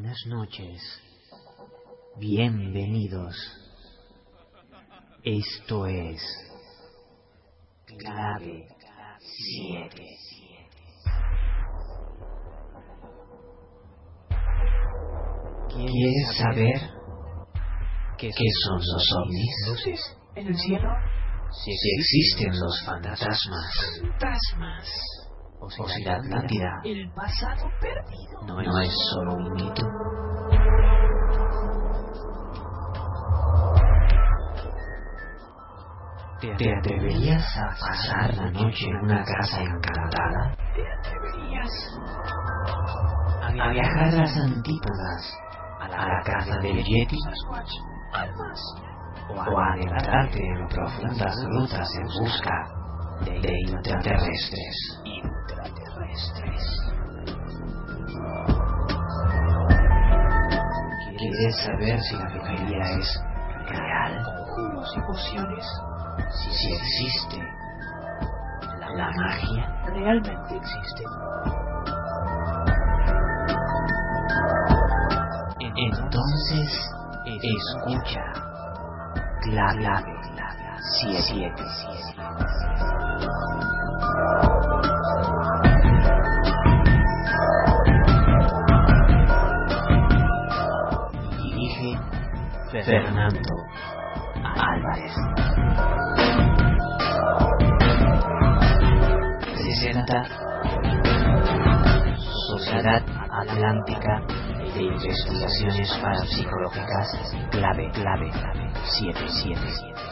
Buenas noches. Bienvenidos. Esto es Clave 7. ¿Quieres saber qué son los ovnis? Luces en el cielo. Si existen los fantasmas Fantasmas. O si la Atlántida El pasado perdido. no, no es solo un mito. ¿Te atreverías a pasar la noche en una casa encantada? ¿Te atreverías? ¿A viajar a las antípodas? ¿A la casa del Yeti? ¿O a adentrarte en profundas rutas en busca de intraterrestres? Intraterrestres. ¿Quieres saber si la brujería es real? Conjuros y pociones. Si existe la magia? Realmente existen. Entonces, escucha. Clave 7. Fernando Álvarez. Presenta Sociedad Atlántica de Investigaciones Parapsicológicas Clave Clave 77.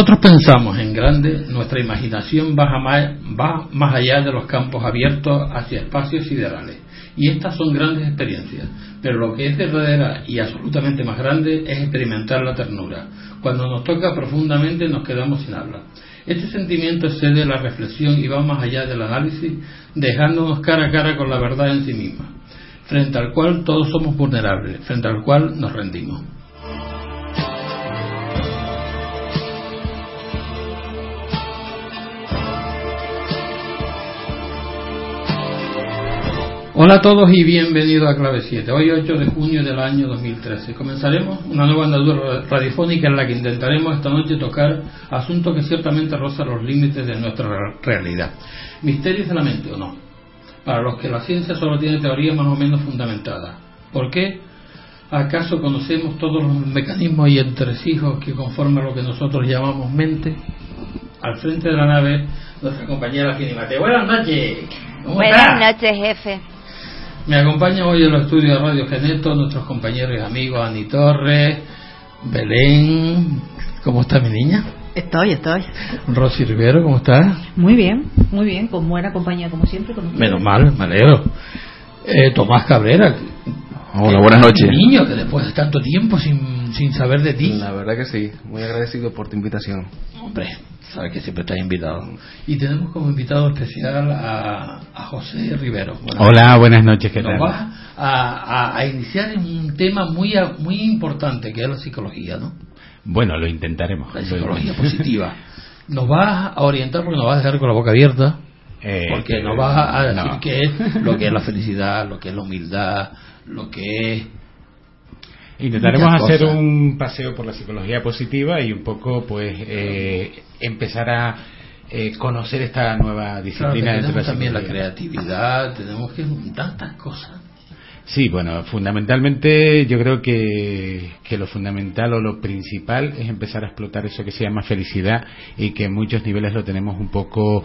Nosotros pensamos en grande, nuestra imaginación más- va más allá de los campos abiertos hacia espacios siderales. Y estas son grandes experiencias. Pero lo que es verdadera y absolutamente más grande es experimentar la ternura. Cuando nos toca profundamente nos quedamos sin habla. Este sentimiento excede la reflexión y va más allá del análisis, dejándonos cara a cara con la verdad en sí misma, frente al cual todos somos vulnerables, frente al cual nos rendimos. Hola a todos y bienvenidos a Clave 7. Hoy 8 de junio del año 2013. Comenzaremos una nueva andadura radiofónica en la que intentaremos esta noche tocar asuntos que ciertamente rozan los límites de nuestra realidad. Misterios de la mente o no. Para los que la ciencia solo tiene teorías más o menos fundamentadas. ¿Por qué? ¿Acaso conocemos todos los mecanismos y entresijos que conforman lo que nosotros llamamos mente? Al frente de la nave, nuestra compañera Mateo. Buenas noches. Buenas noches, jefe. Me acompaña hoy en los estudios de Radio Geneto nuestros compañeros y amigos Ani Torres, Belén. ¿Cómo está mi niña? Estoy, estoy. Rosy Rivero, ¿cómo estás? Muy bien, muy bien, con buena compañía como siempre. Menos mal, me alegro. Eh, Tomás Cabrera, Hola, buenas noches. Niño, que después de tanto tiempo sin, sin saber de ti. La verdad que sí, muy agradecido por tu invitación. Hombre, sabes que siempre estás invitado. Y tenemos como invitado especial a, a José Rivero. Buenas Hola, noches. buenas noches, ¿qué Nos tal? vas a, a- a iniciar en un tema muy, a- muy importante que es la psicología, ¿no? Bueno, lo intentaremos. La psicología positiva. Nos vas a orientar porque nos vas a dejar con la boca abierta. Eh, Porque nos vas a decir no. qué es lo que es la felicidad, lo que es la humildad, lo que es Intentaremos hacer un paseo por la psicología positiva y un poco, pues, eh, empezar a eh, conocer esta nueva Claro, disciplina de tenemos también la creatividad, tenemos que tantas cosas. Sí, bueno, fundamentalmente yo creo que, que lo fundamental o lo principal es empezar a explotar eso que se llama felicidad y que en muchos niveles lo tenemos un poco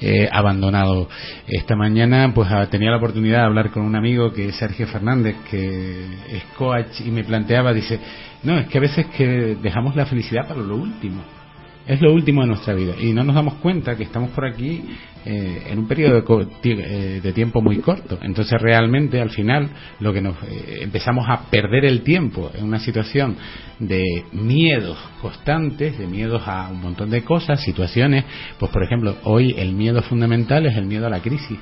eh, abandonado. Esta mañana pues ah, tenía la oportunidad de hablar con un amigo que es Sergio Fernández, que es coach y me planteaba, dice, no, es que a veces que dejamos la felicidad para lo último. Es lo último de nuestra vida y no nos damos cuenta que estamos por aquí eh, en un periodo de, co- eh, de tiempo muy corto. Entonces realmente al final lo que nos eh, empezamos a perder el tiempo en una situación de miedos constantes, de miedos a un montón de cosas, situaciones. Pues por ejemplo hoy el miedo fundamental es el miedo a la crisis.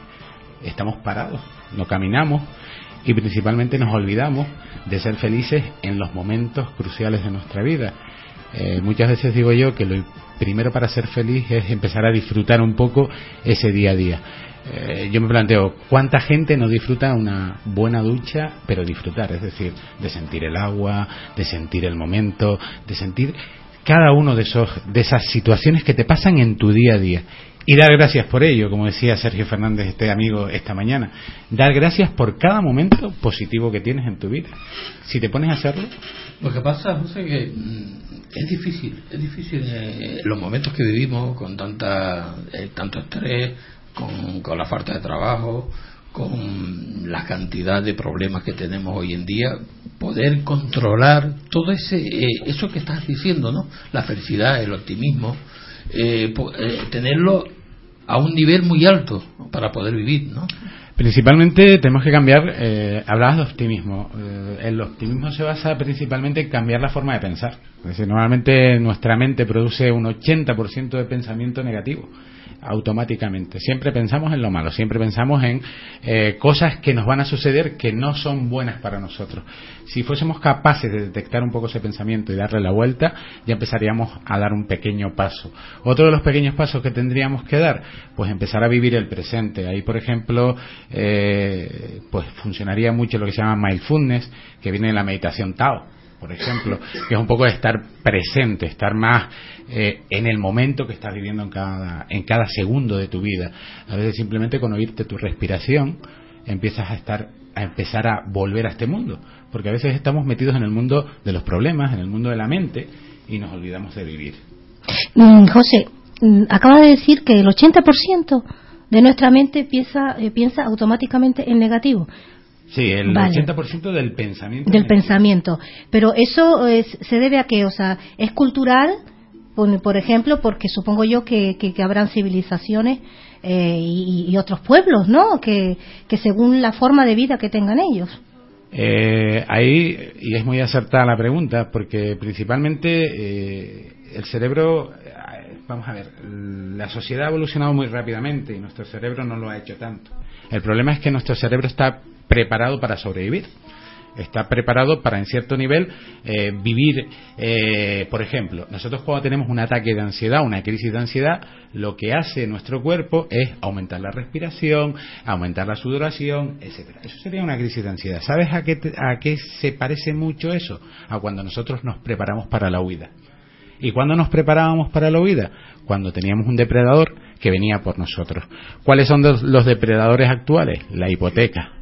Estamos parados, no caminamos y principalmente nos olvidamos de ser felices en los momentos cruciales de nuestra vida. Eh, muchas veces digo yo que lo primero para ser feliz es empezar a disfrutar un poco ese día a día. Eh, yo me planteo, ¿cuánta gente no disfruta una buena ducha, pero disfrutar? Es decir, de sentir el agua, de sentir el momento, de sentir cada uno de esos de esas situaciones que te pasan en tu día a día y dar gracias por ello, como decía Sergio Fernández, este amigo, esta mañana. Dar gracias por cada momento positivo que tienes en tu vida. Si te pones a hacerlo, Lo que pasa, José, que mm, es difícil, es difícil eh, los momentos que vivimos con tanta, eh, tanto estrés, con, con la falta de trabajo, con la cantidad de problemas que tenemos hoy en día, poder controlar todo ese, eh, eso que estás diciendo, ¿no? La felicidad, el optimismo, eh, po- eh, tenerlo a un nivel muy alto para poder vivir, ¿no? Principalmente tenemos que cambiar, eh, hablabas de optimismo. Eh, el optimismo se basa principalmente en cambiar la forma de pensar. Es decir, normalmente nuestra mente produce un 80% de pensamiento negativo automáticamente. Siempre pensamos en lo malo, siempre pensamos en eh, cosas que nos van a suceder que no son buenas para nosotros. Si fuésemos capaces de detectar un poco ese pensamiento y darle la vuelta, ya empezaríamos a dar un pequeño paso. Otro de los pequeños pasos que tendríamos que dar, pues empezar a vivir el presente. Ahí, por ejemplo, eh, pues funcionaría mucho lo que se llama mindfulness, que viene de la meditación Tao por ejemplo, que es un poco de estar presente, estar más eh, en el momento que estás viviendo en cada, en cada segundo de tu vida. A veces simplemente con oírte tu respiración empiezas a estar a empezar a volver a este mundo, porque a veces estamos metidos en el mundo de los problemas, en el mundo de la mente y nos olvidamos de vivir. Mm, José, mm, acaba de decir que el 80% de nuestra mente piensa, eh, piensa automáticamente en negativo Sí, el Vale. 80% del pensamiento. del pensamiento. Pero eso es- se debe a que, o sea, es cultural, por, por ejemplo, porque supongo yo que, que, que habrán civilizaciones eh, y, y otros pueblos, ¿no? Que, que según la forma de vida que tengan ellos. Eh, ahí, y es muy acertada la pregunta, porque principalmente eh, el cerebro, eh, vamos a ver, la sociedad ha evolucionado muy rápidamente y nuestro cerebro no lo ha hecho tanto. El problema es que nuestro cerebro está preparado para sobrevivir. Está preparado para, en cierto nivel, eh, vivir, eh, por ejemplo, nosotros cuando tenemos un ataque de ansiedad, una crisis de ansiedad, lo que hace nuestro cuerpo es aumentar la respiración, aumentar la sudoración, etcétera. Eso sería una crisis de ansiedad. ¿Sabes a qué, te- a qué se parece mucho eso? A cuando nosotros nos preparamos para la huida. ¿Y cuándo nos preparábamos para la huida? Cuando teníamos un depredador que venía por nosotros. ¿Cuáles son los, depredadores actuales? La hipoteca.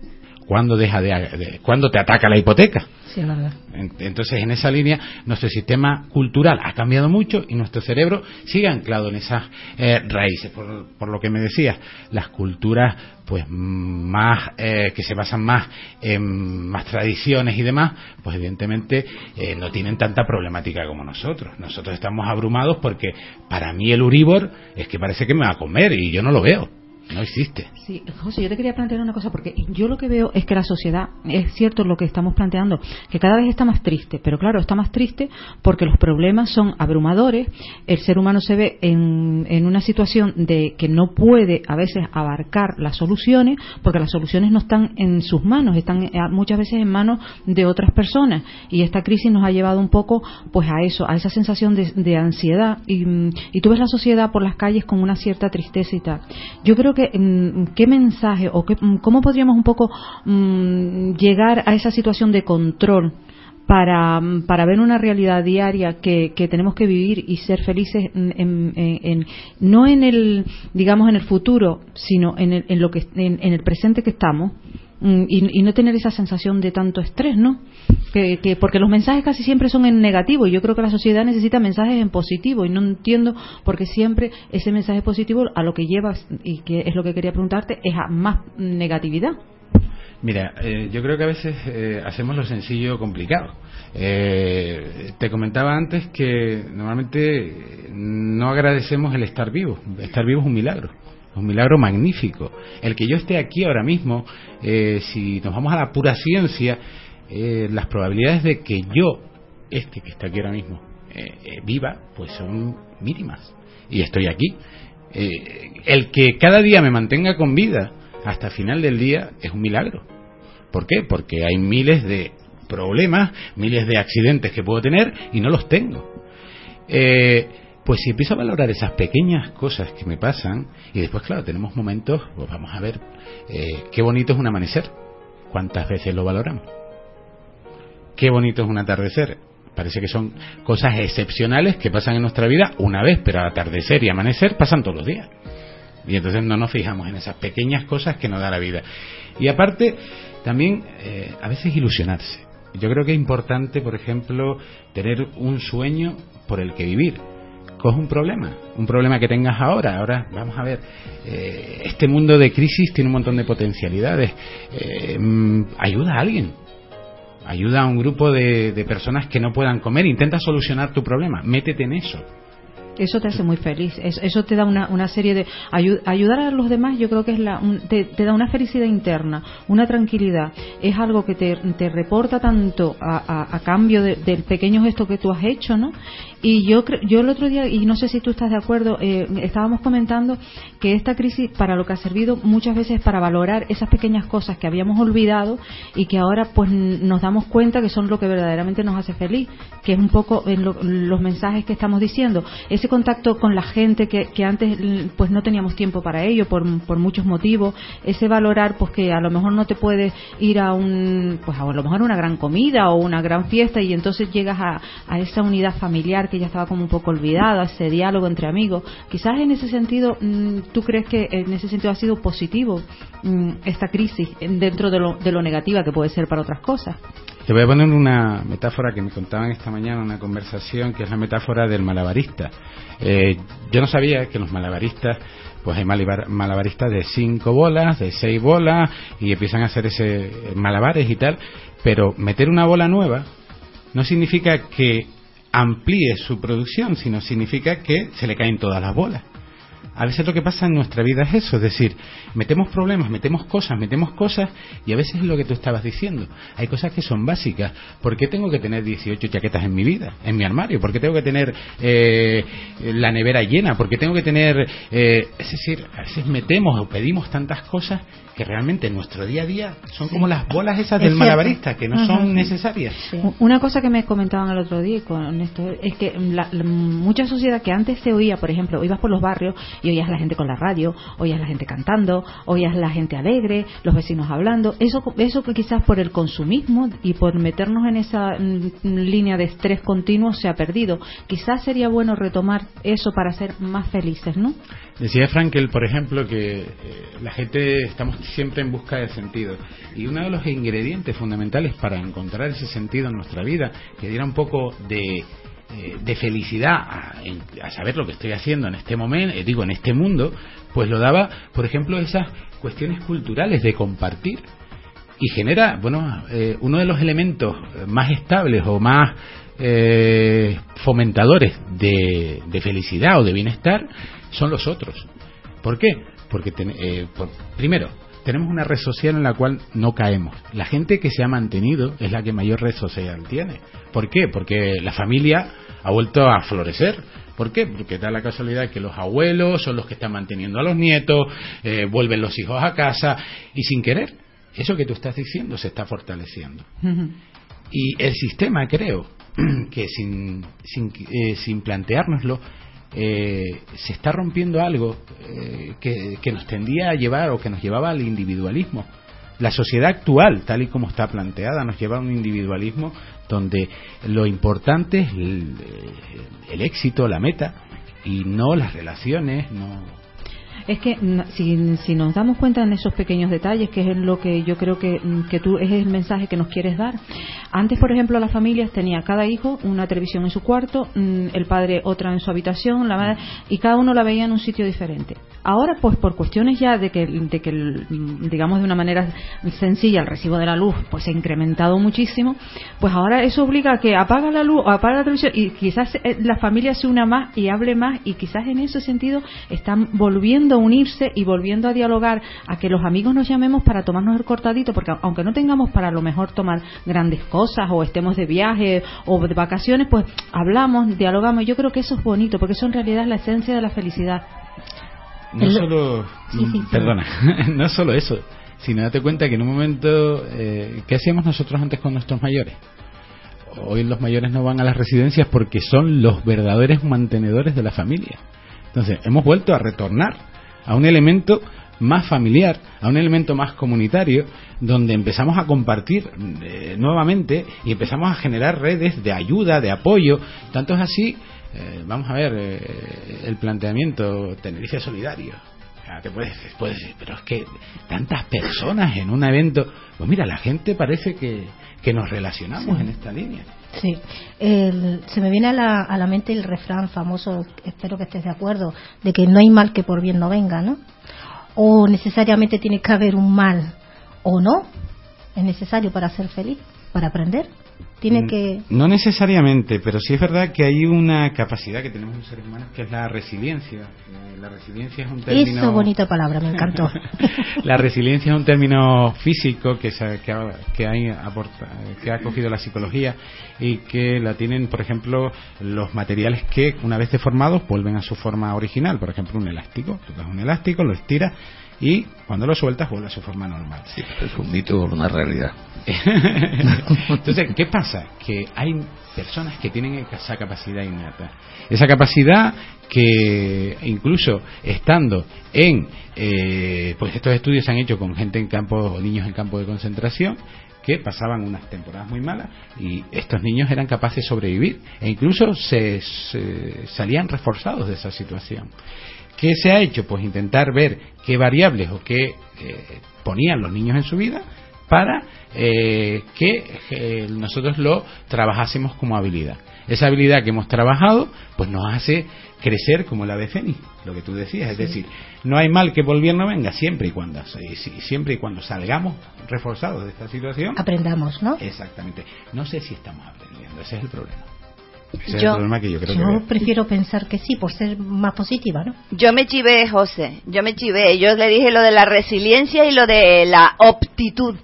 ¿Cuándo, deja de, de- ¿cuándo te ataca la hipoteca? Sí, verdad. En- Entonces, en esa línea, nuestro sistema cultural ha cambiado mucho y nuestro cerebro sigue anclado en esas eh, raíces. Por, por lo que me decías, las culturas, pues más eh, que se basan más en más tradiciones y demás, pues evidentemente eh, no tienen tanta problemática como nosotros. Nosotros estamos abrumados porque para mí el uribor es que parece que me va a comer y yo no lo veo. No existe. Sí, José, yo te quería plantear una cosa, porque yo lo que veo es que la sociedad, es cierto lo que estamos planteando, que cada vez está más triste, pero claro, está más triste porque los problemas son abrumadores, el ser humano se ve en, en una situación de que no puede a veces abarcar las soluciones, porque las soluciones no están en sus manos, están eh, muchas veces en manos de otras personas, y esta crisis nos ha llevado un poco pues a eso, a esa sensación de, ansiedad, y, y tú ves la sociedad por las calles con una cierta tristeza y tal. Yo creo que mm, qué mensaje o qué, mm, cómo podríamos un poco mm, llegar a esa situación de control para, para ver una realidad diaria que, que tenemos que vivir y ser felices en, en- no en el digamos en el futuro sino en, el, en lo que en, el presente que estamos y, y no tener esa sensación de tanto estrés no que, que- porque los mensajes casi siempre son en negativo y yo creo que la sociedad necesita mensajes en positivo y no entiendo porque siempre ese mensaje positivo a lo que llevas y que es lo que quería preguntarte es a más negatividad Mira, eh, yo creo que a veces eh, hacemos lo sencillo complicado. Eh, te comentaba antes que normalmente no agradecemos el estar vivo. Estar vivo es un milagro, un milagro magnífico. El que yo esté aquí ahora mismo, eh, si nos vamos a la pura ciencia, eh, las probabilidades de que yo, este que está aquí ahora mismo, eh, viva, pues son mínimas. Y estoy aquí. El que cada día me mantenga con vida hasta final del día es un milagro. ¿Por qué? Porque hay miles de problemas, miles de accidentes que puedo tener y no los tengo. Eh, pues si empiezo a valorar esas pequeñas cosas que me pasan y después, claro, tenemos momentos, pues vamos a ver eh, qué bonito es un amanecer. ¿Cuántas veces lo valoramos? Qué bonito es un atardecer. Parece que son cosas excepcionales que pasan en nuestra vida una vez, pero atardecer y amanecer pasan todos los días. Y entonces no nos fijamos en esas pequeñas cosas que nos da la vida. Y aparte, también eh, a veces ilusionarse. Yo creo que es importante, por ejemplo, tener un sueño por el que vivir. Coge un problema, un problema que tengas ahora. Ahora, vamos a ver, eh, este mundo de crisis tiene un montón de potencialidades. Eh, mm, ayuda a alguien, ayuda a un grupo de, de personas que no puedan comer, intenta solucionar tu problema, métete en eso. Eso te hace muy feliz. Eso, te da una, una serie de. ayu- ayudar a los demás, yo creo que es la, te, da una felicidad interna, una tranquilidad. Es algo que te, te reporta tanto a cambio de- del pequeño gesto que tú has hecho, ¿no? Y yo, yo el otro día, y no sé si tú estás de acuerdo, eh, estábamos comentando que esta crisis, para lo que ha servido muchas veces para valorar esas pequeñas cosas que habíamos olvidado y que ahora pues nos damos cuenta que son lo que verdaderamente nos hace feliz, que es un poco en lo- los mensajes que estamos diciendo. Ese contacto con la gente que, que antes pues no teníamos tiempo para ello por, por muchos motivos, ese valorar pues que a lo mejor no te puedes ir a un, pues a lo mejor una gran comida o una gran fiesta y entonces llegas a, a esa unidad familiar que ya estaba como un poco olvidada, ese diálogo entre amigos. Quizás en ese sentido, mm, ¿tú crees que en ese sentido ha sido positivo mm, esta crisis eh, dentro de lo, de lo negativa que puede ser para otras cosas? Te voy a poner una metáfora que me contaban esta mañana una conversación, que es la metáfora del malabarista. Eh, yo no sabía que los malabaristas, pues hay malabar- malabaristas de cinco bolas, de seis bolas, y empiezan a hacer ese malabares y tal, pero meter una bola nueva no significa que amplíe su producción, sino significa que se le caen todas las bolas. A veces lo que pasa en nuestra vida es eso, es decir, metemos problemas, metemos cosas, metemos cosas y a veces es lo que tú estabas diciendo. Hay cosas que son básicas. ¿Por qué tengo que tener 18 chaquetas en mi vida, en mi armario? ¿Por qué tengo que tener eh, la nevera llena? ¿Por qué tengo que tener... eh, es decir, a veces metemos o pedimos tantas cosas que realmente en nuestro día a día son como las bolas esas Es del malabarista, que no son necesarias. Una cosa que me comentaban el otro día con esto es que la, la- mucha sociedad que antes se oía, por ejemplo, ibas por los barrios y oías la gente con la radio, oías la gente cantando, oías la gente alegre, los vecinos hablando. Eso, eso que quizás por el consumismo y por meternos en esa mm, línea de estrés continuo se ha perdido. Quizás sería bueno retomar eso para ser más felices, ¿no? Decía Frankel, por ejemplo, que eh, la gente estamos siempre en busca de sentido. Y uno de los ingredientes fundamentales para encontrar ese sentido en nuestra vida, que diera un poco de, eh, de felicidad a, a, saber lo que estoy haciendo en este momento, eh, digo, en este mundo, pues lo daba, por ejemplo, esas cuestiones culturales de compartir. Y genera, bueno, uno de los elementos más estables o más fomentadores de, de felicidad o de bienestar son los otros. ¿Por qué? Porque, eh, por, primero, tenemos una red social en la cual no caemos. La gente que se ha mantenido es la que mayor red social tiene. ¿Por qué? Porque la familia ha vuelto a florecer. ¿Por qué? Porque da la casualidad que los abuelos son los que están manteniendo a los nietos, eh, vuelven los hijos a casa y sin querer, eso que tú estás diciendo se está fortaleciendo. Y el sistema, creo, que sin, sin, eh, sin planteárnoslo, eh, se está rompiendo algo eh, que, nos tendía a llevar o que nos llevaba al individualismo. La sociedad actual, tal y como está planteada, nos lleva a un individualismo donde lo importante es el, el éxito, la meta, y no las relaciones, no, es que si, si, nos damos cuenta en esos pequeños detalles, que es lo que yo creo que, que tú es el mensaje que nos quieres dar. Antes, por ejemplo, las familias tenía cada hijo una televisión en su cuarto, mm, el padre otra en su habitación, la madre, y cada uno la veía en un sitio diferente. Ahora, pues por cuestiones ya de que, de que digamos de una manera sencilla, el recibo de la luz pues se ha incrementado muchísimo, pues ahora eso obliga a que apaga la luz apaga la televisión y quizás eh, la familia se una más y hable más y quizás en ese sentido están volviendo unirse y volviendo a dialogar a que los amigos nos llamemos para tomarnos el cortadito, porque aunque no tengamos para lo mejor tomar grandes cosas o estemos de viaje o de vacaciones, pues hablamos, dialogamos. Yo creo que eso es bonito, porque eso en realidad es la esencia de la felicidad. No solo, perdona, no solo eso, sino date cuenta que en un momento, eh, ¿qué hacíamos nosotros antes con nuestros mayores? Hoy los mayores no van a las residencias porque son los verdaderos mantenedores de la familia. Entonces, hemos vuelto a retornar a un elemento más familiar, a un elemento más comunitario, donde empezamos a compartir eh, nuevamente y empezamos a generar redes de ayuda, de apoyo. Tanto es así eh, vamos a ver, eh, el planteamiento Tenerife Solidario. te puedes, puedes decir, pero es que tantas personas en un evento, pues mira, la gente parece que, que nos relacionamos en esta línea. Sí, se me viene a la, a la mente el refrán famoso, espero que estés de acuerdo, de que no hay mal que por bien no venga, ¿no? O necesariamente tiene que haber un mal, o no, es necesario para ser feliz, para aprender. Tiene mm, que... No necesariamente, pero sí es verdad que hay una capacidad que tenemos los seres humanos que es la resiliencia. Eh, la resiliencia es un término... Eso, bonita palabra, me encantó. la resiliencia es un término físico que, se, que, ha, que, que ha cogido la psicología y que la tienen, por ejemplo, los materiales que, una vez deformados, vuelven a su forma original. Por ejemplo, un elástico. Tú das un elástico, lo estiras y cuando lo sueltas vuelve a su forma normal. Sí, es un mito o una realidad. Entonces, ¿qué pasa? Que hay personas que tienen esa capacidad innata. Esa capacidad que incluso estando en, eh, pues estos estudios se han hecho con gente en campo, niños en campo de concentración, que pasaban unas temporadas muy malas y estos niños eran capaces de sobrevivir e incluso se salían reforzados de esa situación. ¿Qué se ha hecho? Pues intentar ver qué variables o qué eh, ponían los niños en su vida para eh, que eh, nosotros lo trabajásemos como habilidad. Esa habilidad que hemos trabajado, pues nos hace crecer como la de Fénix, lo que tú decías, es decir, no hay mal que por bien no venga, siempre y cuando siempre y cuando salgamos reforzados de esta situación, aprendamos, ¿no? Exactamente. No sé si estamos aprendiendo, ese es el problema yo, prefiero pensar que sí, por ser más positiva, ¿no? Yo me chivé, José, yo me chivé. Yo le dije lo de la resiliencia y lo de la optitud.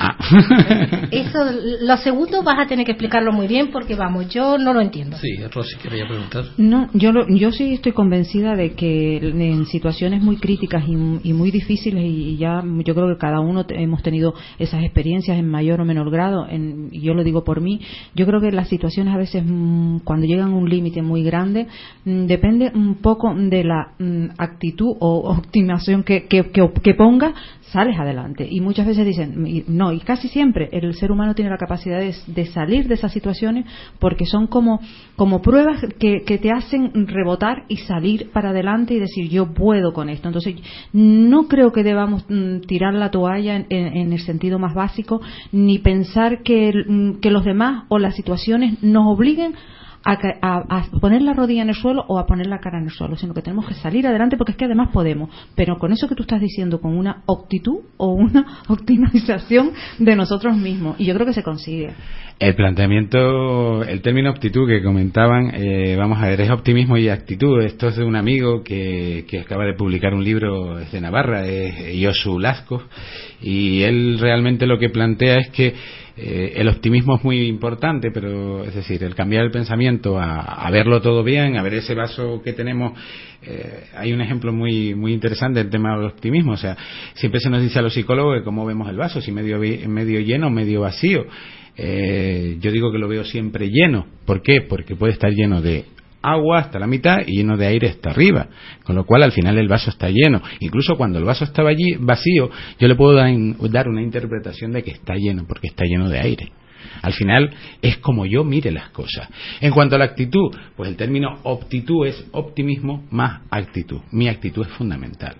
Ah. Eso, lo segundo vas a tener que explicarlo muy bien porque, vamos, yo no lo entiendo. Sí, Rosy quería preguntar. No, yo, lo- yo sí estoy convencida de que en situaciones muy críticas y, y muy difíciles, y ya yo creo que cada uno te- hemos tenido esas experiencias en mayor o menor grado, en, y yo lo digo por mí, yo creo que las situaciones a veces mm, cuando llegan a un límite muy grande, mm, depende un poco de la mm, actitud o optimización que, que, que, que ponga, sales adelante. Y muchas veces dicen, y- y casi siempre el ser humano tiene la capacidad de, salir de esas situaciones porque son como, como pruebas que, que te hacen rebotar y salir para adelante y decir, yo puedo con esto. Entonces, no creo que debamos mm, tirar la toalla en, el sentido más básico, ni pensar que, mm, que los demás o las situaciones nos obliguen a, a- a poner la rodilla en el suelo o a poner la cara en el suelo, sino que tenemos que salir adelante porque es que además podemos. Pero con eso que tú estás diciendo, con una optitud o una optimización de nosotros mismos. Y yo creo que se consigue. El planteamiento, el término aptitud que comentaban, eh, vamos a ver, es optimismo y actitud. Esto es de un amigo que, que acaba de publicar un libro de Navarra, es Josu Lascos, y él realmente lo que plantea es que eh, el optimismo es muy importante, pero es decir, el cambiar el pensamiento a, a verlo todo bien, a ver ese vaso que tenemos. eh, hay un ejemplo muy muy interesante del tema del optimismo. O sea, siempre se nos dice a los psicólogos que cómo vemos el vaso, si medio, medio lleno o medio vacío. Eh, yo digo que lo veo siempre lleno. ¿Por qué? Porque puede estar lleno de agua hasta la mitad y lleno de aire hasta arriba. Con lo cual al final el vaso está lleno. Incluso cuando el vaso estaba allí vacío, yo le puedo dar, una interpretación de que está lleno porque está lleno de aire. Al final es como yo mire las cosas. En cuanto a la actitud, pues el término optitud es optimismo más actitud. Mi actitud es fundamental.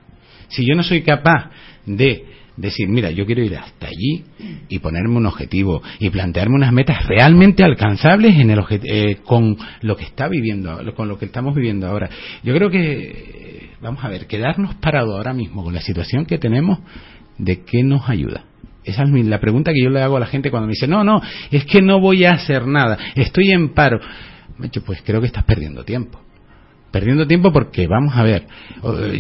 Si yo no soy capaz de decir, mira, yo quiero ir hasta allí y ponerme un objetivo y plantearme unas metas realmente alcanzables en el eh, con lo que está viviendo, con lo que estamos viviendo ahora. Yo creo que, eh, vamos a ver, quedarnos parados ahora mismo con la situación que tenemos, ¿de qué nos ayuda? Esa es la pregunta que yo le hago a la gente cuando me dice, no, no, es que no voy a hacer nada, estoy en paro. Pues creo que estás perdiendo tiempo. Perdiendo tiempo porque, vamos a ver,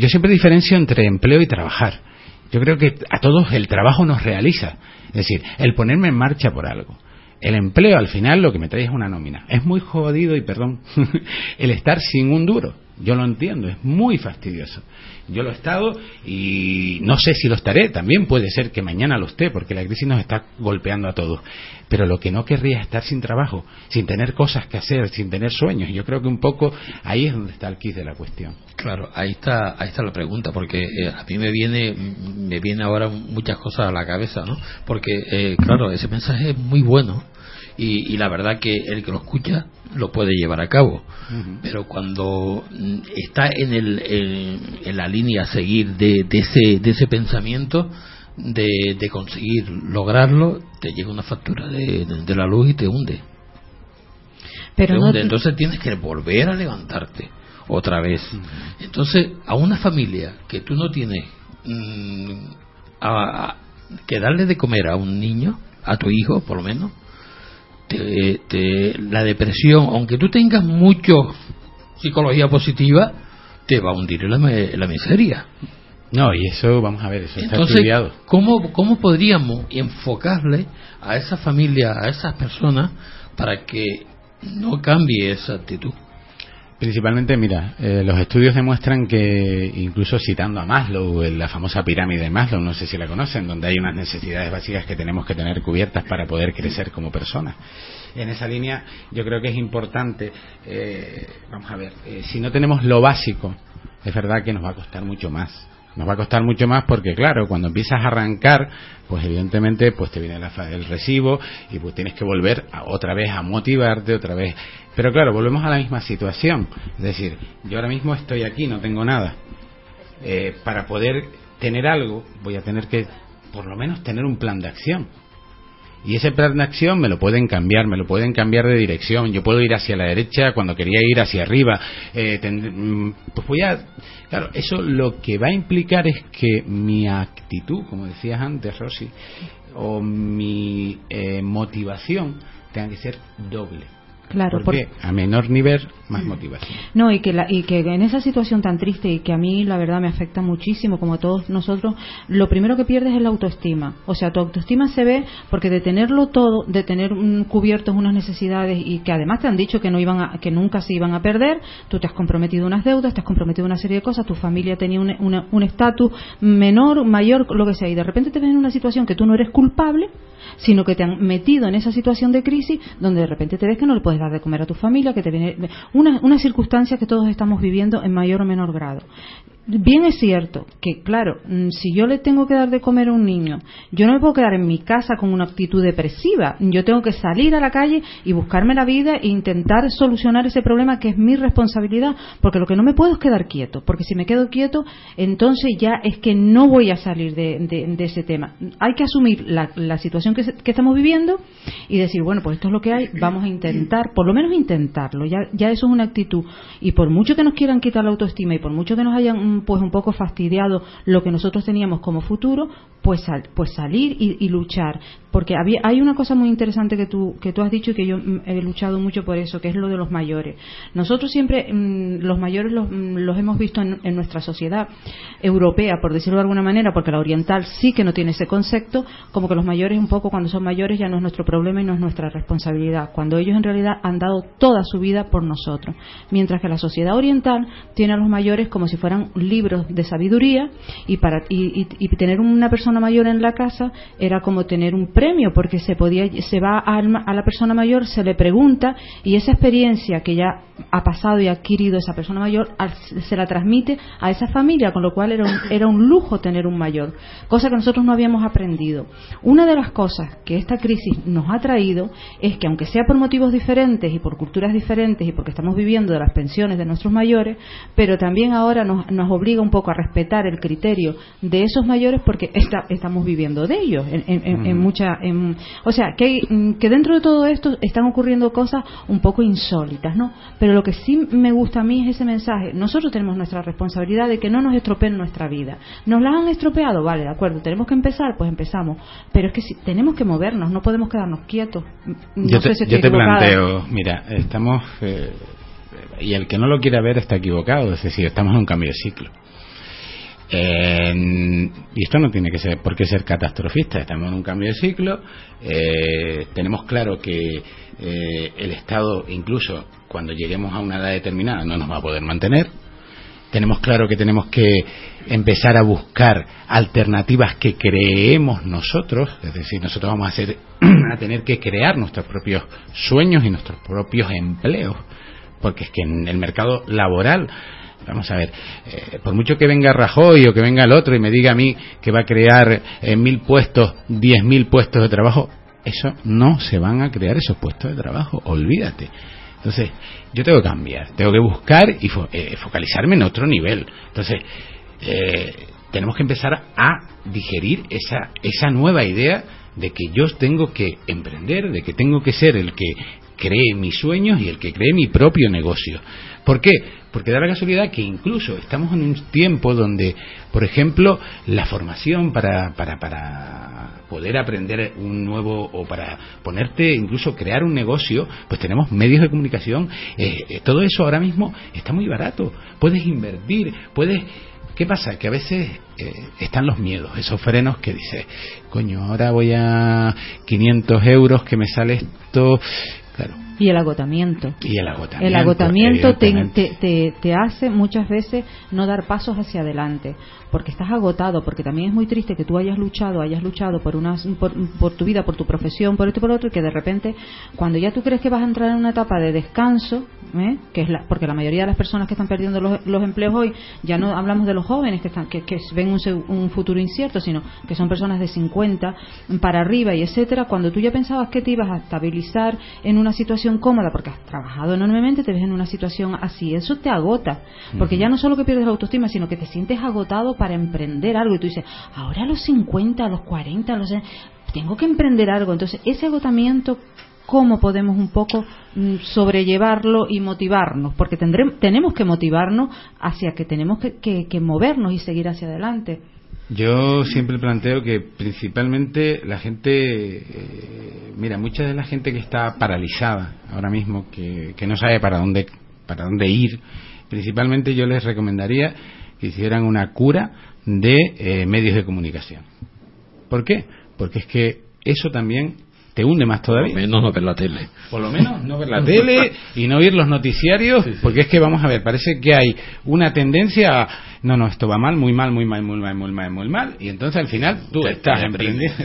yo siempre diferencio entre empleo y trabajar. Yo creo que a todos el trabajo nos realiza. Es decir, el ponerme en marcha por algo. El empleo al final lo que me trae es una nómina. Es muy jodido y perdón, el estar sin un duro. Yo lo entiendo, es muy fastidioso. Yo lo he estado y no sé si lo estaré, también puede ser que mañana lo esté porque la crisis nos está golpeando a todos. Pero lo que no querría es estar sin trabajo, sin tener cosas que hacer, sin tener sueños. Yo creo que un poco ahí es donde está el quid de la cuestión. Claro, ahí está, ahí está la pregunta, porque eh, a mí me viene, me viene ahora muchas cosas a la cabeza, ¿no? Porque, eh, claro, ese mensaje es muy bueno y, y la verdad que el que lo escucha lo puede llevar a cabo. Pero cuando mm, está en, el, en, en la línea a seguir de, de ese, de ese pensamiento, de, de conseguir lograrlo, te llega una factura de, de- de la luz y te hunde. Pero Te no, hunde. Entonces tienes que volver a levantarte otra vez. Entonces, a una familia que tú no tienes mm, a- a- que darle de comer a un niño, a tu hijo por lo menos, te- te- la depresión, aunque tú tengas mucho psicología positiva, te va a hundir en la, en la miseria. No, y eso, vamos a ver, eso está estudiado. ¿cómo, ¿cómo podríamos enfocarle a esa familia, a esas personas, para que no cambie esa actitud? Principalmente, mira, eh, los estudios demuestran que, incluso citando a Maslow, en la famosa pirámide de Maslow, no sé si la conocen, donde hay unas necesidades básicas que tenemos que tener cubiertas para poder crecer como personas. En esa línea, yo creo que es importante, eh, vamos a ver, eh, si no tenemos lo básico, es verdad que nos va a costar mucho más. Nos va a costar mucho más porque, claro, cuando empiezas a arrancar, pues evidentemente pues te viene la el recibo y pues tienes que volver a- otra vez a motivarte, otra vez. Pero claro, volvemos a la misma situación. Es decir, yo ahora mismo estoy aquí, no tengo nada. Eh, para poder tener algo, voy a tener que, por lo menos, tener un plan de acción. Y ese plan de acción me lo pueden cambiar, me lo pueden cambiar de dirección. Yo puedo ir hacia la derecha cuando quería ir hacia arriba. Eh, tend- mm, pues voy a. Claro, eso lo que va a implicar es que mi actitud, como decías antes, Rosy, o mi eh, motivación tenga que ser doble. Claro, porque a menor nivel, más motivación. No, y que, la, y que en esa situación tan triste y que a mí la verdad me afecta muchísimo, como a todos nosotros, lo primero que pierdes es la autoestima. O sea, tu autoestima se ve porque de tenerlo todo, de tener un, cubiertos unas necesidades y que además te han dicho que no iban a, que nunca se iban a perder, tú te has comprometido unas deudas, te has comprometido una serie de cosas, tu familia tenía un estatus menor, mayor, lo que sea, y de repente te ven en una situación que tú no eres culpable, sino que te han metido en esa situación de crisis donde de repente te ves que no le puedes dar de comer a tu familia, que te viene una, una circunstancia que todos estamos viviendo en mayor o menor grado bien es cierto que, claro, mm, si yo le tengo que dar de comer a un niño, yo no me puedo quedar en mi casa con una actitud depresiva. Yo tengo que salir a la calle y buscarme la vida e intentar solucionar ese problema que es mi responsabilidad, porque lo que no me puedo es quedar quieto, porque si me quedo quieto, entonces ya es que no voy a salir de, ese tema. Hay que asumir la, situación que, estamos viviendo y decir, bueno, pues esto es lo que hay, vamos a intentar, por lo menos intentarlo. Ya, ya eso es una actitud. Y por mucho que nos quieran quitar la autoestima y por mucho que nos hayan pues un poco fastidiado lo que nosotros teníamos como futuro, pues, pues salir y, luchar. Porque había, hay una cosa muy interesante que tú, que tú has dicho y que yo mm, he luchado mucho por eso, que es lo de los mayores. Nosotros siempre, mm, los mayores mm, los, hemos visto en, nuestra sociedad europea, por decirlo de alguna manera, porque la oriental sí que no tiene ese concepto, como que los mayores un poco cuando son mayores ya no es nuestro problema y no es nuestra responsabilidad, cuando ellos en realidad han dado toda su vida por nosotros. Mientras que la sociedad oriental tiene a los mayores como si fueran libros de sabiduría y, para, y tener una persona mayor en la casa era como tener un premio, porque se podía, se va a, la persona mayor, se le pregunta y esa experiencia que ya ha pasado y ha adquirido esa persona mayor se la transmite a esa familia, con lo cual era un, era un lujo tener un mayor, cosa que nosotros no habíamos aprendido. Una de las cosas que esta crisis nos ha traído es que aunque sea por motivos diferentes y por culturas diferentes y porque estamos viviendo de las pensiones de nuestros mayores, pero también ahora nos, nos obliga un poco a respetar el criterio de esos mayores porque esta estamos viviendo de ellos en, mm. mucha o sea que, que dentro de todo esto están ocurriendo cosas un poco insólitas no pero lo que sí me gusta a mí es ese mensaje. Nosotros tenemos nuestra responsabilidad de que no nos estropeen nuestra vida. Nos la han estropeado vale de acuerdo tenemos que empezar pues empezamos. Pero es que si tenemos que movernos no podemos quedarnos quietos. Yo te, planteo mira estamos eh, y el que no lo quiera ver está equivocado es decir estamos en un cambio de ciclo y esto no tiene que ser por qué ser catastrofista, estamos en un cambio de ciclo, eh, tenemos claro que eh, el Estado, incluso cuando lleguemos a una edad determinada, no nos va a poder mantener, tenemos claro que tenemos que empezar a buscar alternativas que creemos nosotros, es decir, nosotros vamos a, hacer, a tener que crear nuestros propios sueños y nuestros propios empleos, porque es que en el mercado laboral Vamos a ver, eh, por mucho que venga Rajoy o que venga el otro y me diga a mí que va a crear eh, mil puestos, diez mil puestos de trabajo, eso no se van a crear esos puestos de trabajo, olvídate. Entonces, yo tengo que cambiar, tengo que buscar y eh, focalizarme en otro nivel. Entonces, tenemos que empezar a digerir esa, esa nueva idea de que yo tengo que emprender, de que tengo que ser el que cree mis sueños y el que cree mi propio negocio. ¿Por qué? Porque da la casualidad que incluso estamos en un tiempo donde, por ejemplo, la formación para, para, para poder aprender un nuevo o para ponerte, incluso crear un negocio, pues tenemos medios de comunicación. Eh, eh, todo eso ahora mismo está muy barato. Puedes invertir, puedes ¿Qué pasa? Que a veces eh, están los miedos, esos frenos que dice, coño, ahora voy a 500 euros que me sale esto. Claro, y el agotamiento. Y el agotamiento. El agotamiento te, te, hace muchas veces no dar pasos hacia adelante, porque estás agotado, porque también es muy triste que tú hayas luchado, hayas luchado por, una, por, tu vida, por tu profesión, por esto y por otro, y que de repente, cuando ya tú crees que vas a entrar en una etapa de descanso, ¿eh? que es la, porque la mayoría de las personas que están perdiendo los, empleos hoy, ya no hablamos de los jóvenes que, están, que, que ven un, un, futuro incierto, sino que son personas de 50 para arriba y etcétera, cuando tú ya pensabas que te ibas a estabilizar en una situación cómoda porque has trabajado enormemente, te ves en una situación así. Eso te agota, porque ya no solo que pierdes la autoestima, sino que te sientes agotado para emprender algo y tú dices, ahora a los 50, a los 40, a los... tengo que emprender algo. Entonces, ese agotamiento cómo podemos un poco mm, sobrellevarlo y motivarnos, porque tendremos, tenemos que motivarnos hacia que tenemos que, que movernos y seguir hacia adelante. Yo siempre planteo que principalmente la gente, eh, mira, mucha de la gente que está paralizada ahora mismo, que, que no sabe para dónde, para dónde ir, principalmente yo les recomendaría que hicieran una cura de eh, medios de comunicación. ¿Por qué? Porque es que eso también te hunde más todavía. Por lo menos no ver la tele. Por lo menos no ver la tele y no oír los noticiarios, porque es que vamos a ver, parece que hay una tendencia a, no, no, esto va mal, muy mal, muy mal, muy mal, muy mal, muy mal, y entonces al final tú Te- estás emprendiendo.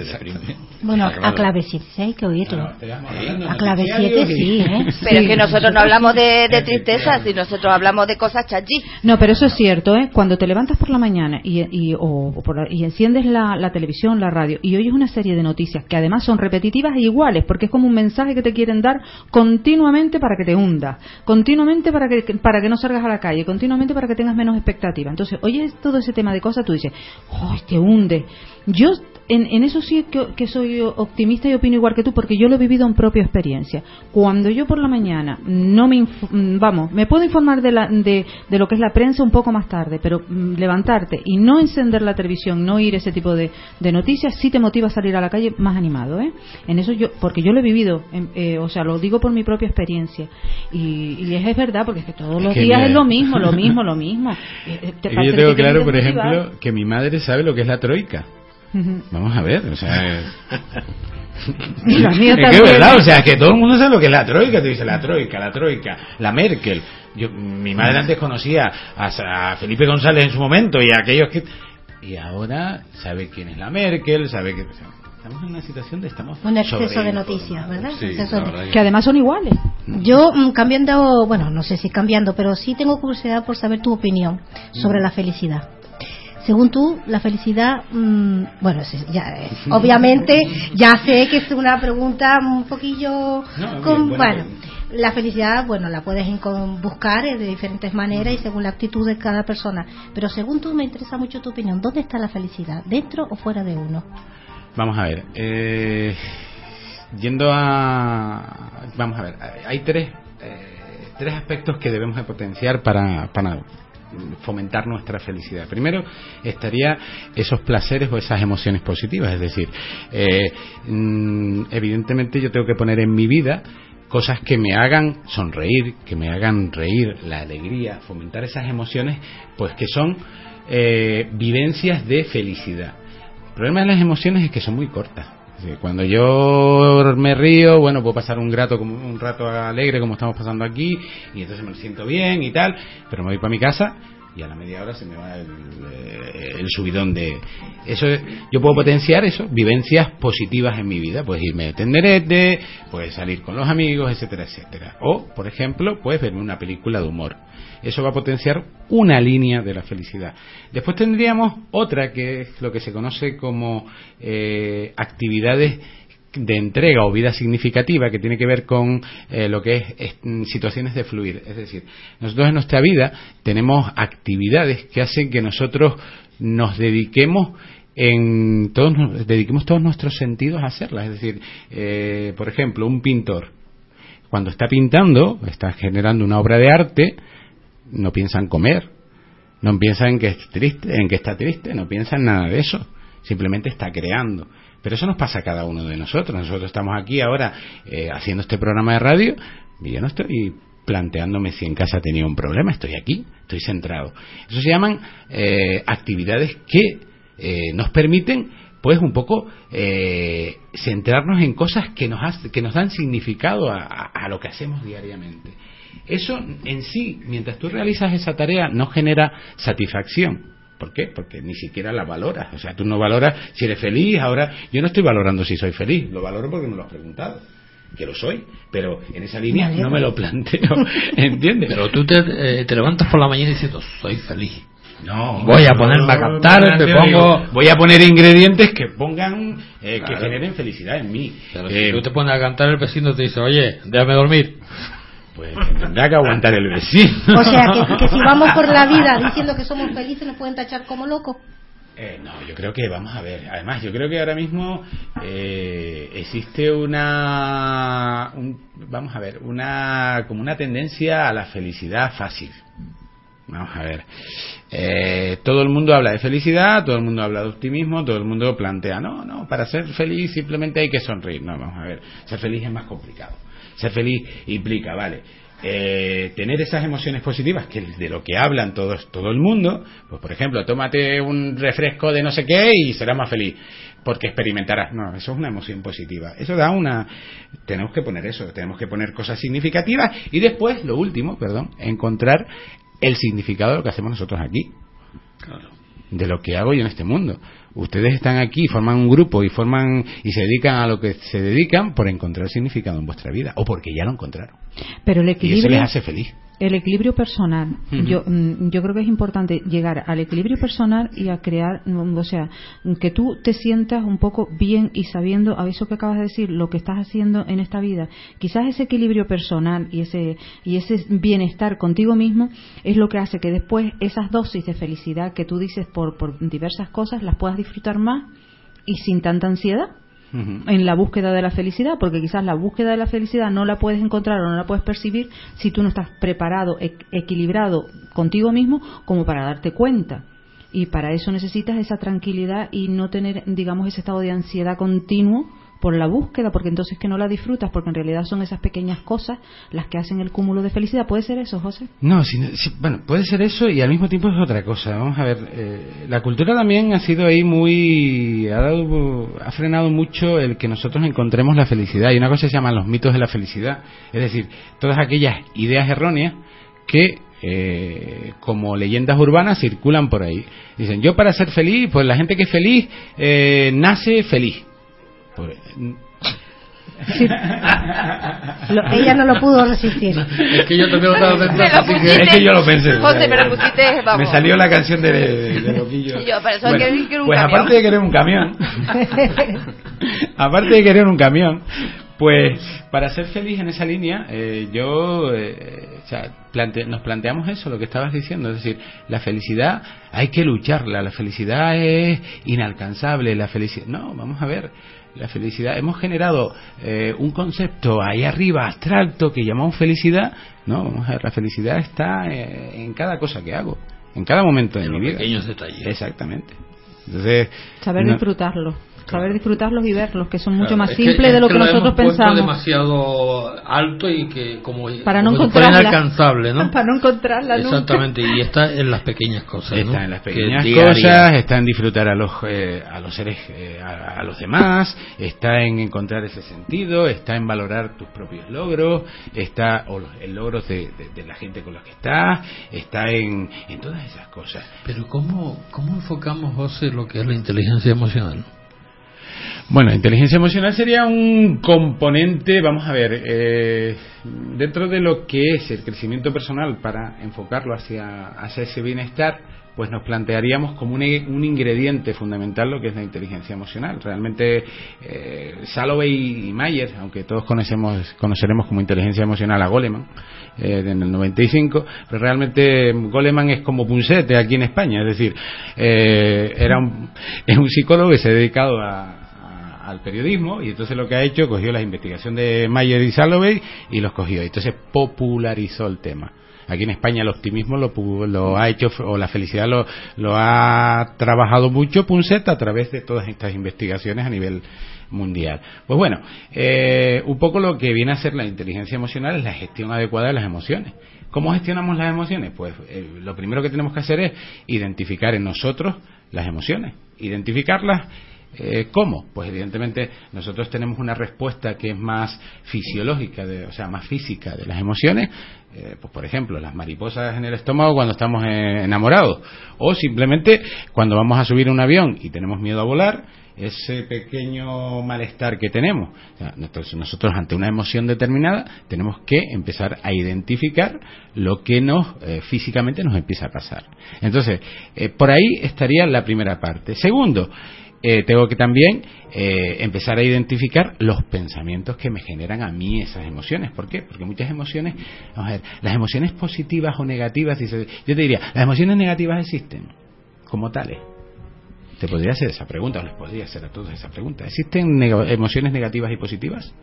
Bueno, a clave 7 sí hay que oírlo. A A clave 7 sí, ¿eh? Pero es que nosotros no hablamos de, de tristeza, si nosotros hablamos de cosas chachí. No, pero eso es cierto, ¿eh? Cuando te levantas por la mañana y, y- o- o por la- y enciendes la, la televisión, la radio y oyes una serie de noticias que además son repetitivas e iguales, porque es como un mensaje que te quieren dar continuamente para que te hundas, continuamente para que, para que no salgas a la calle, continuamente para que tengas menos expectativa. Entonces, oyes todo ese tema de cosas, tú dices, ¡ay, te hunde! Yo en, en eso sí que, que soy optimista y opino igual que tú, porque yo lo he vivido en propia experiencia. Cuando yo por la mañana no me, mm, vamos, me puedo informar de, la, de, de lo que es la prensa un poco más tarde, pero mm, levantarte y no encender la televisión, no oír ese tipo de, de noticias, sí te motiva a salir a la calle más animado, ¿eh? En eso yo, porque yo lo he vivido, en- eh, o sea, lo digo por mi propia experiencia. Y, y es, verdad, porque es que todos Es los que días es lo mismo, lo mismo, lo mismo. Eh, eh, te yo tengo que claro, por ejemplo, que mi madre sabe lo que es la troika. Vamos a ver, o sea. Y los míos es que es también. verdad, o sea, que todo el mundo sabe lo que es la troika. Te dice la troika, la troika, la Merkel. Yo, mi madre antes conocía a, a Felipe González en su momento y a aquellos que. Y ahora sabe quién es la Merkel, sabe que. o sea, estamos en una situación de estamos. Un exceso de noticias, ¿verdad? Sí, Exceso la de- verdad Que además son iguales. Yo, mm, cambiando, bueno, no sé si cambiando, pero sí tengo curiosidad por saber tu opinión sobre la felicidad. Según tú, la felicidad, mm, bueno, ya, eh, obviamente, ya sé que es una pregunta un poquillo, No, con- bien, buena bueno, la felicidad, bueno, la puedes buscar eh, de diferentes maneras y según la actitud de cada persona. Pero según tú, me interesa mucho tu opinión. ¿Dónde está la felicidad? ¿Dentro o fuera de uno? Vamos a ver. eh, yendo a. Vamos a ver. Hay tres, eh, tres aspectos que debemos de potenciar para, para fomentar nuestra felicidad. Primero estaría esos placeres o esas emociones positivas. Es decir, eh, mm, evidentemente yo tengo que poner en mi vida cosas que me hagan sonreír, que me hagan reír, la alegría, fomentar esas emociones, pues que son eh, vivencias de felicidad. El problema de las emociones es que son muy cortas. Decir, Cuando yo me río, bueno, puedo pasar un rato como un rato alegre como estamos pasando aquí y entonces me siento bien y tal, pero me voy para mi casa y a la media hora se me va el, eh, subidón de eso. es- Yo puedo potenciar eso, vivencias positivas en mi vida, pues irme de tenderete, pues salir con los amigos, etcétera, etcétera. O, por ejemplo, puedes verme una película de humor. Eso va a potenciar una línea de la felicidad. Después tendríamos otra que es lo que se conoce como eh, actividades de entrega o vida significativa que tiene que ver con eh, lo que es, es, situaciones de fluir. Es decir, nosotros en nuestra vida tenemos actividades que hacen que nosotros nos dediquemos en todos dediquemos todos nuestros sentidos a hacerlas. Es decir, eh, por ejemplo, un pintor cuando está pintando, está generando una obra de arte, no piensa en comer, no piensa en que es triste, en que está triste, no piensa en nada de eso, simplemente está creando. Pero eso nos pasa a cada uno de nosotros. Nosotros estamos aquí ahora eh, haciendo este programa de radio y yo no estoy planteándome si en casa tenía un problema, estoy aquí, estoy centrado. Eso se llaman eh, actividades que eh, nos permiten pues un poco eh, centrarnos en cosas que nos, hace- que nos dan significado a lo que hacemos diariamente. Eso en sí, mientras tú realizas esa tarea, no genera satisfacción. ¿Por qué? Porque ni siquiera la valoras. O sea, tú no valoras si eres feliz. Ahora, yo no estoy valorando si soy feliz. Lo valoro porque me lo has preguntado. Que lo soy. Pero en esa línea no me lo planteo. ¿Entiendes? Pero tú te, eh, te levantas por la mañana diciendo, soy feliz. No, Voy a ponerme a cantar, no, me yo pongo- digo, voy a poner ingredientes que pongan, eh, que generen felicidad en mí. Pero Eh, si tú te pones a cantar, el vecino te dice, oye, déjame dormir. Pues tendrá que aguantar el vecino. O sea, que, que si vamos por la vida diciendo que somos felices, nos pueden tachar como locos. Eh, no, yo creo que vamos a ver. Además, yo creo que ahora mismo eh, existe una, un- vamos a ver, una como una tendencia a la felicidad fácil. Vamos a ver. Eh, todo el mundo habla de felicidad, todo el mundo habla de optimismo, todo el mundo plantea, no, no, para ser feliz simplemente hay que sonreír. No, vamos a ver, ser feliz es más complicado. Ser feliz implica, vale, eh, tener esas emociones positivas, que de lo que hablan todos, todo el mundo, pues por ejemplo, tómate un refresco de no sé qué y serás más feliz, porque experimentarás. No, eso es una emoción positiva. Eso da una... Tenemos que poner eso, tenemos que poner cosas significativas y después, lo último, perdón, encontrar el significado de lo que hacemos nosotros aquí. De lo que hago yo en este mundo. Ustedes están aquí, forman un grupo y forman y se dedican a lo que se dedican por encontrar significado en vuestra vida o porque ya lo encontraron. Pero el Y eso equilibrio, les hace feliz. El equilibrio personal, yo, mm, yo creo que es importante llegar al equilibrio personal y a crear, mm, o sea, que tú te sientas un poco bien y sabiendo, a eso que acabas de decir, lo que estás haciendo en esta vida. Quizás ese equilibrio personal y ese, y ese bienestar contigo mismo es lo que hace que después esas dosis de felicidad que tú dices por, por diversas cosas las puedas disfrutar más y sin tanta ansiedad En la búsqueda de la felicidad, porque quizás la búsqueda de la felicidad no la puedes encontrar o no la puedes percibir si tú no estás preparado, e- equilibrado contigo mismo como para darte cuenta. Y para eso necesitas esa tranquilidad y no tener, digamos, ese estado de ansiedad continuo por la búsqueda, porque entonces que no la disfrutas, porque en realidad son esas pequeñas cosas las que hacen el cúmulo de felicidad. ¿Puede ser eso, José? No, si- si- bueno, puede ser eso y al mismo tiempo es otra cosa. Vamos a ver, eh, la cultura también ha sido ahí muy, ha, dado, ha frenado mucho el que nosotros encontremos la felicidad. Y una cosa se llaman los mitos de la felicidad, es decir, todas aquellas ideas erróneas que eh, como leyendas urbanas circulan por ahí. Dicen, yo para ser feliz, pues la gente que es feliz eh, nace feliz. Por- Lo- ella no lo pudo resistir. Es que yo también estaba pensando, que- es que yo lo pensé. José, me lo pusiste, vamos. Me salió la canción de, de Loquillo. Y yo, para eso quiero- quiero un pues camión. aparte de querer un camión, aparte de querer un camión, pues para ser feliz en esa línea, eh, yo, eh, o sea, plante- nos planteamos eso, lo que estabas diciendo, es decir, la felicidad hay que lucharla, la felicidad es inalcanzable, la felicidad, no, vamos a ver. La felicidad, hemos generado eh, un concepto ahí arriba, abstracto, que llamamos felicidad. No, vamos a ver, la felicidad está eh, en cada cosa que hago, en cada momento de En mi los vida. pequeños detalles. Exactamente. Entonces, Saber no- disfrutarlo. Saber disfrutarlos y verlos, que son mucho Claro, más es que- simples es de lo que que, lo nosotros hemos pensamos. demasiado alto y que como, Para no como encontrarla. inalcanzable, ¿no? Para no encontrarla nunca. Exactamente, y está en las pequeñas cosas. ¿no? Está en las Que pequeñas diarias. cosas, está en disfrutar a los, eh, a los seres, eh, a, a los demás, está en encontrar ese sentido, está en valorar tus propios logros, está, o los el logros de, de- de la gente con la que estás, está en, en todas esas cosas. Pero ¿cómo, ¿cómo enfocamos, José, lo que es la inteligencia emocional? Bueno, inteligencia emocional sería un componente, vamos a ver, eh, dentro de lo que es el crecimiento personal para enfocarlo hacia, hacia ese bienestar, pues nos plantearíamos como un, un ingrediente fundamental lo que es la inteligencia emocional. Realmente, eh, Salovey y Mayer, aunque todos conocemos, conoceremos como inteligencia emocional a Goleman, eh, en el 95, pero realmente Goleman es como Punset aquí en España, es decir, eh, era un, es un psicólogo que se ha dedicado a, al periodismo y entonces lo que ha hecho cogió la investigación de Mayer y Salovey y los cogió entonces popularizó el tema aquí en España el optimismo lo, lo ha hecho o la felicidad lo, lo ha trabajado mucho Punset a través de todas estas investigaciones a nivel mundial pues bueno eh, un poco lo que viene a ser la inteligencia emocional es la gestión adecuada de las emociones ¿Cómo gestionamos las emociones? Pues eh, lo primero que tenemos que hacer es identificar en nosotros las emociones. Identificarlas eh, ¿Cómo? Pues evidentemente nosotros tenemos una respuesta que es más fisiológica, de- o sea, más física de las emociones. Eh, pues por ejemplo, las mariposas en el estómago cuando estamos eh, enamorados. O simplemente cuando vamos a subir un avión y tenemos miedo a volar, ese pequeño malestar que tenemos. Nosotros ante una emoción determinada tenemos que empezar a identificar lo que nos eh, físicamente nos empieza a pasar. Entonces, eh, por ahí estaría la primera parte. Segundo, eh, tengo que también eh, empezar a identificar los pensamientos que me generan a mí esas emociones. ¿Por qué? Porque muchas emociones, vamos a ver, las emociones positivas o negativas, dice- yo te diría, las emociones negativas existen como tales. Te podría hacer esa pregunta, o les podría hacer a todos esa pregunta. ¿Existen emociones negativas y positivas?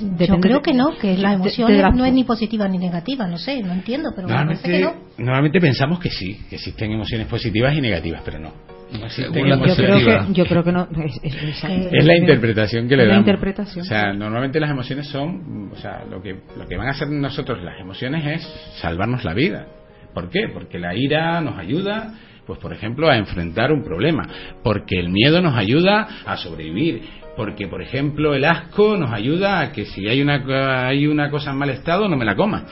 Yo Depende creo de- que no, que la de- emoción de la- no es ni positiva ni negativa, no sé, no entiendo, pero me parece que Normalmente, no. normalmente pensamos que sí, que existen emociones positivas y negativas, pero no. Yo creo que, yo creo que no. Es, es- es- Es la interpretación que le damos. interpretación. O sea, normalmente las emociones son, o sea, lo que lo que van a hacer nosotros las emociones es salvarnos la vida. ¿Por qué? Porque la ira nos ayuda, pues por ejemplo, a enfrentar un problema, porque el miedo nos ayuda a sobrevivir, porque por ejemplo el asco nos ayuda a que si hay una hay una cosa en mal estado no me la coma.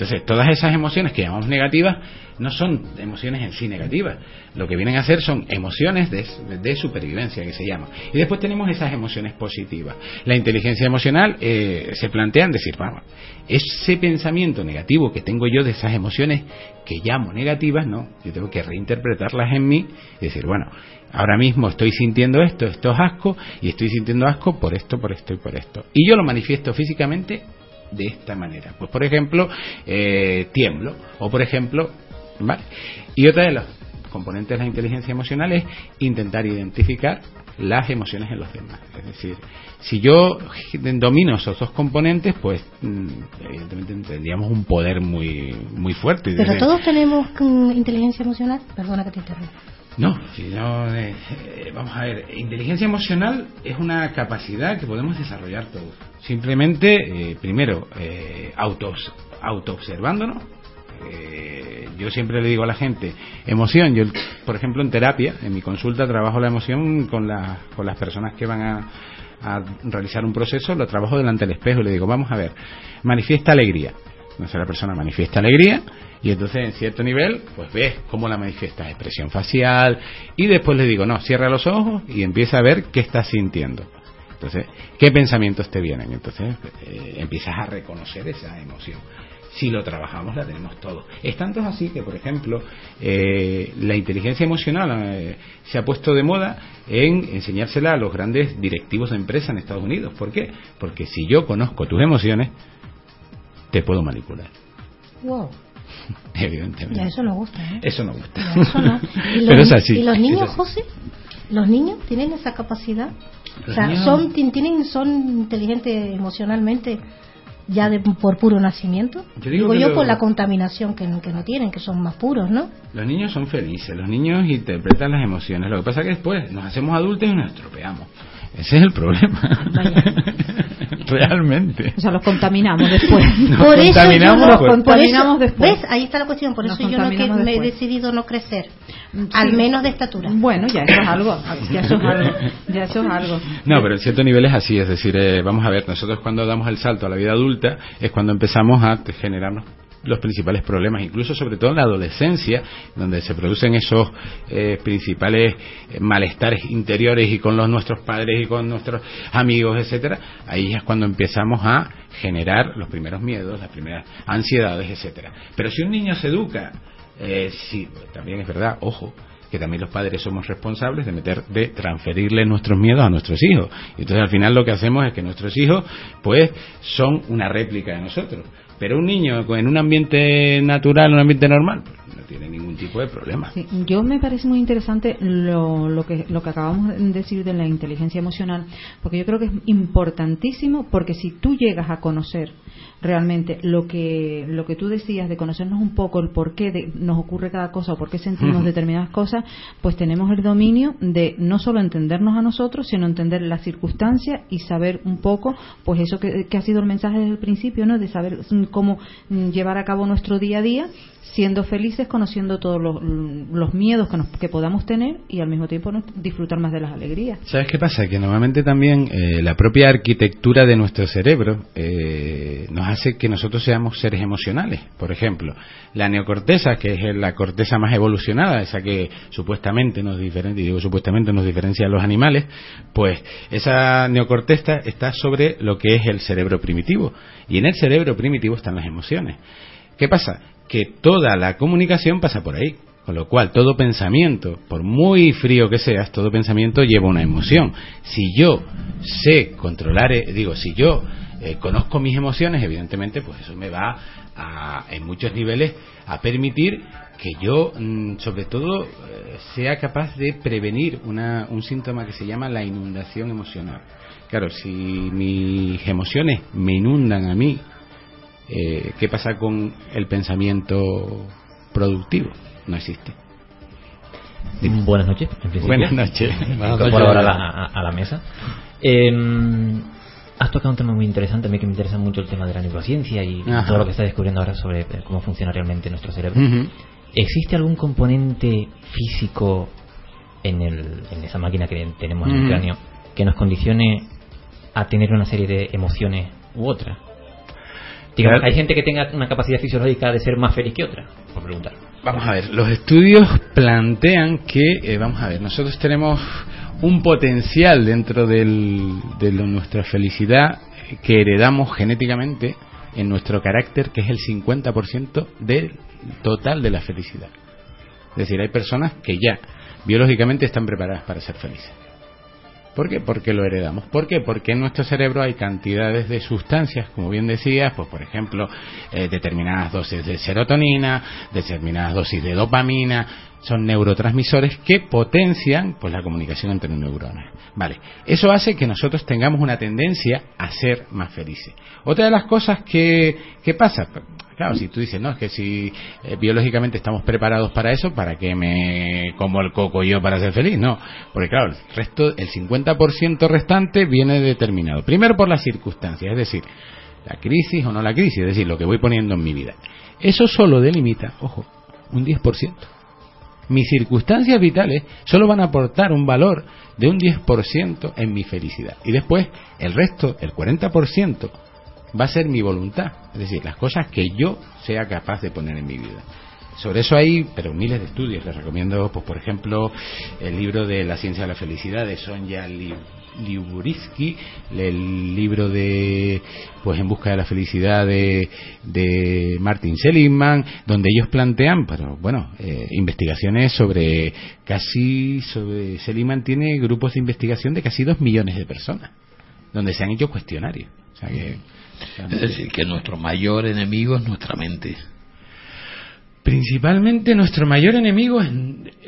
Entonces, todas esas emociones que llamamos negativas no son emociones en sí negativas. Lo que vienen a ser son emociones de, de supervivencia, que se llama. Y después tenemos esas emociones positivas. La inteligencia emocional eh, se plantea en decir, vamos, ese pensamiento negativo que tengo yo de esas emociones que llamo negativas, no, yo tengo que reinterpretarlas en mí y decir, bueno, ahora mismo estoy sintiendo esto, esto es asco, y estoy sintiendo asco por esto, por esto y por esto. Y yo lo manifiesto físicamente de esta manera. Pues por ejemplo, eh, tiemblo, o por ejemplo, ¿vale? Y otra de las componentes de la inteligencia emocional es intentar identificar las emociones en los demás. Es decir, si yo domino esos dos componentes, pues mm, evidentemente tendríamos un poder muy muy fuerte. Pero todos tenemos mm, inteligencia emocional. Perdona que te interrumpa. No, si no, eh, eh, vamos a ver, inteligencia emocional es una capacidad que podemos desarrollar todos. Simplemente, eh, primero, eh, autos, autoobservándonos. Eh, yo siempre le digo a la gente, emoción, yo por ejemplo en terapia, en mi consulta trabajo la emoción con, la- con las personas que van a, a realizar un proceso, lo trabajo delante del espejo y le digo, vamos a ver, manifiesta alegría. Entonces la persona manifiesta alegría y entonces en cierto nivel pues ves cómo la manifiesta, expresión facial y después le digo, no, cierra los ojos y empieza a ver qué estás sintiendo. Entonces, ¿qué pensamientos te vienen? Entonces eh, empiezas a reconocer esa emoción. Si lo trabajamos, la tenemos todo. Es tanto así que, por ejemplo, eh, la inteligencia emocional eh, se ha puesto de moda en enseñársela a los grandes directivos de empresa en Estados Unidos. ¿Por qué? Porque si yo conozco tus emociones, te puedo manipular. Wow. Evidentemente. Ya eso no gusta, ¿eh? Eso no gusta. Eso no. ¿Y los, Pero es así. ¿Y los niños, así. José? ¿Los niños tienen esa capacidad? O sea, niños- son, tienen, son inteligentes emocionalmente ya de, por puro nacimiento. Yo digo yo lo- por la contaminación que, que no tienen, que son más puros, ¿no? Los niños son felices, los niños interpretan las emociones. Lo que pasa es que después nos hacemos adultos y nos estropeamos. Ese es el problema. Realmente. O sea, los contaminamos después. Nos por eso yo contaminamos no- después. por Contaminamos eso- después. ¿Ves? Ahí está la cuestión. Por Nos eso yo no que me he decidido no crecer. Sí. Al menos de estatura. Bueno, ya eso es algo. Ya eso es algo. Ya eso es algo. No, pero en cierto nivel es así, es decir, eh, vamos a ver, nosotros cuando damos el salto a la vida adulta es cuando empezamos a generarnos los principales problemas, incluso sobre todo en la adolescencia, donde se producen esos eh, principales eh, malestares interiores y con los nuestros padres y con nuestros amigos, etcétera, ahí es cuando empezamos a generar los primeros miedos, las primeras ansiedades, etcétera. Pero si un niño se educa, eh, sí, también es verdad, ojo, que también los padres somos responsables de meter, de transferirle nuestros miedos a nuestros hijos. Entonces al final lo que hacemos es que nuestros hijos, pues, son una réplica de nosotros. Pero un niño en un ambiente natural, un ambiente normal, no tiene ningún tipo de problema. Sí, yo me parece muy interesante lo, lo, que, lo que acabamos de decir de la inteligencia emocional, porque yo creo que es importantísimo, porque si tú llegas a conocer realmente lo que, lo que tú decías de conocernos un poco, el por qué de- nos ocurre cada cosa o por qué sentimos determinadas cosas, pues tenemos el dominio de no solo entendernos a nosotros, sino entender las circunstancias y saber un poco, pues eso que, que ha sido el mensaje desde el principio, ¿no? De saber cómo llevar a cabo nuestro día a día siendo felices, conociendo todos los, miedos que, nos, que podamos tener y al mismo tiempo disfrutar más de las alegrías. ¿Sabes qué pasa? Que normalmente también eh, la propia arquitectura de nuestro cerebro eh, nos hace que nosotros seamos seres emocionales. Por ejemplo, la neocorteza, que es la corteza más evolucionada, esa que supuestamente nos diferencia, digo supuestamente nos diferencia a los animales, pues esa neocorteza está sobre lo que es el cerebro primitivo. Y en el cerebro primitivo están las emociones. ¿Qué pasa? Que toda la comunicación pasa por ahí. Con lo cual, todo pensamiento, por muy frío que seas, todo pensamiento lleva una emoción. Si yo sé controlar, eh, digo, si yo eh, conozco mis emociones, evidentemente, pues eso me va a, en muchos niveles a permitir que yo, mm, sobre todo, eh, sea capaz de prevenir una, un síntoma que se llama la inundación emocional. Claro, si mis emociones me inundan a mí, eh, ¿qué pasa con el pensamiento productivo? No existe. Buenas noches, en principio. Buenas noches. Incorporo ahora a la, a la mesa. Eh, has tocado un tema muy interesante, a mí que me interesa mucho el tema de la neurociencia y Ajá. todo lo que está descubriendo ahora sobre eh, cómo funciona realmente nuestro cerebro. ¿Existe algún componente físico en, el, en esa máquina que tenemos en el cráneo que nos condicione a tener una serie de emociones u otra? Digamos. ¿hay gente que tenga una capacidad fisiológica de ser más feliz que otra? Por preguntar. Vamos a ver, los estudios plantean que, eh, vamos a ver, nosotros tenemos un potencial dentro del- de lo- nuestra felicidad que heredamos genéticamente en nuestro carácter, que es el 50% del total de la felicidad. Es decir, hay personas que ya biológicamente están preparadas para ser felices. ¿Por qué? Porque lo heredamos. ¿Por qué? Porque en nuestro cerebro hay cantidades de sustancias, como bien decías, pues por ejemplo, eh, determinadas dosis de serotonina, determinadas dosis de dopamina, son neurotransmisores que potencian pues la comunicación entre neuronas. Vale, eso hace que nosotros tengamos una tendencia a ser más felices. Otra de las cosas que, que pasa, claro, si tú dices, no, es que si eh, biológicamente estamos preparados para eso, ¿para qué me como el coco yo para ser feliz? No, porque claro, el resto, el 50% restante viene determinado. Primero por las circunstancias, es decir, la crisis o no la crisis, es decir, lo que voy poniendo en mi vida. Eso solo delimita, ojo, un 10%. Mis circunstancias vitales solo van a aportar un valor de un 10% en mi felicidad. Y después, el resto, el 40%, va a ser mi voluntad. Es decir, las cosas que yo sea capaz de poner en mi vida. Sobre eso hay, pero miles de estudios. Les recomiendo, pues, por ejemplo, el libro de La ciencia de la felicidad de Sonja Li- Lyubomirsky, el libro de, pues, En busca de la felicidad de, de Martin Seligman, donde ellos plantean, pero bueno, eh, investigaciones sobre casi, sobre Seligman tiene grupos de investigación de casi dos millones de personas, donde se han hecho cuestionarios. O sea que, Es decir, que nuestro mayor enemigo es nuestra mente. Principalmente nuestro mayor enemigo es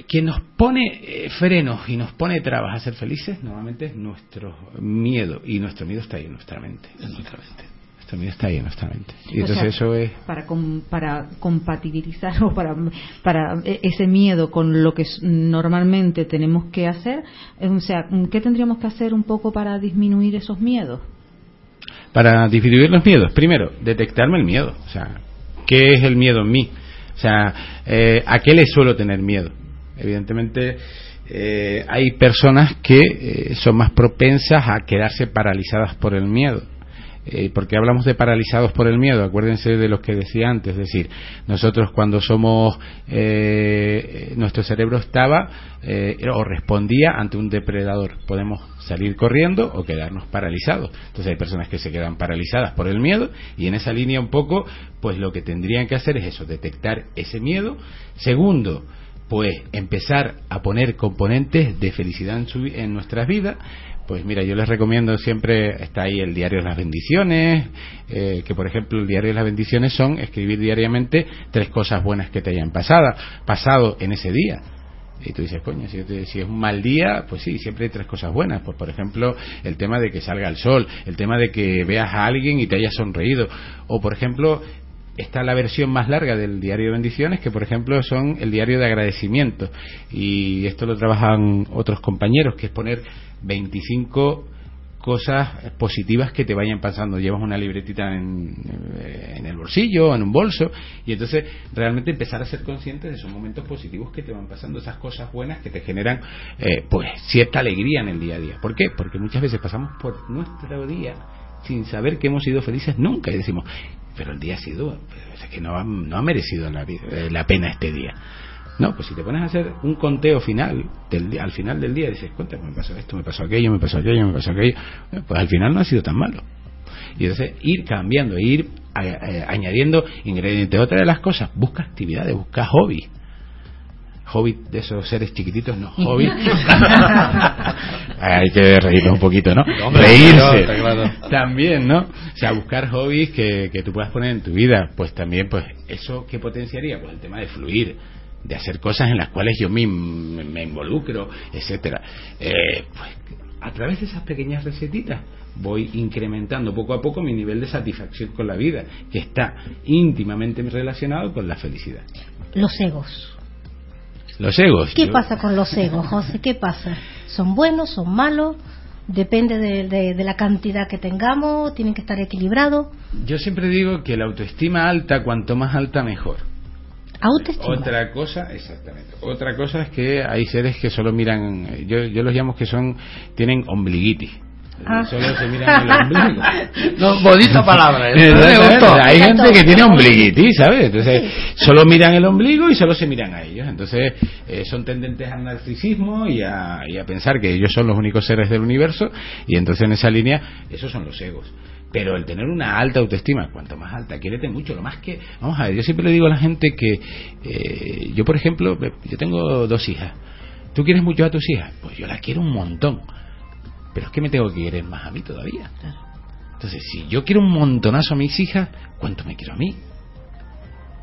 quien nos pone eh, frenos y nos pone trabas a ser felices, normalmente es nuestro miedo. Y nuestro miedo está ahí en nuestra mente. En nuestra mente. Nuestro miedo está ahí en nuestra mente. Y O entonces sea, eso es... para com- para compatibilizar o para para e- ese miedo con lo que normalmente tenemos que hacer eh, o sea qué tendríamos que hacer un poco para disminuir esos miedos Para disminuir los miedos, primero, detectarme el miedo. O sea, ¿qué es el miedo en mí? O sea, eh, ¿a qué le suelo tener miedo? Evidentemente, eh, hay personas que eh, son más propensas a quedarse paralizadas por el miedo. Eh, porque hablamos de paralizados por el miedo, acuérdense de lo que decía antes, es decir, nosotros cuando somos, eh, nuestro cerebro estaba eh, o respondía ante un depredador, podemos salir corriendo o quedarnos paralizados. Entonces hay personas que se quedan paralizadas por el miedo y en esa línea un poco, pues lo que tendrían que hacer es eso, detectar ese miedo. Segundo, pues empezar a poner componentes de felicidad en, su en nuestras vidas. Pues mira, yo les recomiendo siempre, está ahí el diario de las bendiciones, eh, que por ejemplo el diario de las bendiciones son escribir diariamente tres cosas buenas que te hayan pasado, pasado en ese día. Y tú dices, coño, si, si es un mal día, pues sí, siempre hay tres cosas buenas. Pues por ejemplo, el tema de que salga el sol, el tema de que veas a alguien y te haya sonreído. O por ejemplo, está la versión más larga del diario de bendiciones, que por ejemplo son el diario de agradecimiento. Y esto lo trabajan otros compañeros, que es poner 25 cosas positivas que te vayan pasando. Llevas una libretita en, eh, el bolsillo, o en un bolso, y entonces realmente empezar a ser consciente de esos momentos positivos que te van pasando, esas cosas buenas que te generan eh, pues cierta alegría en el día a día. ¿Por qué? Porque muchas veces pasamos por nuestro día sin saber que hemos sido felices nunca y decimos, pero el día ha sido, es que no ha, no ha merecido la, eh, la pena este día. No, pues si te pones a hacer un conteo final, del día, al final del día, dices, cuenta, me pasó esto, me pasó aquello, me pasó aquello, me pasó aquello, eh, pues al final no ha sido tan malo. Y entonces ir cambiando, ir a- a- añadiendo ingredientes. Otra de las cosas, busca actividades, busca hobbies. hobbit de esos seres chiquititos, no, hobbit. Hay que reírnos un poquito, ¿no? Reírse. También, ¿no? O sea, buscar hobbies que, que tú puedas poner en tu vida. Pues también, pues, ¿eso qué potenciaría? Pues el tema de fluir de hacer cosas en las cuales yo me, me involucro, etcétera. Eh, pues a través de esas pequeñas recetitas voy incrementando poco a poco mi nivel de satisfacción con la vida, que está íntimamente relacionado con la felicidad. Los egos. Los egos. ¿Qué pasa con los egos, José? ¿Qué pasa? ¿Son buenos? ¿Son malos? Depende de, de, la cantidad que tengamos, tienen que estar equilibrados. Yo siempre digo que la autoestima alta, cuanto más alta, mejor. Otra cosa, exactamente. Otra cosa es que hay seres que solo miran, yo, yo los llamo que son, tienen ombliguitis. Ah. Solo se miran el ombligo. No, bonita palabra. ¿eh? Hay gente que tiene ombliguitis, ¿sabes? Entonces, solo miran el ombligo y solo se miran a ellos. Entonces, eh, son tendentes al narcisismo y a, y a pensar que ellos son los únicos seres del universo. Y entonces, en esa línea, esos son los egos. Pero el tener una alta autoestima, cuanto más alta, quiérete mucho. Lo más que, vamos a ver, yo siempre le digo a la gente que eh, yo, por ejemplo, yo tengo dos hijas. ¿Tú quieres mucho a tus hijas? Pues yo las quiero un montón. Pero es que me tengo que querer más a mí todavía. Entonces, si yo quiero un montonazo a mis hijas, ¿cuánto me quiero a mí?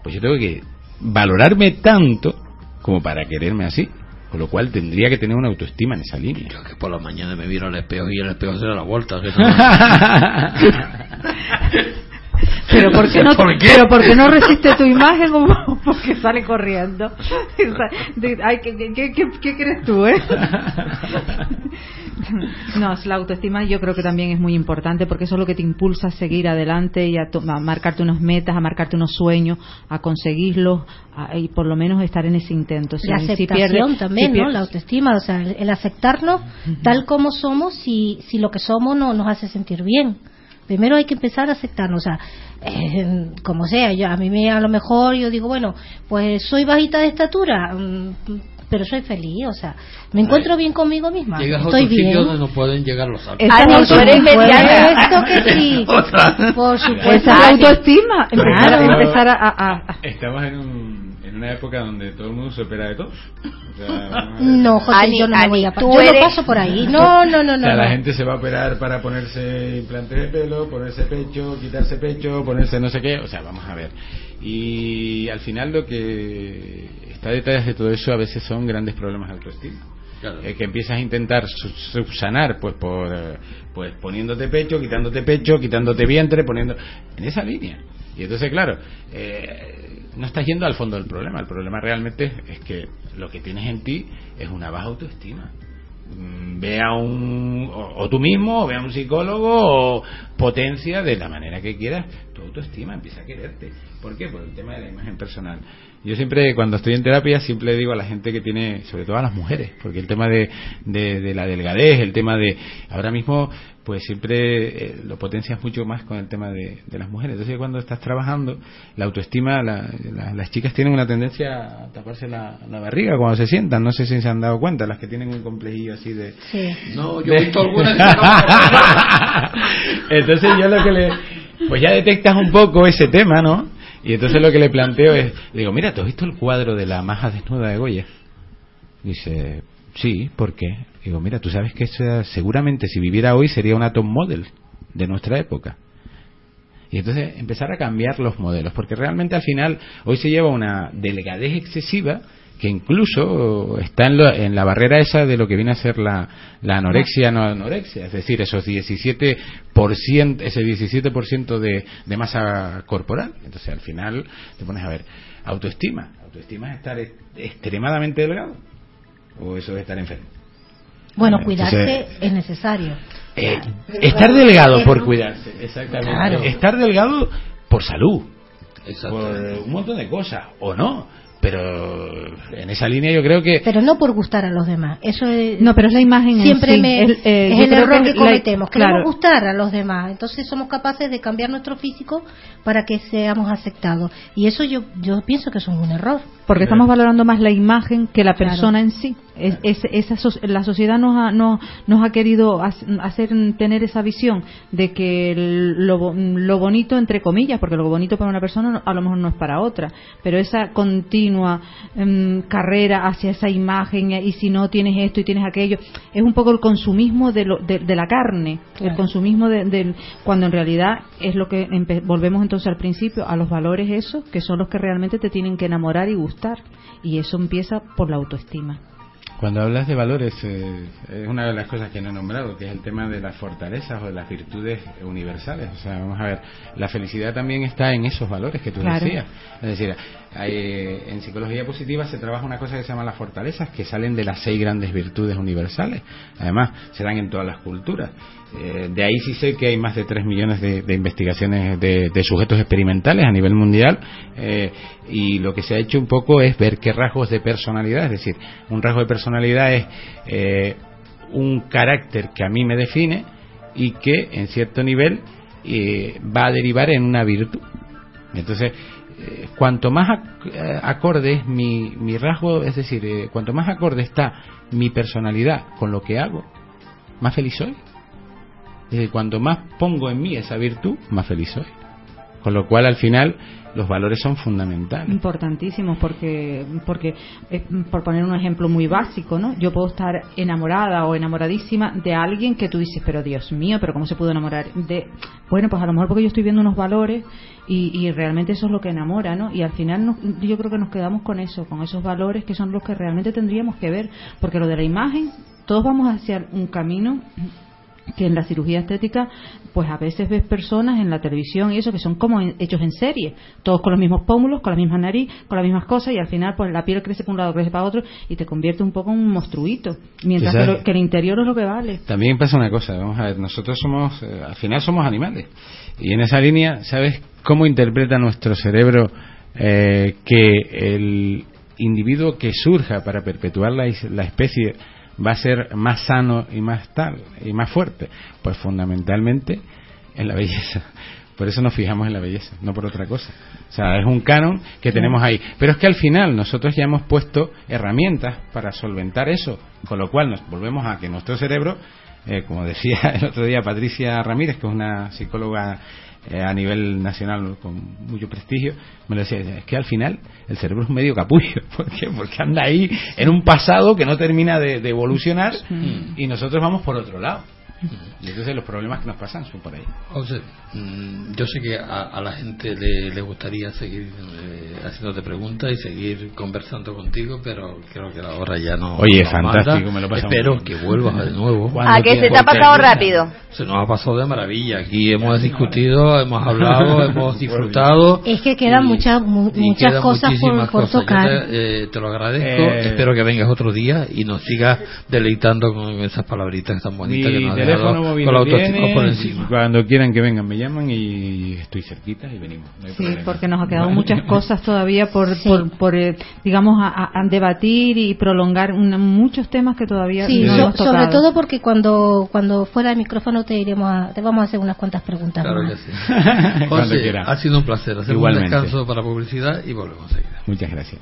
Pues yo tengo que valorarme tanto como para quererme así. Con lo cual tendría que tener una autoestima en esa línea. Yo que por la mañana me miro al espejo y el espejo se da la vuelta. pero ¿por qué no, pero ¿por qué no resiste tu imagen o porque sale corriendo? Ay, ¿qué, qué, qué, qué crees tú, eh? No, la autoestima yo creo que también es muy importante porque eso es lo que te impulsa a seguir adelante y a, marcarte unos metas, a marcarte unos sueños, a conseguirlos y por lo menos estar en ese intento. la aceptación también, ¿no? La autoestima, o sea, el, aceptarnos tal como somos si, si lo que somos no nos hace sentir bien. Primero hay que empezar a aceptarnos, o sea, eh, como sea, yo, a mí me, a lo mejor yo digo, bueno, pues soy bajita de estatura, mm, pero soy feliz, o sea, me encuentro bien conmigo misma. Llegas Estoy a otro bien. sitio donde no pueden llegar los altos. Ah, no, tú eres Esto que sí, por supuesto. Esa autoestima. Empezar, empezar a, a, a, Estamos en, un, en una época donde todo el mundo se opera de todo. O sea, no, José, Ani, yo no me voy a tú Yo eres- no paso por ahí. No, no, no, O no. la gente se va a operar para ponerse implantes de pelo, ponerse pecho, quitarse pecho, ponerse no sé qué. O sea, vamos a ver. Y al final lo que está detrás de todo eso a veces son grandes problemas de autoestima. Claro. Eh, que empiezas a intentar su- subsanar pues por eh, pues poniéndote pecho, quitándote pecho, quitándote vientre, poniendo en esa línea. Y entonces, claro, eh, no estás yendo al fondo del problema. El problema realmente es que lo que tienes en ti es una baja autoestima. Mm, Ve a un, o, o tú mismo, o ve a un psicólogo, o potencia de la manera que quieras autoestima, empieza a quererte. ¿Por qué? Por el tema de la imagen personal. Yo siempre, cuando estoy en terapia, siempre digo a la gente que tiene, sobre todo a las mujeres, porque el tema de, de, de la delgadez, el tema de, ahora mismo, pues siempre eh, lo potencias mucho más con el tema de, de las mujeres. Entonces, cuando estás trabajando, la autoestima, la- la- las chicas tienen una tendencia a taparse la, la barriga cuando se sientan. No sé si se han dado cuenta, las que tienen un complejillo así de, Sí. No, yo he visto algunas entonces yo lo que le pues ya detectas un poco ese tema no y entonces lo que le planteo es digo mira ¿tú has visto el cuadro de la maja desnuda de Goya? dice sí ¿por qué? digo mira tú sabes que esa, seguramente si viviera hoy sería una top model de nuestra época y entonces empezar a cambiar los modelos, porque realmente al final hoy se lleva una delgadez excesiva que incluso está en, lo- en la barrera esa de lo que viene a ser la, la anorexia no anorexia, es decir, esos 17%, ese 17% de, de masa corporal. Entonces al final te pones a ver, autoestima, autoestima es estar est- extremadamente delgado o eso es estar enfermo. Bueno, Entonces, cuidarse es necesario. Eh, estar delgado por cuidarse, exactamente. Claro. Estar delgado por salud, Exacto. por un montón de cosas, o no. Pero en esa línea yo creo que Pero no por gustar a los demás. Eso es, No, pero es la imagen en siempre sí. me, El- eh, es el error que que, es la- cometemos. Queremos claro. gustar a los demás. Entonces somos capaces de cambiar nuestro físico para que seamos aceptados. Y eso yo, yo pienso que es un error. Porque estamos valorando más la imagen que la Claro. persona en sí. Es, es- esa la sociedad nos ha, no- nos ha querido hacer tener esa visión de que lo, lo bonito, entre comillas, porque lo bonito para una persona a lo mejor no es para otra, pero esa continua em, carrera hacia esa imagen y si no tienes esto y tienes aquello, es un poco el consumismo de, lo- de, de la carne, el consumismo de- del cuando en realidad es lo que volvemos entonces al principio a los valores esos que son los que realmente te tienen que enamorar y gustar y eso empieza por la autoestima. Cuando hablas de valores, eh, es una de las cosas que no he nombrado, que es el tema de las fortalezas o de las virtudes universales. O sea, vamos a ver, la felicidad también está en esos valores que tú Claro. decías. Es decir, hay, eh, en psicología positiva se trabaja una cosa que se llama las fortalezas, que salen de las seis grandes virtudes universales. Además, se dan en todas las culturas. Eh, de ahí sí sé que hay más de 3 millones de, de investigaciones de, de sujetos experimentales a nivel mundial eh, y lo que se ha hecho un poco es ver qué rasgos de personalidad, es decir, un rasgo de personalidad es eh, un carácter que a mí me define y que en cierto nivel eh, va a derivar en una virtud. Entonces, cuanto más ac- acorde es mi, mi rasgo, es decir, cuanto más acorde está mi personalidad con lo que hago, más feliz soy. Es decir, cuanto más pongo en mí esa virtud, más feliz soy. Con lo cual, al final, los valores son fundamentales. Importantísimos porque, porque por poner un ejemplo muy básico, ¿no? Yo puedo estar enamorada o enamoradísima de alguien que tú dices, pero Dios mío, pero ¿cómo se pudo enamorar de...? Bueno, pues a lo mejor porque yo estoy viendo unos valores y, y realmente eso es lo que enamora, ¿no? Y al final nos- yo creo que nos quedamos con eso, con esos valores que son los que realmente tendríamos que ver, porque lo de la imagen, todos vamos hacia un camino que en la cirugía estética, pues a veces ves personas en la televisión y eso que son como en- hechos en serie, todos con los mismos pómulos, con la misma nariz, con las mismas cosas y al final pues la piel crece para un lado, crece para otro y te convierte un poco en un monstruito, mientras que, lo- que el interior es lo que vale. También pasa una cosa, vamos a ver, nosotros somos, eh, al final somos animales. Y en esa línea, ¿sabes cómo interpreta nuestro cerebro eh, que el individuo que surja para perpetuar la especie va a ser más sano y más tal, y más fuerte? Pues fundamentalmente en la belleza. Por eso nos fijamos en la belleza, no por otra cosa. O sea, es un canon que tenemos ahí. Pero es que al final nosotros ya hemos puesto herramientas para solventar eso, con lo cual nos volvemos a que nuestro cerebro, eh, como decía el otro día Patricia Ramírez, que es una psicóloga eh, a nivel nacional con mucho prestigio, me lo decía, es que al final el cerebro es medio capullo. ¿Por qué? Porque anda ahí en un pasado que no termina de, de evolucionar y nosotros vamos por otro lado. Y entonces los problemas que nos pasan son por ahí. José, mm, yo sé que a, a la gente le, le gustaría seguir eh, haciéndote preguntas y seguir conversando contigo, pero creo que la hora ya no. Oye, nos fantástico, manda. me lo he pasado Espero que vuelvas de nuevo. ¿A que se te ha pasado rápido? Se nos ha pasado de maravilla. Aquí hemos discutido, hemos hablado, hemos disfrutado. Es que quedan y- muchas mu- muchas quedan cosas por, por cosas. Tocar. te, eh, te lo agradezco. Eh, Espero que vengas otro día y nos sigas deleitando con esas palabritas tan bonitas que Mi nos has teléfono dejado móvil con la lo autoestima tiene, por encima. Cuando quieran que vengan me llaman y estoy cerquita y venimos. no Sí, problema. porque nos ha quedado Vale. muchas cosas todavía por, por, por, eh, digamos, a, a- a debatir y prolongar una- muchos temas que todavía Sí, no so- hemos tocado. sobre todo porque cuando cuando fuera el micrófono te iremos a, te vamos a hacer unas cuantas preguntas Claro más. que sí. Cuando José, quiera. ha sido un placer. Hacer Igualmente. un descanso para publicidad y volvemos enseguida. Muchas gracias.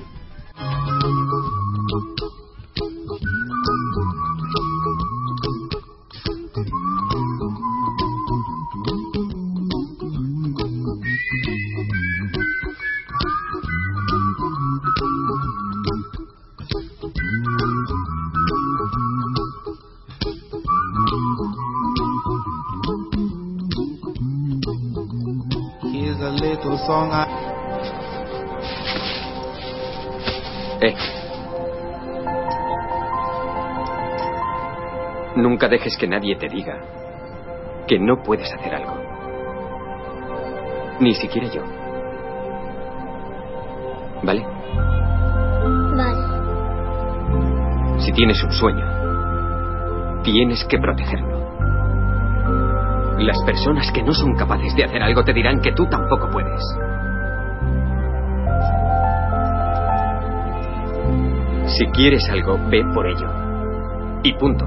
A Eh. Nunca dejes que nadie te diga que no puedes hacer algo. Ni siquiera yo. ¿Vale? Vale. Si tienes un sueño, tienes que protegerlo. Las personas que no son capaces de hacer algo te dirán que tú tampoco puedes. Si quieres algo, ve por ello. Y punto.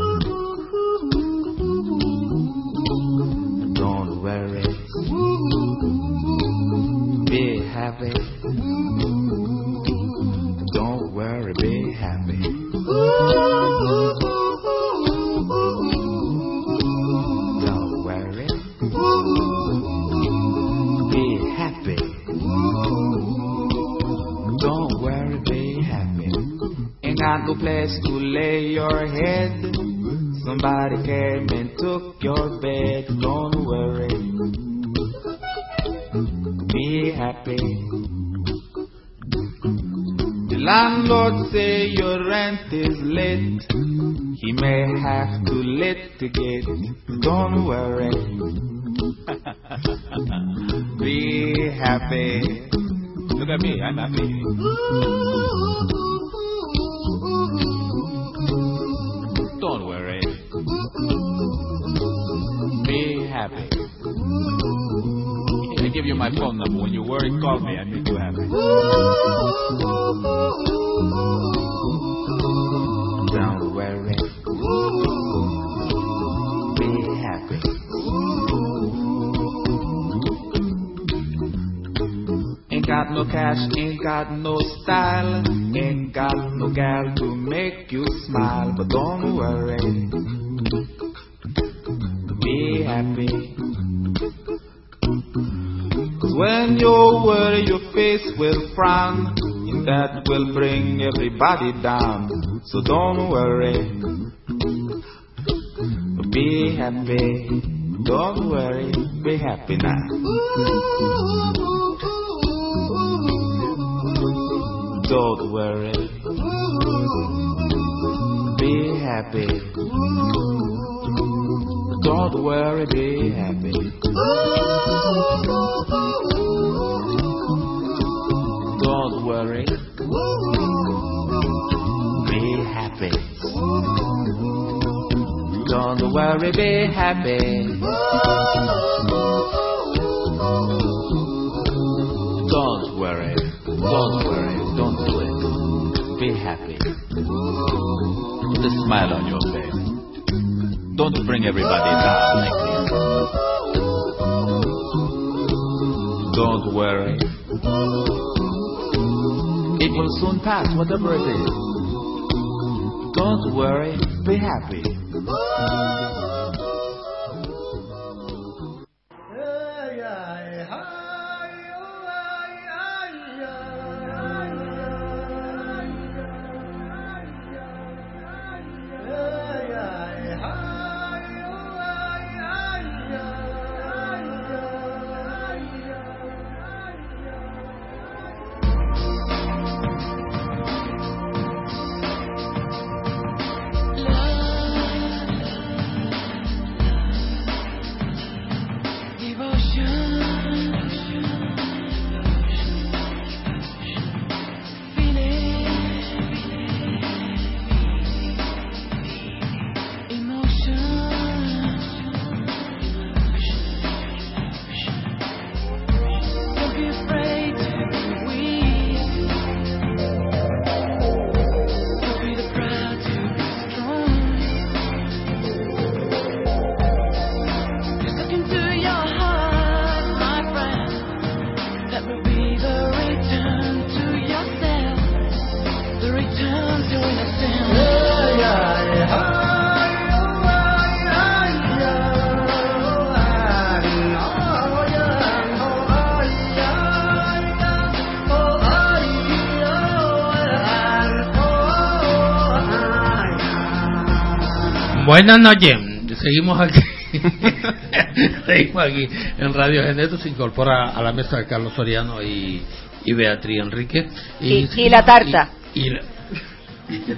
Buenas noches. Seguimos aquí. Seguimos aquí en Radio Geneto. Se incorpora a la mesa Carlos Soriano y, y Beatriz Enrique. Y, y, la tarta. Y, la,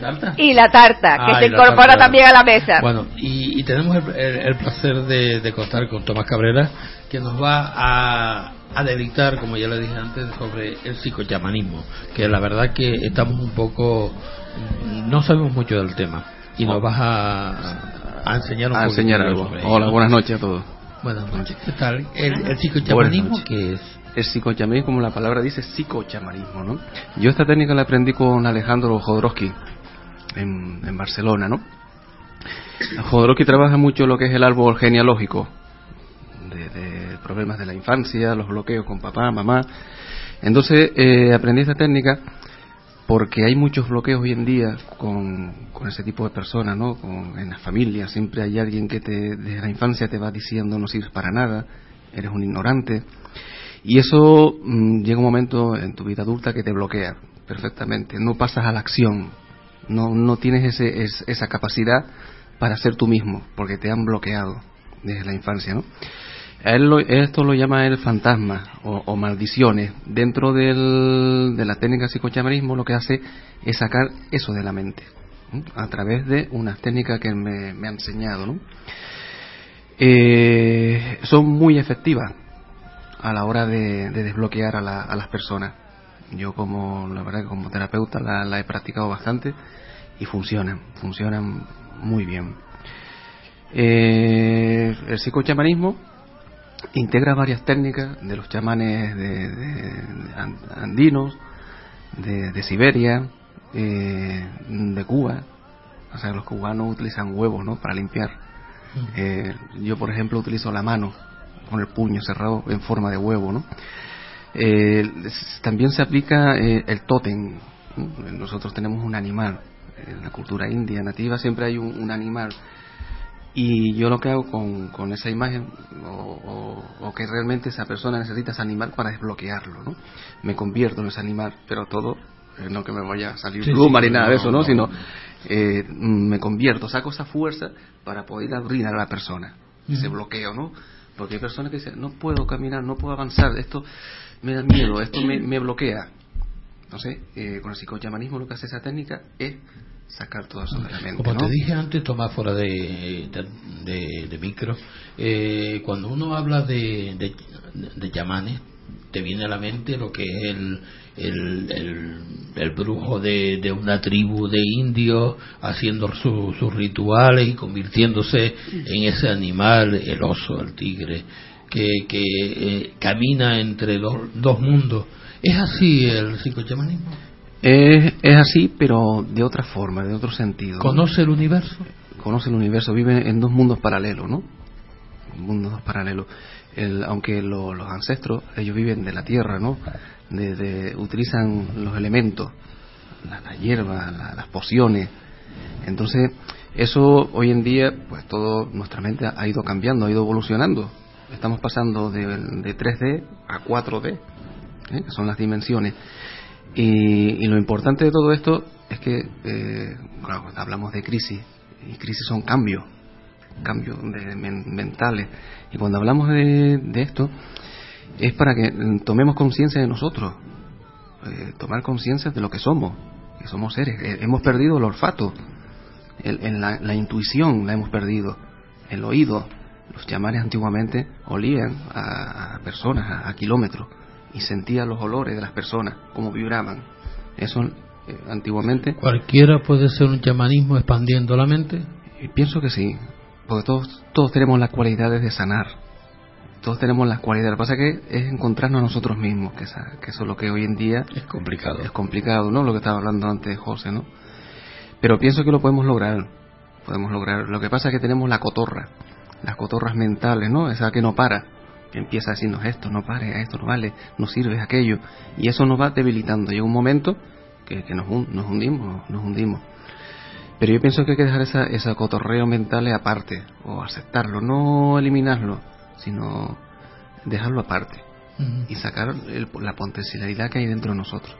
tarta? Y la tarta, que ah, se incorpora también a la mesa. Bueno, y, y tenemos el, el, placer de, de, contar con Tomás Cabrera, que nos va a, a delictar, como ya le dije antes, sobre el psicochamanismo, que la verdad que estamos un poco, no sabemos mucho del tema y nos vas a, a enseñar un a enseñar algo. Hola, buenas noches a todos. Buenas noches, ¿qué tal? El, el psicochamanismo. ¿qué es? El psicochamanismo, como la palabra dice, psicochamanismo, ¿no? Yo esta técnica la aprendí con Alejandro Jodorowsky en, en Barcelona, ¿no? Jodorowsky trabaja mucho lo que es el árbol genealógico, de, de problemas de la infancia, los bloqueos con papá, mamá. Entonces eh, aprendí esta técnica porque hay muchos bloqueos hoy en día con, ese tipo de personas, ¿no? Con- en las familias siempre hay alguien que te, desde la infancia te va diciendo no sirves para nada, eres un ignorante. Y eso mm, llega un momento en tu vida adulta que te bloquea perfectamente. No pasas a la acción, no, no tienes ese, es- esa capacidad para ser tú mismo, porque te han bloqueado desde la infancia, ¿no? Él lo- esto lo llama el fantasma o, maldiciones. Dentro del- de la técnica psicochamanismo lo que hace es sacar eso de la mente, a través de unas técnicas que me, me ha enseñado. ¿no? Eh, son muy efectivas a la hora de, de desbloquear a, la- a las personas. Yo como, la verdad, como terapeuta la, la he practicado bastante y funcionan, funcionan muy bien. Eh, el psicochamanismo integra varias técnicas de los chamanes de, de- de an- andinos, de, de Siberia, eh, de Cuba. O sea, los cubanos utilizan huevos, ¿no? Para limpiar. Eh, yo, por ejemplo, utilizo la mano con el puño cerrado en forma de huevo, ¿no? Eh, también se aplica eh, el tótem. ¿no? Nosotros tenemos un animal. En la cultura india nativa siempre hay un, un animal. Y yo lo que hago con, con esa imagen, o, o- o que realmente esa persona necesita ese animal para desbloquearlo, ¿no? Me convierto en ese animal, pero todo, eh, no que me vaya a salir Sí, pluma sí, ni nada no, de eso, ¿no? no. Sino eh, me convierto, saco esa fuerza para poder abrir a la persona, ese Ujú. bloqueo, ¿no? Porque hay personas que dicen, no puedo caminar, no puedo avanzar, esto me da miedo, esto me, me bloquea. Entonces, eh, con el psicochamanismo lo que hace esa técnica es sacar todo eso de la mente, Como ¿no? te dije antes, Tomás, fuera de, de, de- de micro, eh, cuando uno habla de, de, de chamanes, te viene a la mente lo que es el, el, el, el brujo de, de una tribu de indios haciendo su- sus rituales y convirtiéndose en ese animal, el oso, el tigre, que, que eh, camina entre dos, dos mundos. ¿Es así el psicochamanismo? Es, es así, pero de otra forma, de otro sentido. ¿no? ¿Conoce el universo? Conoce el universo, vive en dos mundos paralelos, ¿no? Mundos paralelos. El, aunque lo- los ancestros, ellos viven de la tierra, ¿no? De, de- utilizan los elementos, la, la hierba, la- las pociones. Entonces, eso hoy en día, pues todo, nuestra mente ha ido cambiando, ha ido evolucionando. Estamos pasando de, de 3D a 4D, ¿eh? que son las dimensiones. Y, y lo importante de todo esto es que, eh, hablamos de crisis, y crisis son cambios, cambios de, men- mentales. Y cuando hablamos de, esto, es para que mm, tomemos conciencia de nosotros, eh, tomar conciencia de lo que somos, que somos seres. Eh, hemos perdido el olfato, la, intuición la hemos perdido, el oído. Los chamanes antiguamente olían a, a personas a kilómetros y sentían los olores de las personas, cómo vibraban. Eso eh, antiguamente ¿Cualquiera puede ser un chamanismo expandiendo la mente? y pienso que sí, porque todos, todos tenemos las cualidades de sanar. Todos tenemos las cualidades. Lo que pasa que es encontrarnos a nosotros mismos, que, esa- que eso es lo que hoy en día es complicado. Es complicado, ¿no? Lo que estaba hablando antes José, ¿no? Pero pienso que lo podemos lograr. Podemos lograr. Lo que pasa es que tenemos la cotorra, las cotorras mentales, ¿no? Esa que no para, que empieza a decirnos esto no pare, esto no vale, no sirve aquello. Y eso nos va debilitando. Llega un momento que, que nos, nos hundimos, nos hundimos. Pero yo pienso que hay que dejar esa, esa cotorreo mental aparte, o aceptarlo, no eliminarlo, sino dejarlo aparte y sacar el- la potencialidad que hay dentro de nosotros.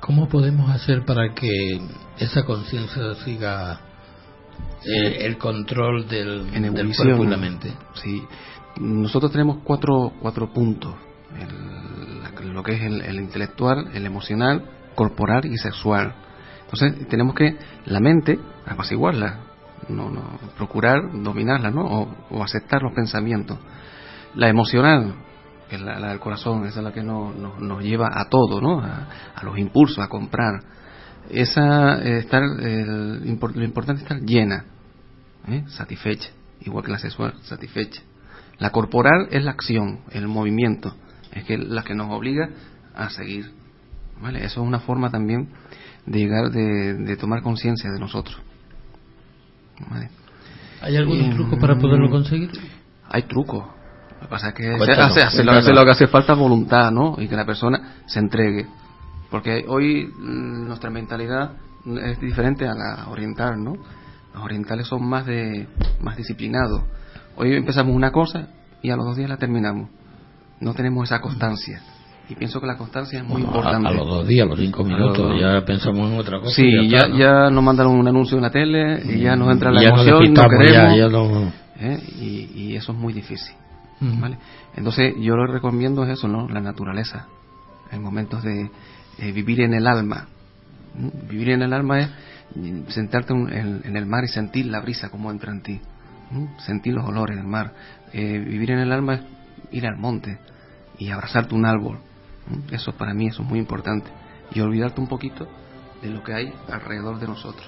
¿Cómo podemos hacer para que esa conciencia siga eh, el control del, en del cuerpo y la mente? Sí. Nosotros tenemos cuatro, cuatro puntos. El- lo que es el, el intelectual, el emocional, corporal y sexual. Entonces tenemos que la mente apaciguarla, no, no, procurar dominarla, ¿no? O, aceptar los pensamientos. La emocional, que es la, la del corazón, esa es la que nos, nos, lleva a todo, ¿no? A, a los impulsos, a comprar. Esa, eh, estar, el, lo importante es estar llena, ¿eh? satisfecha, igual que la sexual, satisfecha. La corporal es la acción, el movimiento, es que la que nos obliga a seguir. ¿vale? Eso es una forma también de llegar, de, de tomar conciencia de nosotros. ¿vale? ¿Hay algún Eh, truco para poderlo conseguir? Hay trucos. Lo que pasa es que Cuéntanos, hace, hace lo, hace lo que hace falta voluntad, ¿no? Y que la persona se entregue. Porque hoy mm, nuestra mentalidad es diferente a la oriental, ¿no? Los orientales son más de más disciplinados. Hoy empezamos una cosa y a los dos días la terminamos. No tenemos esa constancia. Y pienso que la constancia es muy Bueno, importante. A, los dos días, a los cinco minutos, los- ya pensamos en otra cosa. Sí, y ya, ¿no? ya nos mandaron un anuncio en la tele y ya nos entra la Ya emoción, no ya- queremos. no- ¿eh? y, y eso es muy difícil. ¿vale? Entonces yo lo recomiendo es eso, ¿no? La naturaleza. En momentos de eh, vivir en el alma. Vivir en el alma es mm, sentarte en el mar y sentir la brisa como entra en ti. Sentir los olores del mar. Eh, vivir en el alma es ir al monte y abrazarte un árbol. Eso para mí eso es muy importante. Y olvidarte un poquito de lo que hay alrededor de nosotros,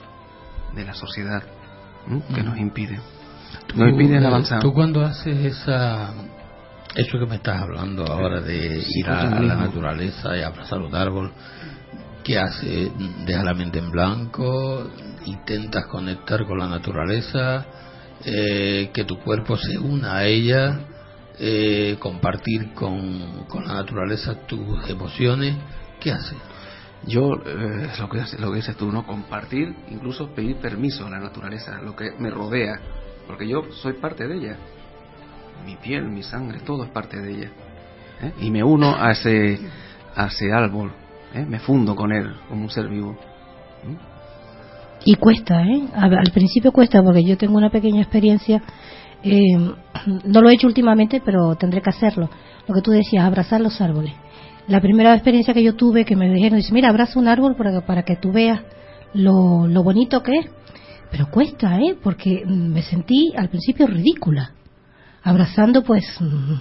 de la sociedad, que nos impide. Nos impide eh, avanzar. Tú cuando haces esa eso que me estás hablando ahora de Sí, ir a, a la naturaleza y abrazar un árbol, ¿qué haces? ¿Dejas la mente en blanco? ¿Intentas conectar con la naturaleza? Eh, ¿Que tu cuerpo se una a ella? Eh, ¿Compartir con, con la naturaleza tus emociones? ¿Qué haces? Yo, eh, lo, que, lo que dices tú, ¿no? Compartir, incluso pedir permiso a la naturaleza, lo que me rodea, porque yo soy parte de ella. Mi piel, mi sangre, todo es parte de ella. ¿eh? Y me uno a ese, a ese árbol, ¿eh? me fundo con él como un ser vivo. Y cuesta, ¿eh? Al principio cuesta porque yo tengo una pequeña experiencia. eh, no lo he hecho últimamente, pero tendré que hacerlo. Lo que tú decías, abrazar los árboles. La primera experiencia que yo tuve, que me dijeron, dice, mira, abraza un árbol para, para que tú veas lo, lo bonito que es. Pero cuesta, ¿eh? Porque mm, me sentí al principio ridícula. Abrazando, pues,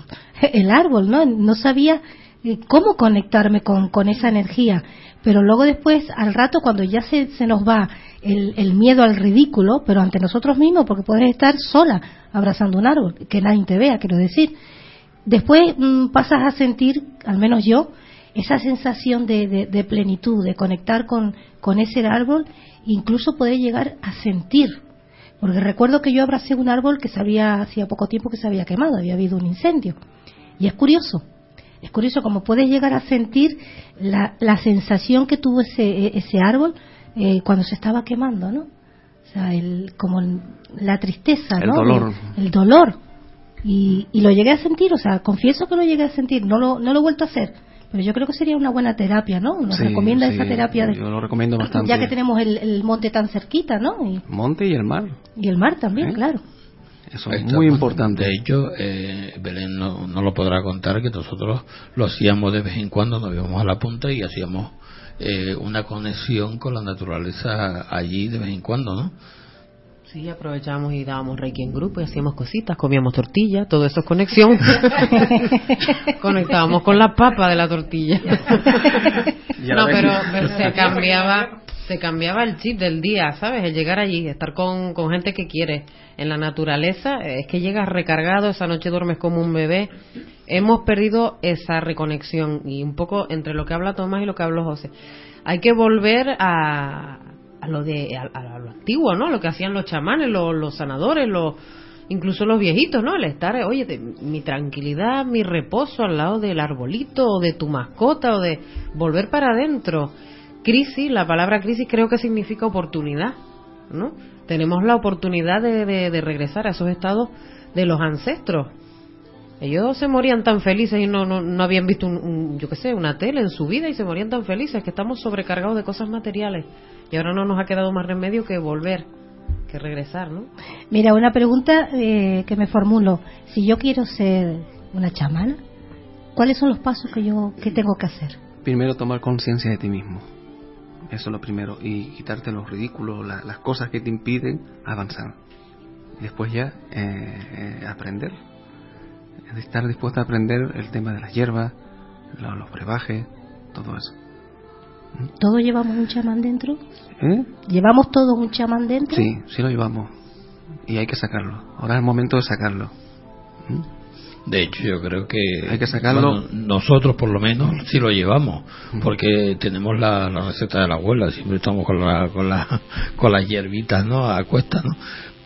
el árbol, ¿no? No sabía eh, cómo conectarme con, con esa energía. Pero luego después, al rato, cuando ya se, se nos va el, miedo al ridículo, pero ante nosotros mismos, porque puedes estar sola abrazando un árbol, que nadie te vea, quiero decir. Después mm, pasas a sentir, al menos yo, esa sensación de, de- plenitud, de conectar con, con ese árbol, incluso poder llegar a sentir. Porque recuerdo que yo abracé un árbol que se había, hacía poco tiempo que se había quemado, había habido un incendio. Y es curioso, es curioso como puedes llegar a sentir la, la sensación que tuvo ese, ese árbol eh, cuando se estaba quemando, ¿no? O sea, el, como el- la tristeza, El ¿no? dolor. El, el dolor. Y, y lo llegué a sentir, o sea, confieso que lo llegué a sentir, no lo, no lo he vuelto a hacer. Pero yo creo que sería una buena terapia, ¿no? Nos Sí, recomienda sí, esa terapia, de- Yo lo recomiendo bastante. ya que tenemos el, el monte tan cerquita, ¿no? Y, Monte y el mar. y el mar también, ¿Eh? claro. Eso es está. muy importante. De hecho, eh, Belén no, no lo podrá contar que nosotros lo hacíamos de vez en cuando, nos íbamos a la punta y hacíamos eh, una conexión con la naturaleza allí de vez en cuando, ¿no? Sí, aprovechábamos y dábamos reiki en grupo y hacíamos cositas, comíamos tortilla, todo eso es conexión. Conectábamos con la papa de la tortilla. No, pero se cambiaba se cambiaba el chip del día, ¿sabes? El llegar allí, estar con, con gente que quiere en la naturaleza, eh, es que llegas recargado, esa noche duermes como un bebé. Hemos perdido esa reconexión y un poco entre lo que habla Tomás y lo que habló José. Hay que volver a, a lo de a, lo antiguo, ¿no? Lo que hacían los chamanes, los, sanadores, los incluso los viejitos, ¿no? El estar, oye, mi tranquilidad, mi reposo al lado del arbolito o de tu mascota o de volver para adentro. Crisis, la palabra crisis creo que significa oportunidad, ¿no? Tenemos la oportunidad de, de- de regresar a esos estados de los ancestros. Ellos se morían tan felices y no, no, no habían visto, un, un- yo qué sé, una tele en su vida y se morían tan felices que estamos sobrecargados de cosas materiales. Y ahora no nos ha quedado más remedio que volver, que regresar, ¿no? Mira, una pregunta eh, que me formulo. Si yo quiero ser una chamana, ¿cuáles son los pasos que yo que tengo que hacer? Primero tomar conciencia de ti mismo. Eso es lo primero. Y quitarte los ridículos, la- las cosas que te impiden avanzar. Después ya eh, eh, aprender. Estar dispuesto a aprender el tema de las hierbas, lo- los brebajes, todo eso. ¿Todos llevamos un chamán dentro? ¿Eh? ¿Llevamos todos un chamán dentro? Sí, sí lo llevamos. Y hay que sacarlo. Ahora es el momento de sacarlo. De hecho, yo creo que Hay que sacarlo. bueno, nosotros, por lo menos, sí lo llevamos, porque tenemos la, la receta de la abuela. Siempre estamos con la, con la, con las hierbitas, ¿no? A cuestas, ¿no?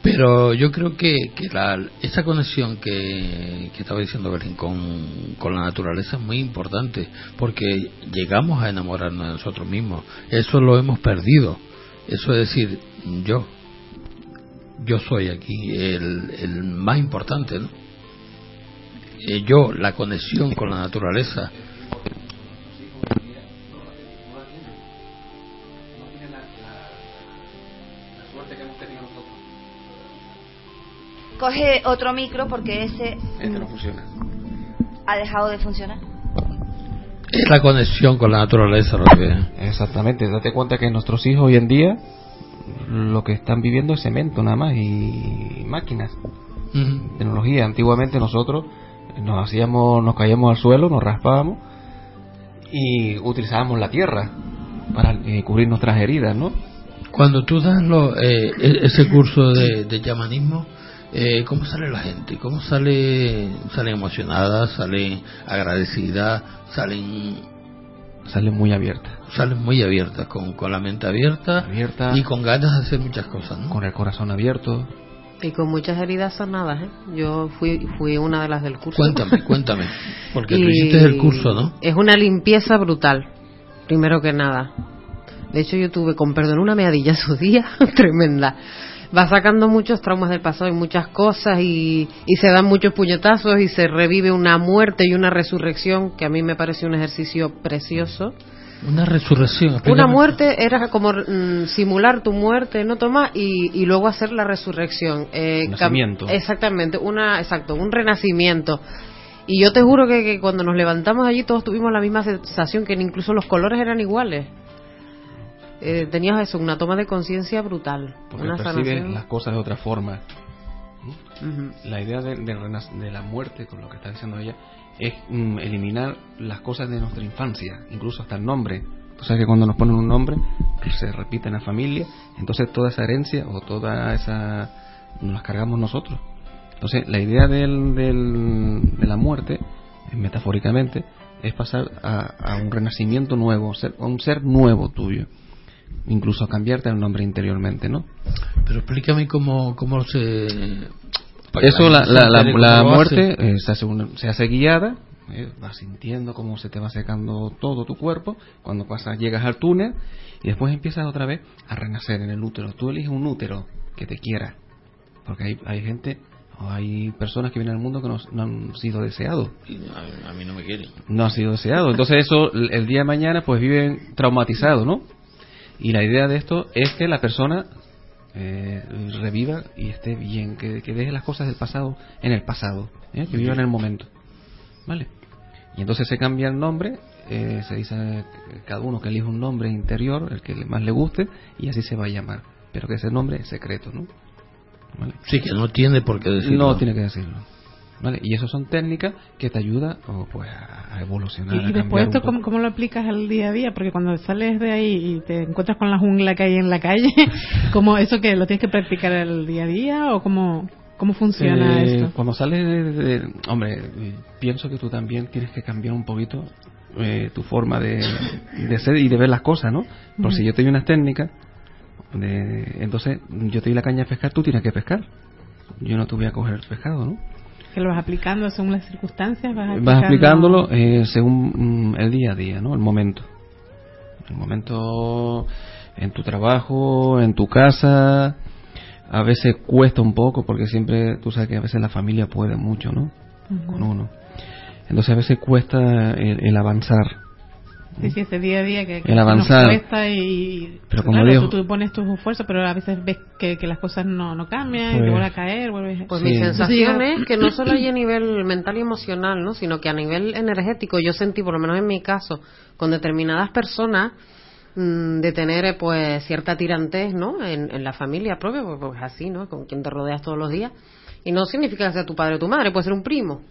Pero yo creo que, que la, esa conexión que, que estaba diciendo Belén con, con la naturaleza es muy importante, porque llegamos a enamorarnos de nosotros mismos. Eso lo hemos perdido. Eso es decir, yo, yo soy aquí el, el más importante, ¿no? Eh, yo, la conexión con la naturaleza. Coge otro micro porque ese Este no funciona. ha dejado de funcionar. Es la conexión con la naturaleza lo que Exactamente, date cuenta que nuestros hijos hoy en día lo que están viviendo es cemento nada más y máquinas, tecnología. Antiguamente nosotros nos hacíamos, nos caíamos al suelo, nos raspábamos y utilizábamos la tierra para eh, cubrir nuestras heridas, ¿no? Cuando tú das lo- eh, e- ese curso de, de chamanismo, eh, ¿cómo sale la gente? ¿Cómo sale? ¿Salen emocionadas? ¿Salen agradecidas? ¿Salen Salen muy abiertas. Salen muy abiertas, con, con la mente abierta, Abierta. y con ganas de hacer muchas cosas, ¿no? Con el corazón abierto. Y con muchas heridas sanadas, ¿eh? Yo fui, fui una de las del curso. Cuéntame, cuéntame, porque tú hiciste el curso, ¿no? Es una limpieza brutal, primero que nada. De hecho, yo tuve, con perdón, una meadilla su día tremenda. Va sacando muchos traumas del pasado y muchas cosas y, y se dan muchos puñetazos y se revive una muerte y una resurrección que a mí me pareció un ejercicio precioso. Una resurrección. Una muerte era como mm, simular tu muerte, ¿no, Tomás? Y, y luego hacer la resurrección. Eh, Nacimiento. Exactamente, una, exacto, un renacimiento. Y yo te juro que, que cuando nos levantamos allí todos tuvimos la misma sensación, que incluso los colores eran iguales. Eh, tenías eso, una toma de conciencia brutal. Porque una sanación. las cosas de otra forma. La idea de, de la muerte, con lo que está diciendo ella, es mm, eliminar las cosas de nuestra infancia, incluso hasta el nombre. Tú sabes que cuando nos ponen un nombre, se repite en la familia, entonces toda esa herencia o toda esa. nos las cargamos nosotros. Entonces, la idea del, del- de la muerte, eh, metafóricamente, es pasar a, a un renacimiento nuevo, ser, a un ser nuevo tuyo. Incluso a cambiarte el nombre interiormente, ¿no? Pero explícame cómo, cómo se... que Eso, la, la, la, la muerte eh, se, hace una- se hace guiada, eh, vas sintiendo cómo se te va secando todo tu cuerpo, cuando pasas, llegas al túnel y después empiezas otra vez a renacer en el útero. Tú eliges un útero que te quiera, porque hay, hay gente o hay personas que vienen al mundo que no, no han sido deseados. A, a mí no me quieren. No han sido deseados. Entonces eso, el día de mañana, pues viven traumatizados, ¿no? Y la idea de esto es que la persona eh, reviva y esté bien, que, que deje las cosas del pasado en el pasado, ¿eh? que viva en el momento. ¿Vale? Y entonces se cambia el nombre, eh, se dice cada uno que elija un nombre interior, el que más le guste, y así se va a llamar. Pero que ese nombre es secreto, ¿no? ¿Vale? Sí, que no tiene por qué decirlo. No tiene que decirlo. ¿Vale? Y eso son técnicas que te ayudan oh, pues, a evolucionar. Y, a y después esto. ¿cómo, ¿cómo lo aplicas al día a día? Porque cuando sales de ahí y te encuentras con la jungla que hay en la calle, ¿cómo eso que lo tienes que practicar el día a día o cómo, cómo funciona Eh, esto? Cuando sales de, de- hombre, eh, pienso que tú también tienes que cambiar un poquito eh, tu forma de, de ser y de ver las cosas, ¿no? Por Ujú. si yo te doy unas técnicas, de, entonces yo te doy la caña de pescar, tú tienes que pescar. Yo no te voy a coger el pescado, ¿no? Que lo vas aplicando según las circunstancias, vas, aplicándolo eh, según mm, el día a día, ¿no? El momento. El momento en tu trabajo, en tu casa. A veces cuesta un poco porque siempre, tú sabes que a veces la familia puede mucho, ¿no? Con uno. Entonces a veces cuesta el, el avanzar. Sí, sí, ese día a día que, que El nos avanzar. cuesta y Pero como claro, digo- tú, tú pones tus esfuerzos, pero a veces ves que, que las cosas no, no cambian, y Pues- te vuelve a caer, vuelves Pues Sí. mi sensación es que no solo hay a nivel mental y emocional, ¿no? sino que a nivel energético yo sentí, por lo menos en mi caso, con determinadas personas, mm, de tener eh, pues cierta tirantez no en, en la familia propia porque pues, es así no con quien te rodeas todos los días y no significa que sea tu padre o tu madre puede ser un primo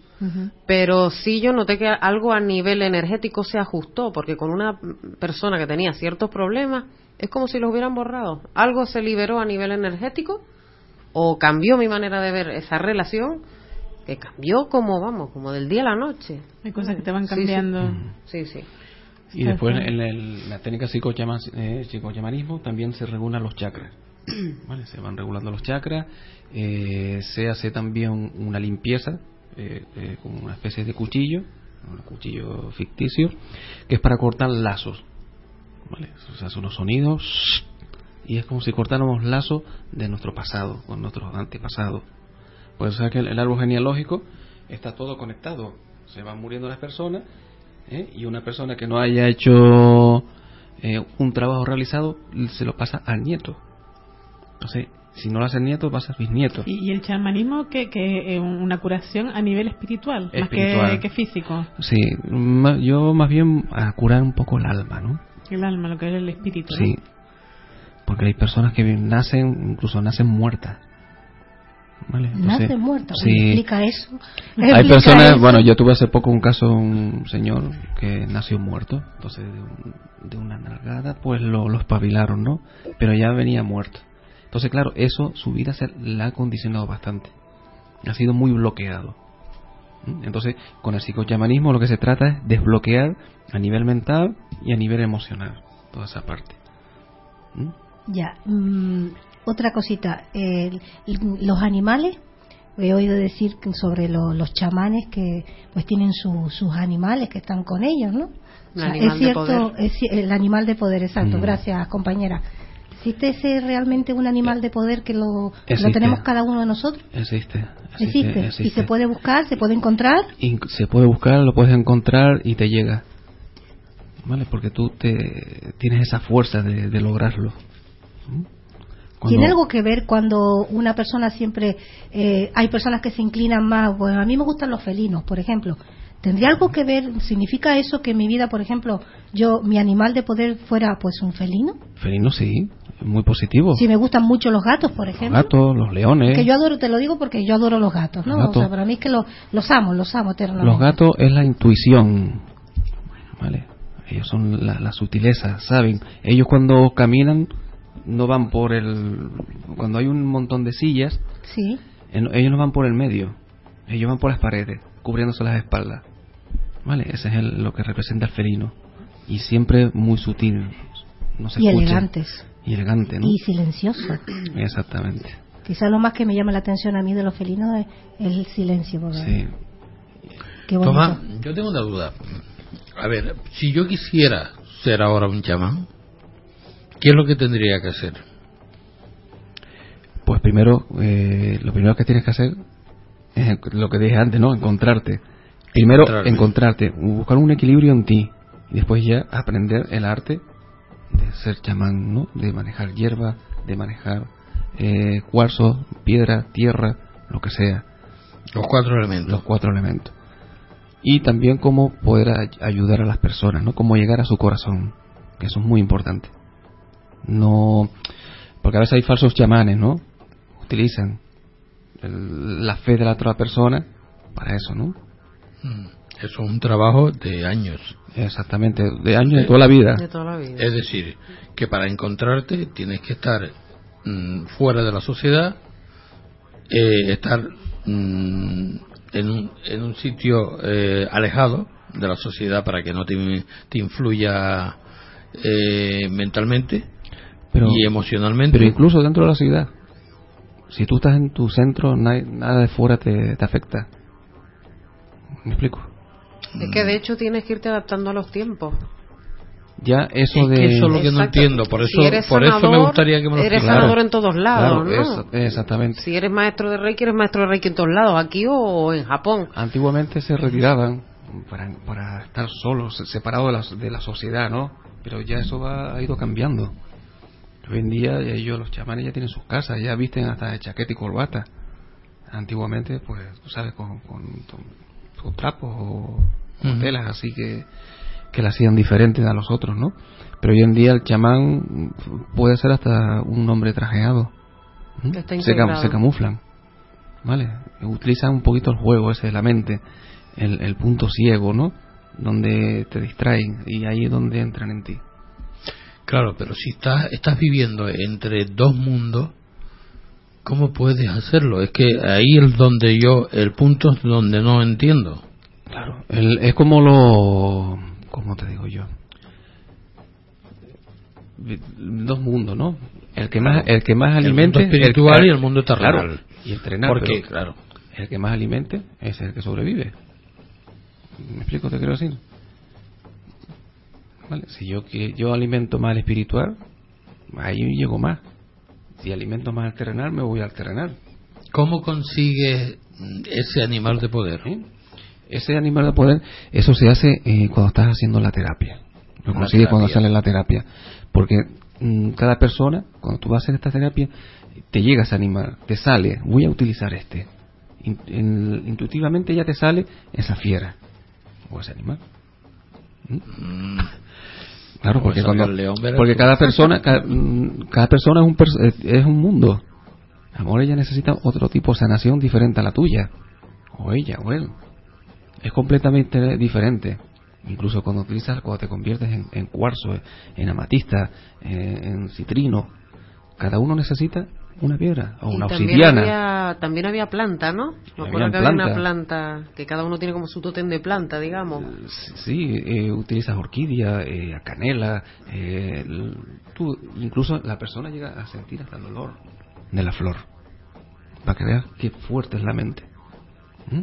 pero sí yo noté que algo a nivel energético se ajustó porque con una persona que tenía ciertos problemas es como si los hubieran borrado algo se liberó a nivel energético o cambió mi manera de ver esa relación que cambió como vamos como del día a la noche Hay cosas que te van Sí, sí. cambiando. sí sí Y después en el- la técnica psicochama- eh, psicochamanismo también se regulan los chakras. ¿vale? Se van regulando los chakras, eh, se hace también una limpieza eh, eh, con una especie de cuchillo, un cuchillo ficticio, que es para cortar lazos. ¿vale? Se hace unos sonidos y es como si cortáramos lazos de nuestro pasado, con nuestros antepasados. Por eso es que el, el árbol genealógico está todo conectado. Se van muriendo las personas ¿eh? y una persona que no haya hecho eh, un trabajo realizado se lo pasa al nieto. Entonces, si no lo hace el nieto, pasa al bisnieto. Y, el chamanismo que, que es una curación a nivel espiritual, Espiritual. más que, que físico. Sí, yo más bien a curar un poco el alma, ¿no? El alma, lo que es el espíritu. ¿no? Sí. Porque hay personas que nacen, incluso nacen muertas. ¿Vale? Entonces, Nace muerto. Sí. Explica eso. Hay Explica personas, eso. bueno, yo tuve hace poco un caso, un señor que nació muerto, entonces de, un- de una nalgada, pues lo, lo espabilaron, ¿no? Pero ya venía muerto. Entonces, claro, eso, su vida se la ha condicionado bastante. Ha sido muy bloqueado. ¿Mm? Entonces, con el psicochamanismo lo que se trata es desbloquear a nivel mental y a nivel emocional toda esa parte. ¿Mm? Ya, mm, otra cosita, el- los animales, he oído decir que sobre lo- los chamanes que pues tienen su- sus animales que están con ellos, ¿no? Un animal es de cierto, poder. es el animal de poder, exacto, Mm. gracias compañera. ¿Existe ese realmente un animal de poder que lo, que lo tenemos cada uno de nosotros? Existe, Existe, existe, y existe. se puede buscar, se puede encontrar. Y se puede buscar, lo puedes encontrar y te llega. ¿Vale? Porque tú te tienes esa fuerza de, de lograrlo. ¿Mm? Cuando- ¿Tiene algo que ver cuando una persona siempre, eh, hay personas que se inclinan más, bueno, a mí me gustan los felinos, por ejemplo. ¿Tendría algo que ver, significa eso que en mi vida, por ejemplo, yo, mi animal de poder fuera pues un felino? Felino sí, muy positivo. Si me gustan mucho los gatos, por los ejemplo. gatos, los leones. Que yo adoro, te lo digo porque yo adoro los gatos, ¿no? Los gatos. O sea, para mí es que lo- los amo, los amo eternamente. Los gatos es la intuición. ¿Vale? Ellos son la, la sutileza, ¿saben? Ellos cuando caminan no van por el... Cuando hay un montón de sillas, Sí. ellos no van por el medio. Ellos van por las paredes, cubriéndose las espaldas. ¿Vale? Ese es el- lo que representa el felino. Y siempre muy sutil. No se Y escucha. elegantes. Y elegante, ¿no? Y silencioso. Exactamente. Quizá lo más que me llama la atención a mí de los felinos es, el silencio. porque- Sí. Qué bonito. Tomás, yo tengo una duda. A ver, si yo quisiera ser ahora un chamán, ¿qué es lo que tendría que hacer? Pues primero, eh, lo primero que tienes que hacer es lo que dije antes, ¿no? Encontrarte. Primero, encontrarte, buscar un equilibrio en ti y después ya aprender el arte de ser chamán, ¿no? De manejar hierba, de manejar eh, cuarzo, piedra, tierra, lo que sea. Los cuatro elementos. Los cuatro elementos. Y también cómo poder ay- ayudar a las personas, ¿no? Cómo llegar a su corazón, que eso es muy importante. No, porque a veces hay falsos chamanes, ¿no? Utilizan el- la fe de la otra persona para eso, ¿no? Mm, Eso es un trabajo de años. Exactamente, de años de toda la vida. de toda la vida Es decir, que para encontrarte tienes que estar mm, fuera de la sociedad, eh, estar mm, en, un, en un sitio eh, alejado de la sociedad para que no te, te influya eh, mentalmente Pero- y emocionalmente. Pero incluso dentro de la ciudad. Si tú estás en tu centro, na- nada de fuera te, te afecta. ¿Me explico? Es que de hecho tienes que irte adaptando a los tiempos Ya eso Es de... que eso es lo que no entiendo, por eso, Si eres por eso me gustaría que me lo eres sanador en todos lados, Claro, ¿no? es- exactamente. si eres maestro de reiki eres maestro de reiki en todos lados aquí o en Japón Antiguamente se retiraban para, para estar solos, separados de la, de la sociedad, ¿no? Pero ya eso va, ha ido cambiando. Hoy en día ya ellos, los chamanes ya tienen sus casas, ya visten hasta de chaqueta y corbata. Antiguamente, pues, tú sabes, con, con, con trapos o con Ujú. telas, así que que la hacían diferente a los otros, ¿no? Pero hoy en día el chamán puede ser hasta un hombre trajeado. ¿Mm? Se, cam- se camuflan, ¿vale? Utilizan un poquito el juego ese de la mente, el, el punto ciego, ¿no? Donde te distraen y ahí es donde entran en ti. Claro, pero si estás, estás viviendo entre dos mundos, ¿cómo puedes hacerlo? Es que ahí es donde yo, el punto es donde no entiendo. Claro. El- es como lo. ¿Cómo te digo yo? Dos mundos, ¿no? El que más, el que más El alimente. mundo espiritual el- y el mundo terrenal. Claro, y entrenar. Porque, pero claro. El que más alimente es el que sobrevive. ¿Me explico? Te quiero decir. Vale, si yo, que- yo alimento más el espiritual, ahí llego más. Alimento más terrenal, me voy al terrenal. ¿Cómo consigues mm, ese animal de poder? Ese animal de poder, eso se hace eh, cuando estás haciendo la terapia. Lo La consigues cuando terapia. sale la terapia. Porque mm, cada persona, cuando tú vas a hacer esta terapia, te llega ese animal, te sale, voy a utilizar este. In- en- intuitivamente ya te sale esa fiera o ese animal. ¿Mm? Claro, porque, cuando- león, porque cada persona, cada, mm, cada persona es un, pers- es- un mundo. Amor, ella necesita otro tipo de sanación diferente a la tuya. O ella, o él. Es completamente diferente. Incluso cuando utilizas, cuando te conviertes en, en cuarzo, en amatista, en, en citrino, cada uno necesita una piedra o Y una también obsidiana. había, también había planta, ¿no? Me acuerdo que había una planta. que cada uno tiene como su tótem de planta, digamos. Sí, eh, utilizas orquídea, eh, canela, eh, tú, incluso la persona llega a sentir hasta el olor de la flor, para que veas qué fuerte es la mente. ¿Mm?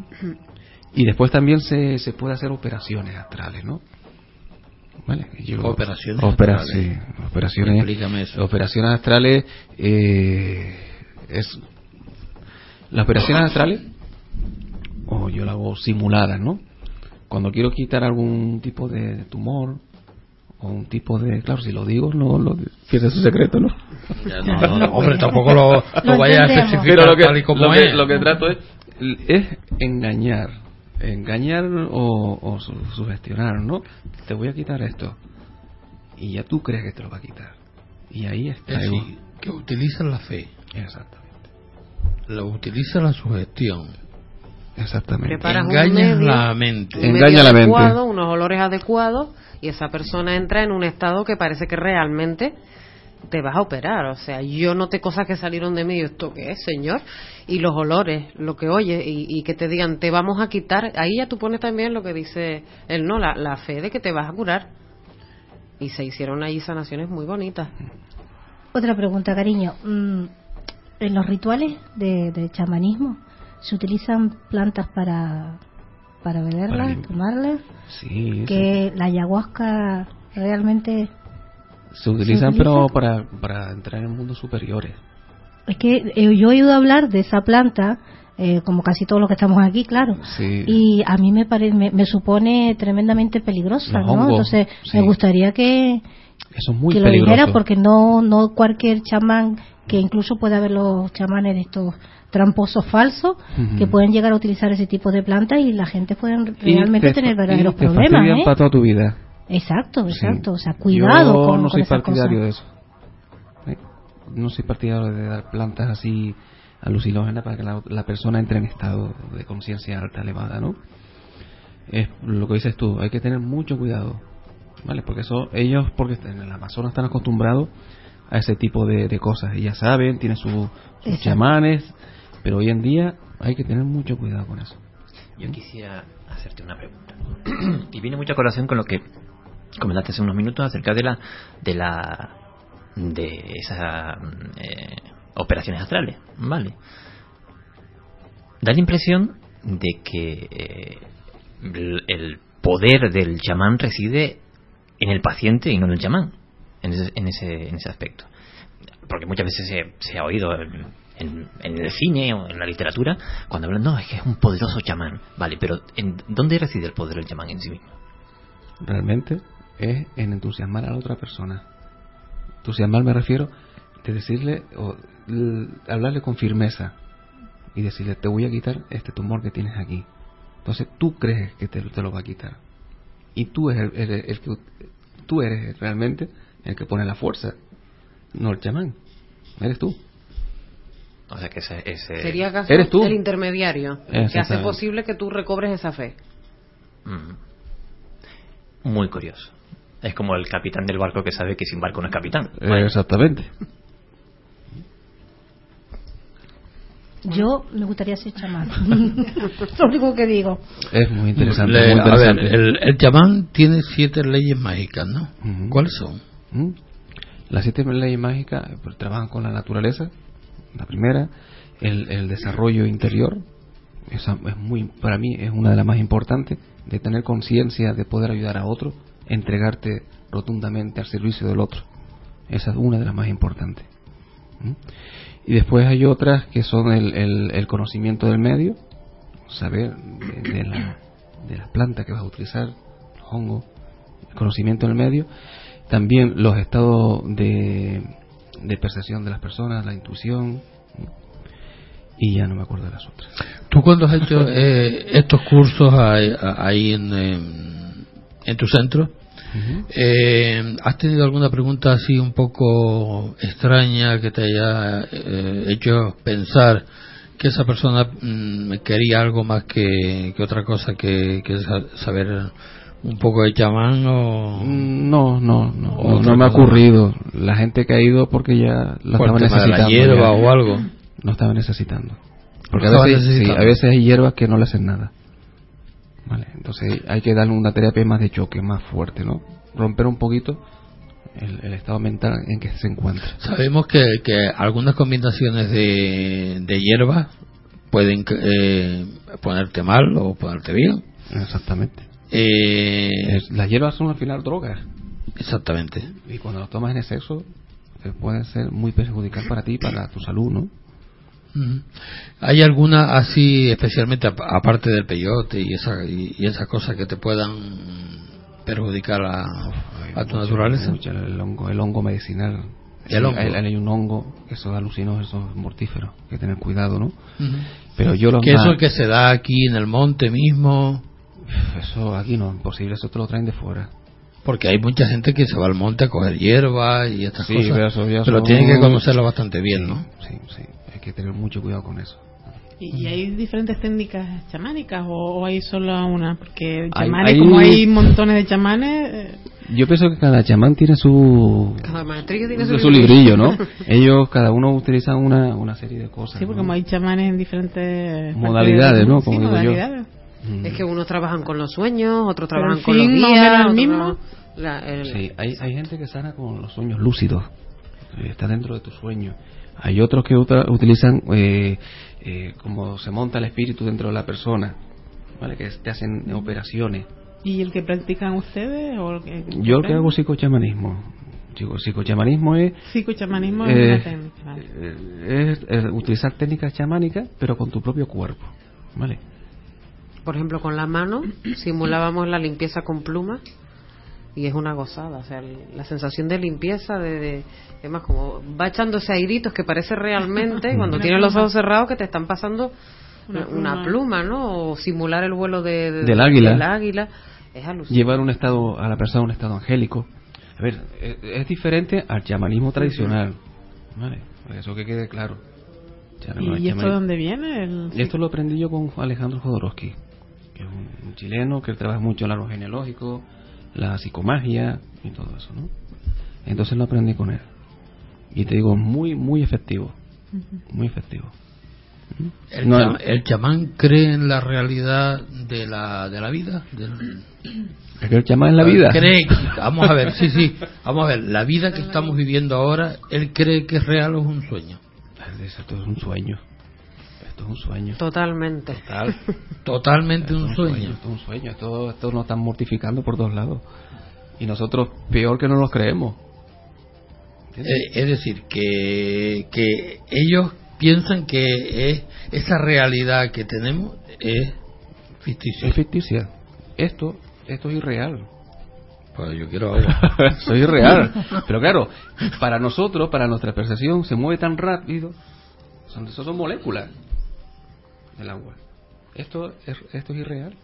Y después también se, se puede hacer operaciones astrales, ¿no? ¿Vale? Yo- Operaciones opera- astrales. sí, operaciones, Explícame eso. operaciones astrales eh, es las operaciones astrales o yo la hago simuladas, ¿no? Cuando quiero quitar algún tipo de tumor o un tipo de, claro, si lo digo no lo pierde su secreto, ¿no? Ya, no, no, no, hombre, tampoco lo, lo vayas a especificar Pero lo que, tal y como lo que- es. lo que trato es, es engañar, engañar o, o su- sugestionar, ¿no? Te voy a quitar esto y ya tú crees que te lo va a quitar y ahí está. Es el- decir, que utilizan la fe. Exactamente. Lo utiliza la sugestión. Exactamente. Un medio, la mente. un medio adecuado, unos olores adecuados y esa persona entra en un estado que parece que realmente te vas a operar. O sea, yo noté cosas que salieron de mí y yo, ¿esto qué es, señor? Y los olores, lo que oye y, y que te digan, te vamos a quitar. Ahí ya tú pones también lo que dice él, no, la, la fe de que te vas a curar. Y se hicieron allí sanaciones muy bonitas. Otra pregunta, cariño. Mm, En los rituales de, de chamanismo, ¿se utilizan plantas para, para beberlas, tomarlas? Sí, Que la ayahuasca realmente... se utilizan ¿Se pero para, para entrar en mundos superiores. Es que eh, yo he oído hablar de esa planta, eh, como casi todos los que estamos aquí, claro. Sí. Y a mí me, pare- me, me supone tremendamente peligrosa, Los ¿no? hongos, Entonces, sí. me gustaría que, Eso es muy que lo peligroso. dijera porque no no cualquier chamán que incluso puede haber los chamanes de estos tramposos falsos que pueden llegar a utilizar ese tipo de plantas y la gente puede Y realmente te- tener y verdaderos te problemas ¿eh? para toda tu vida. Exacto Sí. exacto o sea cuidado Yo con, no con soy partidario de eso. ¿eh? No soy partidario de dar plantas así alucinógenas para que la, la persona entre en estado de conciencia alta, elevada, ¿no? Es lo que dices tú, hay que tener mucho cuidado, ¿vale? Porque eso, ellos, porque en el Amazonas están acostumbrados a ese tipo de, de cosas, y ya saben, tienen su- sus Exacto. chamanes, pero hoy en día hay que tener mucho cuidado con eso. Yo quisiera hacerte una pregunta. y viene mucha colación con lo que comentaste hace unos minutos acerca de la de la de esas eh, operaciones astrales, ¿vale? Da la impresión de que eh, el, poder del chamán reside en el paciente y no en el chamán, en ese, en ese, en ese aspecto. Porque muchas veces se, se ha oído en, en- en el cine o en la literatura cuando hablan, no, es que es un poderoso chamán. Vale, pero ¿en dónde reside el poder del chamán en sí mismo? realmente es en entusiasmar a la otra persona. Entusiasmar me refiero de decirle o hablarle con firmeza y decirle te voy a quitar este tumor que tienes aquí. Entonces tú crees que te, te lo va a quitar. y tú eres el, el- el que tú eres realmente el que pone la fuerza, no el chamán. Eres tú. O sea que ese, ese- Sería acaso Eres tú. el intermediario que hace posible que tú recobres esa fe. Mm. Muy curioso. Es como el capitán del barco que sabe que sin barco no es capitán. Eh, Exactamente. Yo me gustaría ser chamán. lo único que digo. Es muy interesante. Le- muy a ver, el, el chamán tiene siete leyes mágicas, ¿no? ¿Cuáles son? ¿Mm? Las siete leyes mágicas pues, trabajan con la naturaleza. La primera, el, el desarrollo interior. Esa es muy, para mí es una de las más importantes, de tener conciencia de poder ayudar a otro, entregarte rotundamente al servicio del otro. Esa es una de las más importantes. ¿Mm? Y después hay otras que son el, el- conocimiento del medio, saber de, de la, de la planta que vas a utilizar, los hongos, el conocimiento del medio, también los estados de, de percepción de las personas, la intuición, y ya no me acuerdo de las otras. ¿Tú cuando has hecho eh, estos cursos ahí, en tu centro, eh, ¿has tenido alguna pregunta así un poco extraña que te haya eh, hecho pensar que esa persona mm, quería algo más que, que otra cosa que, que sa- saber un poco de chamán o Mm, No, no, no, o no, me ha ocurrido. La gente que ha ido porque ya lo Por estaba de la necesitando. hierba ya. o algo. No estaba necesitando. Porque No a veces, sí, necesitando. a veces hay hierbas que no le hacen nada. Vale, entonces hay que darle una terapia más de choque, más fuerte, ¿no? Romper un poquito el, el estado mental en que se encuentra. Sabemos que, que algunas combinaciones de, de hierbas pueden eh, ponerte mal o ponerte bien. Exactamente. Eh, las hierbas son al final drogas. Exactamente. Y cuando las tomas en exceso, te pueden ser muy perjudicial para ti y para tu salud, ¿no? ¿Hay alguna así, especialmente ap- aparte del peyote y esa y, y esas cosas que te puedan perjudicar a, a tu Mucho, naturaleza? mucho, el, hongo, el hongo medicinal. El Sí, hongo. Hay, hay un hongo que eso da alucinos, eso es mortífero. Hay que tener cuidado, ¿no? Pero yo lo que eso que se da aquí en el monte mismo, Eso aquí no es posible, eso te lo traen de fuera. porque hay mucha gente que se va al monte a coger hierba y estas Sí, cosas, pero eso ya pero son- tienen que conocerlo bastante bien, ¿no? Sí, sí, que tener mucho cuidado con eso. ¿Y, y hay diferentes técnicas chamánicas o, o hay solo una? Porque Hay- chamanes, hay- como hay montones de chamanes, eh, Yo pienso que cada chamán tiene su, Cada maestrillo tiene su, su, librillo, ¿no? Ellos, cada uno utilizan una, una serie de cosas. sí, porque ¿no? como hay chamanes en diferentes Modalidades, ¿no? Sí, Como digo yo. modalidades. Es que unos trabajan con los sueños, otros Pero trabajan con los fin, más o guías. otros mismo. la- el- Sí, hay, hay gente que sana con los sueños lúcidos. Está dentro de tu sueño. Hay otros que utra- utilizan eh, eh, como se monta el espíritu dentro de la persona. ¿Vale? Que te hacen operaciones. ¿Y el que practican ustedes? O el que, Yo que hago psicochamanismo. Chico, psicochamanismo es, Psicochamanismo eh, es una eh, es, eh, utilizar técnicas chamánicas, pero con tu propio cuerpo. ¿Vale? Por ejemplo, con la mano simulábamos la limpieza con pluma y es una gozada. O sea, la sensación de limpieza, de, de- es más como va echándose airitos que parece realmente cuando tienes los ojos cerrados que te están pasando Una una, pluma. pluma, ¿no? O simular el vuelo de, de- Del águila. del águila. Es alucinante. Llevar un estado a la persona a un estado angélico. A ver, es, es diferente al chamanismo tradicional. ¿Vale? Eso que quede claro. ¿Y, y esto de dónde viene? El... Y esto lo aprendí yo con Alejandro Jodorowsky, que es un, un chileno que trabaja mucho el árbol genealógico, la psicomagia y todo eso, ¿no? Entonces lo aprendí con él. Y te digo, muy, muy efectivo. Muy efectivo. El, No, el chamán cree en la realidad de la, de la vida. Del- Es que el chamán es la vida. Cree, vamos a ver, sí, sí, vamos a ver, la vida que estamos viviendo ahora, él cree que es real o es un sueño. Esto es un sueño. Esto es un sueño. Totalmente. Total. Totalmente Esto un es sueño. Esto es un sueño. Esto, esto nos están mortificando por todos lados. Y nosotros, peor que no nos creemos. Eh, es decir, que, que ellos piensan que es, esa realidad que tenemos es ficticia. Es ficticia. Esto, esto es irreal. Pues yo quiero agua. Soy irreal. Pero claro, para nosotros, para nuestra percepción, se mueve tan rápido. Son, eso son moléculas del agua. Esto es, esto es irreal.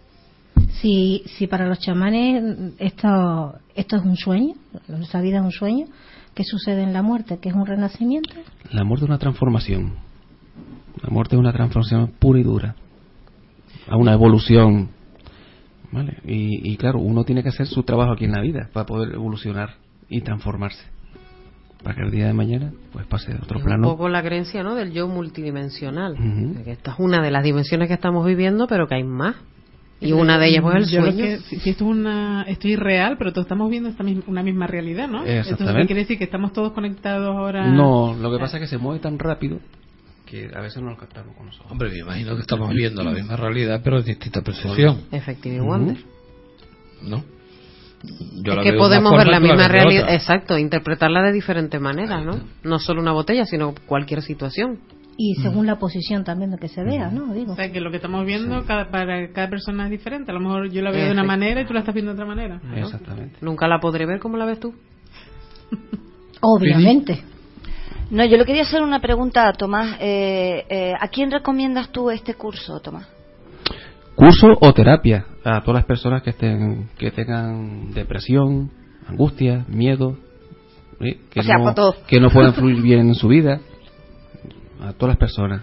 Si, si para los chamanes esto, esto es un sueño, nuestra vida es un sueño, ¿qué sucede en la muerte? ¿Que es un renacimiento? La muerte es una transformación. La muerte es una transformación pura y dura. A una evolución. ¿Vale? Y, y claro, uno tiene que hacer su trabajo aquí en la vida para poder evolucionar y transformarse. Para que el día de mañana pues pase de otro Es plano. un poco la creencia ¿no? del yo multidimensional. Ujú. Que esta es una de las dimensiones que estamos viviendo, pero que hay más. Y una de ellas pues el Yo sueño. que- si, si esto es una, esto es irreal, pero todos estamos viendo esta mis- una misma realidad, ¿no? Entonces, quiere decir que estamos todos conectados ahora. No, lo que pasa es que se mueve tan rápido que a veces no lo captamos con nosotros. Hombre, me imagino que estamos viendo la misma realidad, pero de distinta percepción. Effective Wonder. ¿No? Yo la es que podemos ver la misma realidad, otra. exacto, interpretarla de diferentes maneras, ¿no? No solo una botella, sino cualquier situación. Y según la posición también de que se vea, ¿no? Digo. O sea, que lo que estamos viendo cada- para cada persona es diferente. A lo mejor yo la veo de una manera y tú la estás viendo de otra manera. Exactamente. Nunca la podré ver como la ves tú. Obviamente. No, yo le quería hacer una pregunta a Tomás. Eh, eh, ¿A quién recomiendas tú este curso, Tomás? Curso o terapia a todas las personas que estén que tengan depresión, angustia, miedo, ¿sí? que, O sea, no, para todos. que no puedan fluir bien en su vida, a todas las personas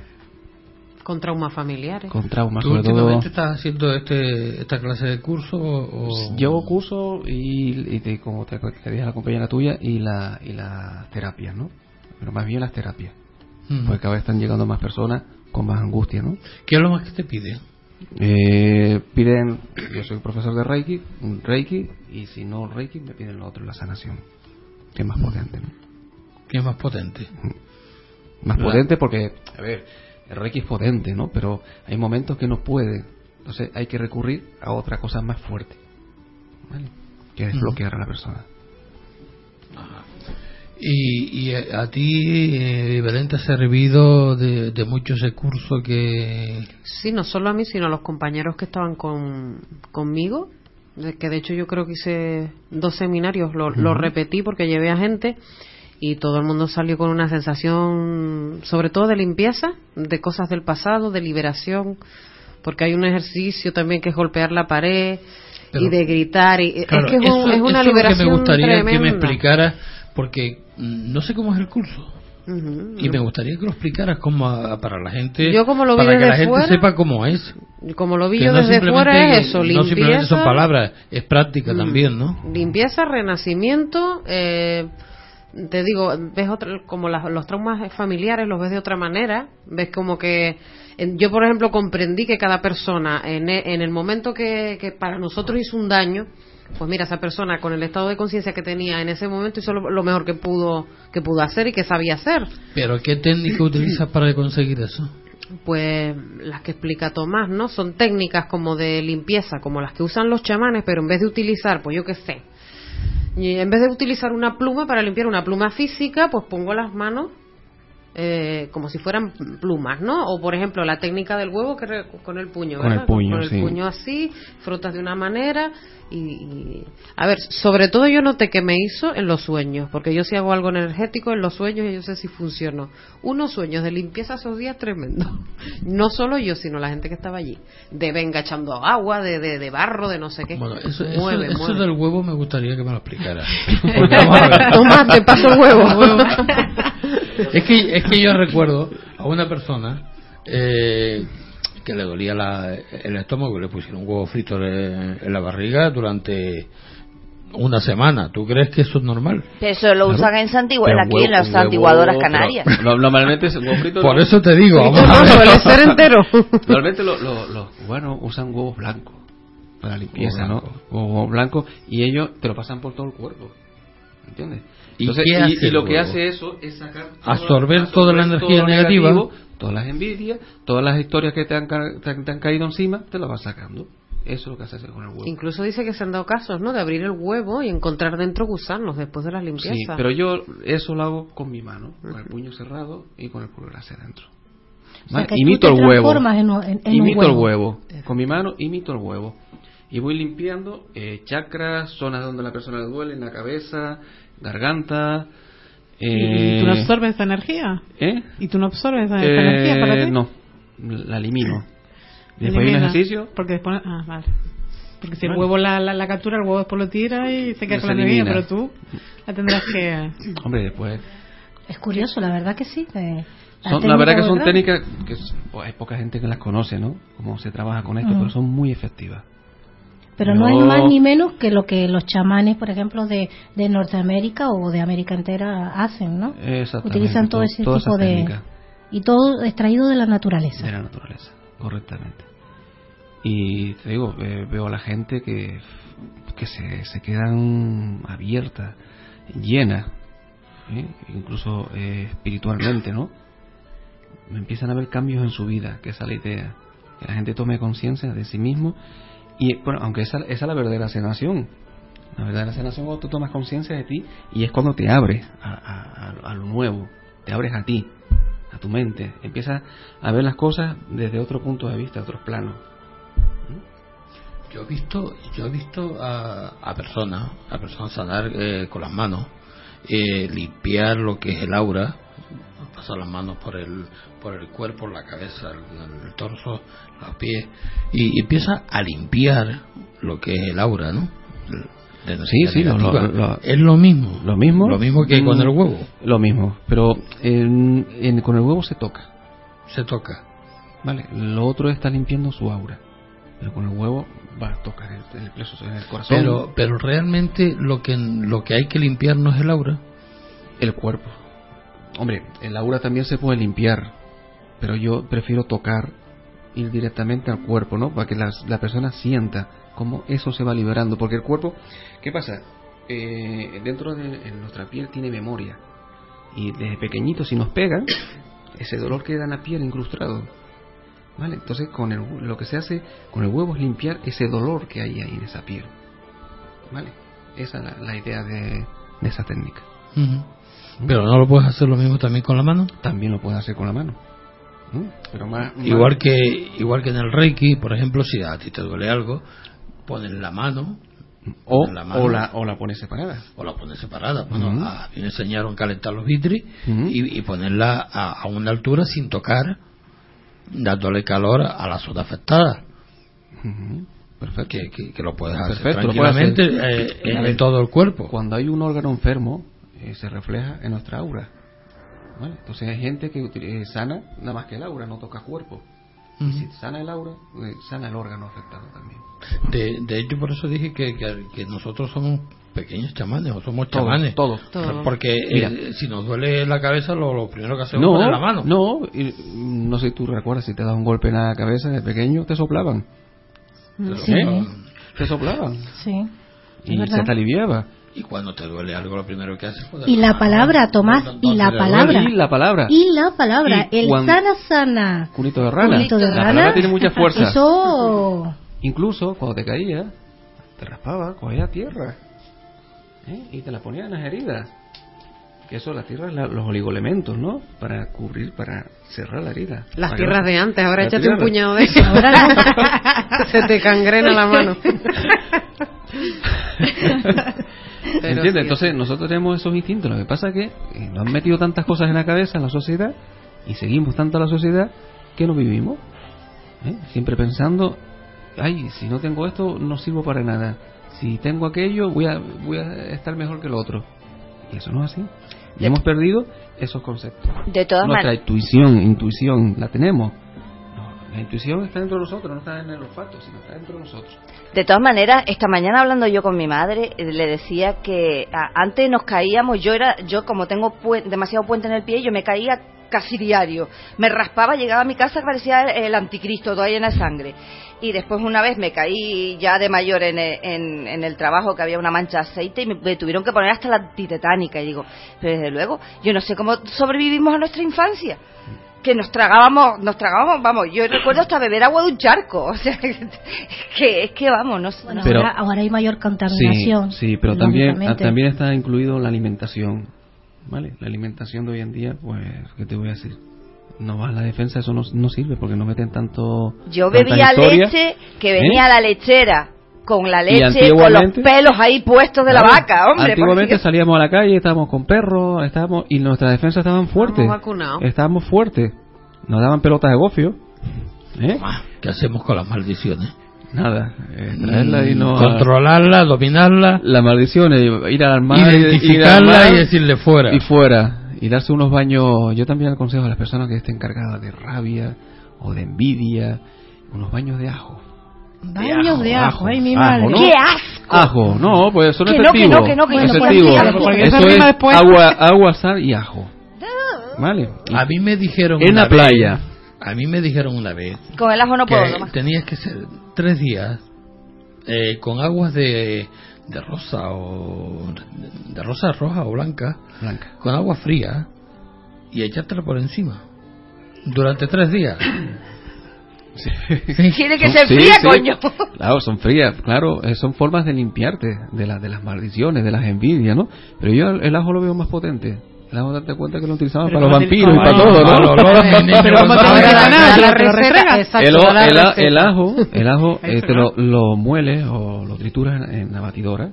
Con traumas familiares. con traumas, ¿Tú sobre todo. últimamente estás haciendo este, esta clase de curso o...? Llevo curso y, y te- como te, te dije a la compañera tuya y la y las terapias, ¿no? Pero más bien las terapias, porque cada vez están llegando más personas con más angustia, ¿no? ¿Qué es lo más que te pide? Eh, piden, yo soy profesor de Reiki, un Reiki, y si no Reiki, me piden lo otro, la sanación, que es más potente. ¿no? ¿Qué es más potente? Más potente porque, a ver, el Reiki es potente, ¿no? Pero hay momentos que no puede, entonces hay que recurrir a otra cosa más fuerte, ¿vale? Que es Ujú. bloquear a la persona. Y, y a ti, eh, Belén, te ha servido de, de mucho ese curso que... Sí, no solo a mí, sino a los compañeros que estaban con, conmigo. Que de hecho yo creo que hice dos seminarios, lo, repetí porque llevé a gente y todo el mundo salió con una sensación, sobre todo de limpieza, de cosas del pasado, de liberación, porque hay un ejercicio también que es golpear la pared Pero- y de gritar. Y, Claro, es que es, un- es una eso es lo liberación que me gustaría que me tremenda. explicara, porque no sé cómo es el curso. Y me gustaría que lo explicaras como a- para la gente, Yo como lo vi para que la gente fuera, sepa cómo es. Como lo vi yo no desde fuera es eso, No simplemente son limpieza. palabras, es práctica Mm. también, ¿no? limpieza, renacimiento, eh, te digo, ves otra, como las- los traumas familiares los ves de otra manera, ves como que yo por ejemplo comprendí que cada persona en, e- en el momento que, que para nosotros hizo un daño, pues mira esa persona con el estado de conciencia que tenía en ese momento hizo lo, lo mejor que pudo que pudo hacer y que sabía hacer. Pero ¿qué técnica utilizas para conseguir eso? Pues las que explica Tomás, ¿no? Son técnicas como de limpieza, como las que usan los chamanes, pero en vez de utilizar, pues yo qué sé, y en vez de utilizar una pluma para limpiar una pluma física, pues pongo las manos eh, como si fueran plumas, ¿no? O por ejemplo la técnica del huevo que re- con el puño, Con el puño, con el sí. puño así, frotas de una manera y, y- a ver, sobre todo yo noté que me hizo en los sueños, porque yo si hago algo energético en los sueños y yo sé si funcionó. Unos sueños de limpieza esos días tremendos. No solo yo, sino la gente que estaba allí. De venga echando agua, de, de, de barro, de no sé qué. Bueno, eso, eso- mueve, eso mueve. del huevo me gustaría que me lo explicara. Porque, vamos a ver. Toma, te paso el huevo. es que es que yo recuerdo a una persona eh, que le dolía la- el estómago y le pusieron un huevo frito en, en la barriga durante una semana. ¿Tú crees que eso es normal? Eso lo usan en, aquí huevo- en las huevo- santiguadoras pero canarias. no- normalmente es huevo frito. Por no. eso te digo, vamos No, suele ser entero. Normalmente lo- lo- los cubanos usan huevos blancos para limpieza, Huevo ¿no? blanco. Huevos blancos y ellos te lo pasan por todo el cuerpo. ¿Entiendes? ¿Y Entonces, qué y, hace y el lo que hace eso es sacar todo- Absorber toda la energía negativa. negativo, todas las envidias, todas las historias que te han, te han, te han caído encima, te las va sacando. Eso es lo que hace con el huevo. Incluso dice que se han dado casos, ¿no? De abrir el huevo y encontrar dentro gusanos después de las limpiezas. Sí, pero yo eso lo hago con mi mano, con el puño cerrado y con el pulgar hacia adentro. O sea, imito el huevo. en en- imito el huevo. Con mi mano imito el huevo. Y voy limpiando eh, chakras, zonas donde la persona le duele, en la cabeza, garganta. ¿Y Eh, tú no absorbes esa energía? ¿Eh? ¿Y tú no absorbes esa, esa Eh, energía para ti? No, la elimino. Después hay un ejercicio Porque después... Ah, vale. Porque si el huevo la, la, la captura, el huevo después lo tira y se queda No con se la elimina. pero tú la tendrás que... Hombre, después Es curioso, la verdad que sí. eh, Son- la verdad que son técnica técnicas que es- pues, hay poca gente que las conoce, ¿no? Cómo se trabaja con esto, Ujú. pero son muy efectivas. Pero no Yo- es más ni menos que lo que los chamanes, por ejemplo, de, de Norteamérica o de América entera hacen, ¿no? Exactamente, Utilizan todo to- ese tipo de... Y todo extraído de la naturaleza. De la naturaleza, correctamente. Y te digo, veo a la gente que, que se, se quedan abiertas, llenas, ¿eh? incluso eh, espiritualmente, ¿no? Empiezan a ver cambios en su vida, que esa es la idea. Que la gente tome conciencia de sí mismo. Y bueno, aunque esa, esa es la verdadera sanación. La verdadera sanación cuando tú tomas conciencia de ti y es cuando te abres a, a- lo nuevo, te abres a ti, a tu mente, empiezas a ver las cosas desde otro punto de vista, otros planos. Yo he visto, yo he visto a, a personas, a personas sanar eh, con las manos, eh, limpiar lo que es el aura, pasar las manos por el, por el cuerpo, la cabeza, el, el torso, los pies, y, empieza a limpiar lo que es el aura, ¿no? De Sí, sí, lo- lo- es lo mismo. Lo mismo. Lo mismo que con el huevo. Lo mismo, pero en- en- con el huevo se toca. Se toca. Vale, lo otro está limpiando su aura. Pero con el huevo va a tocar el, el el corazón. Pero, pero realmente lo que, lo que hay que limpiar no es el aura. el cuerpo. Hombre, el aura también se puede limpiar, pero yo prefiero tocar, ir directamente al cuerpo, ¿no? Para que las- la persona sienta cómo eso se va liberando. Porque el cuerpo, ¿qué pasa? Eh, dentro de nuestra piel tiene memoria. Y desde pequeñito, si nos pegan, ese dolor queda en la piel incrustado. ¿Vale? Entonces, con el, lo que se hace con el huevo es limpiar ese dolor que hay ahí en esa piel. ¿Vale? Esa es la, la idea de, de esa técnica. Pero no lo puedes hacer lo mismo también con la mano. También lo puedes hacer con la mano. ¿Mm? Pero más, más- Igual que igual que en el Reiki, por ejemplo, si a ti te duele algo, pones la mano o, la mano, o la, o la pones separada. o la pones separada. Bueno, a mí me enseñaron a calentar los vitri Ujú. y, y ponerla a, a una altura sin tocar, dándole calor a la zona afectada. Perfecto. Que, que, que lo puedes hacer Perfecto, lo puedes tranquilamente hacer. eh, en todo el cuerpo. Cuando hay un órgano enfermo, eh, se refleja en nuestra aura. ¿Vale? Entonces hay gente que eh, sana nada más que el aura, no toca cuerpo. Y si sana el aura, eh, sana el órgano afectado también. De, de hecho, por eso dije que, que, que nosotros somos pequeños chamanes, o somos Todos, chamanes. todos. Todos. Porque eh, si nos duele la cabeza, lo, lo primero que hacemos es No, poner la mano. no, y, mm, no sé si tú recuerdas, si te das un golpe en la cabeza de pequeño, te soplaban. Sí, ¿Eh? Te soplaban. sí. Y Es se te aliviaba. Y cuando te duele algo, lo primero que haces Y la mano. palabra, Tomás, y la palabra. Y la palabra. Y la palabra, Y el cuando- sana sana. Culito de rana. Culito de la rana. palabra tiene mucha fuerza. Eso. Incluso cuando te caía, te raspaba, cogía tierra ¿eh? y te la ponía en las heridas. Que eso, la tierra es la- los oligoelementos, ¿no? Para cubrir, para cerrar la herida. Las Para que tierras no- de antes, ahora La échate un tierra. puñado de eso. Se te cangrena la mano. ¿Entiendes? sí. Entonces nosotros tenemos esos instintos. Lo que pasa es que eh, nos han metido tantas cosas en la cabeza en la sociedad y seguimos tanto a la sociedad que no vivimos. ¿eh? Siempre pensando, ay, si no tengo esto no sirvo para nada. Si tengo aquello voy a, voy a estar mejor que el otro. Y eso no es así. Y hemos perdido esos conceptos. De todas Nuestra intuición, intuición, la tenemos. No, la intuición está dentro de nosotros, no está en el olfato, sino está dentro de nosotros. De todas maneras, esta mañana hablando yo con mi madre, eh, le decía que antes nos caíamos, yo era, yo como tengo demasiado puente en el pie, yo me caía casi diario. Me raspaba, llegaba a mi casa parecía el anticristo, toda llena de sangre. Y después una vez me caí ya de mayor en el, en- en el trabajo que había una mancha de aceite y me, me tuvieron que poner hasta la antitetánica. Y digo, pero desde luego, yo no sé cómo sobrevivimos a nuestra infancia que nos tragábamos, nos tragábamos, vamos, yo recuerdo hasta beber agua de un charco, o sea, que es que vamos, no sé. Bueno, Pero- ahora, ahora hay mayor contaminación. Sí, sí, pero también, lógicamente. también está incluido la alimentación. ¿Vale? La alimentación de hoy en día, pues, ¿qué te voy a decir? No va a la defensa, eso no, no sirve porque no meten tanto. Yo bebía leche que venía ¿Eh? la lechera con la Y leche con los antiguamente- pelos ahí puestos de la vaca, hombre. Antiguamente porque- salíamos a la calle, estábamos con perros, estábamos y nuestras defensas estaban fuertes. Estábamos vacunados. Estábamos fuertes. Nos daban pelotas de gofio. ¿eh? ¿Qué hacemos con las maldiciones? Nada, eh, traerla y no... Controlarla, dominarla. La maldición, eh, ir al mar... Identificarla ir al mar y decirle fuera. Y fuera. Y darse unos baños... Yo también aconsejo a las personas que estén cargadas de rabia o de envidia, unos baños de ajo. Baños de ajo, ay mi madre. ¿no? ¡Qué asco! Ajo, no, pues son Que no, que efectivos. no, que no, que no, efectivos. pues sí, porque eso es después. agua, agua, sal y ajo. Vale. A mí me dijeron En una la vez- playa. a mí me dijeron una vez Con el ajo no puedo que tomar. tenías que ser tres días eh, con aguas de, de rosa o de rosa roja o blanca, Blanca. con agua fría y echártela por encima durante tres días. Tiene que Son- ser sí, fría, sí. coño. Claro, son frías, claro, eh, son formas de limpiarte de, la, de las maldiciones, de las envidias, ¿no? Pero yo el, el ajo lo veo más potente. El ajo, date cuenta que lo utilizaban Pero para los vampiros y para todo, ¿no? El, ajo, el ajo eh, te lo, mueles o lo trituras en, en la batidora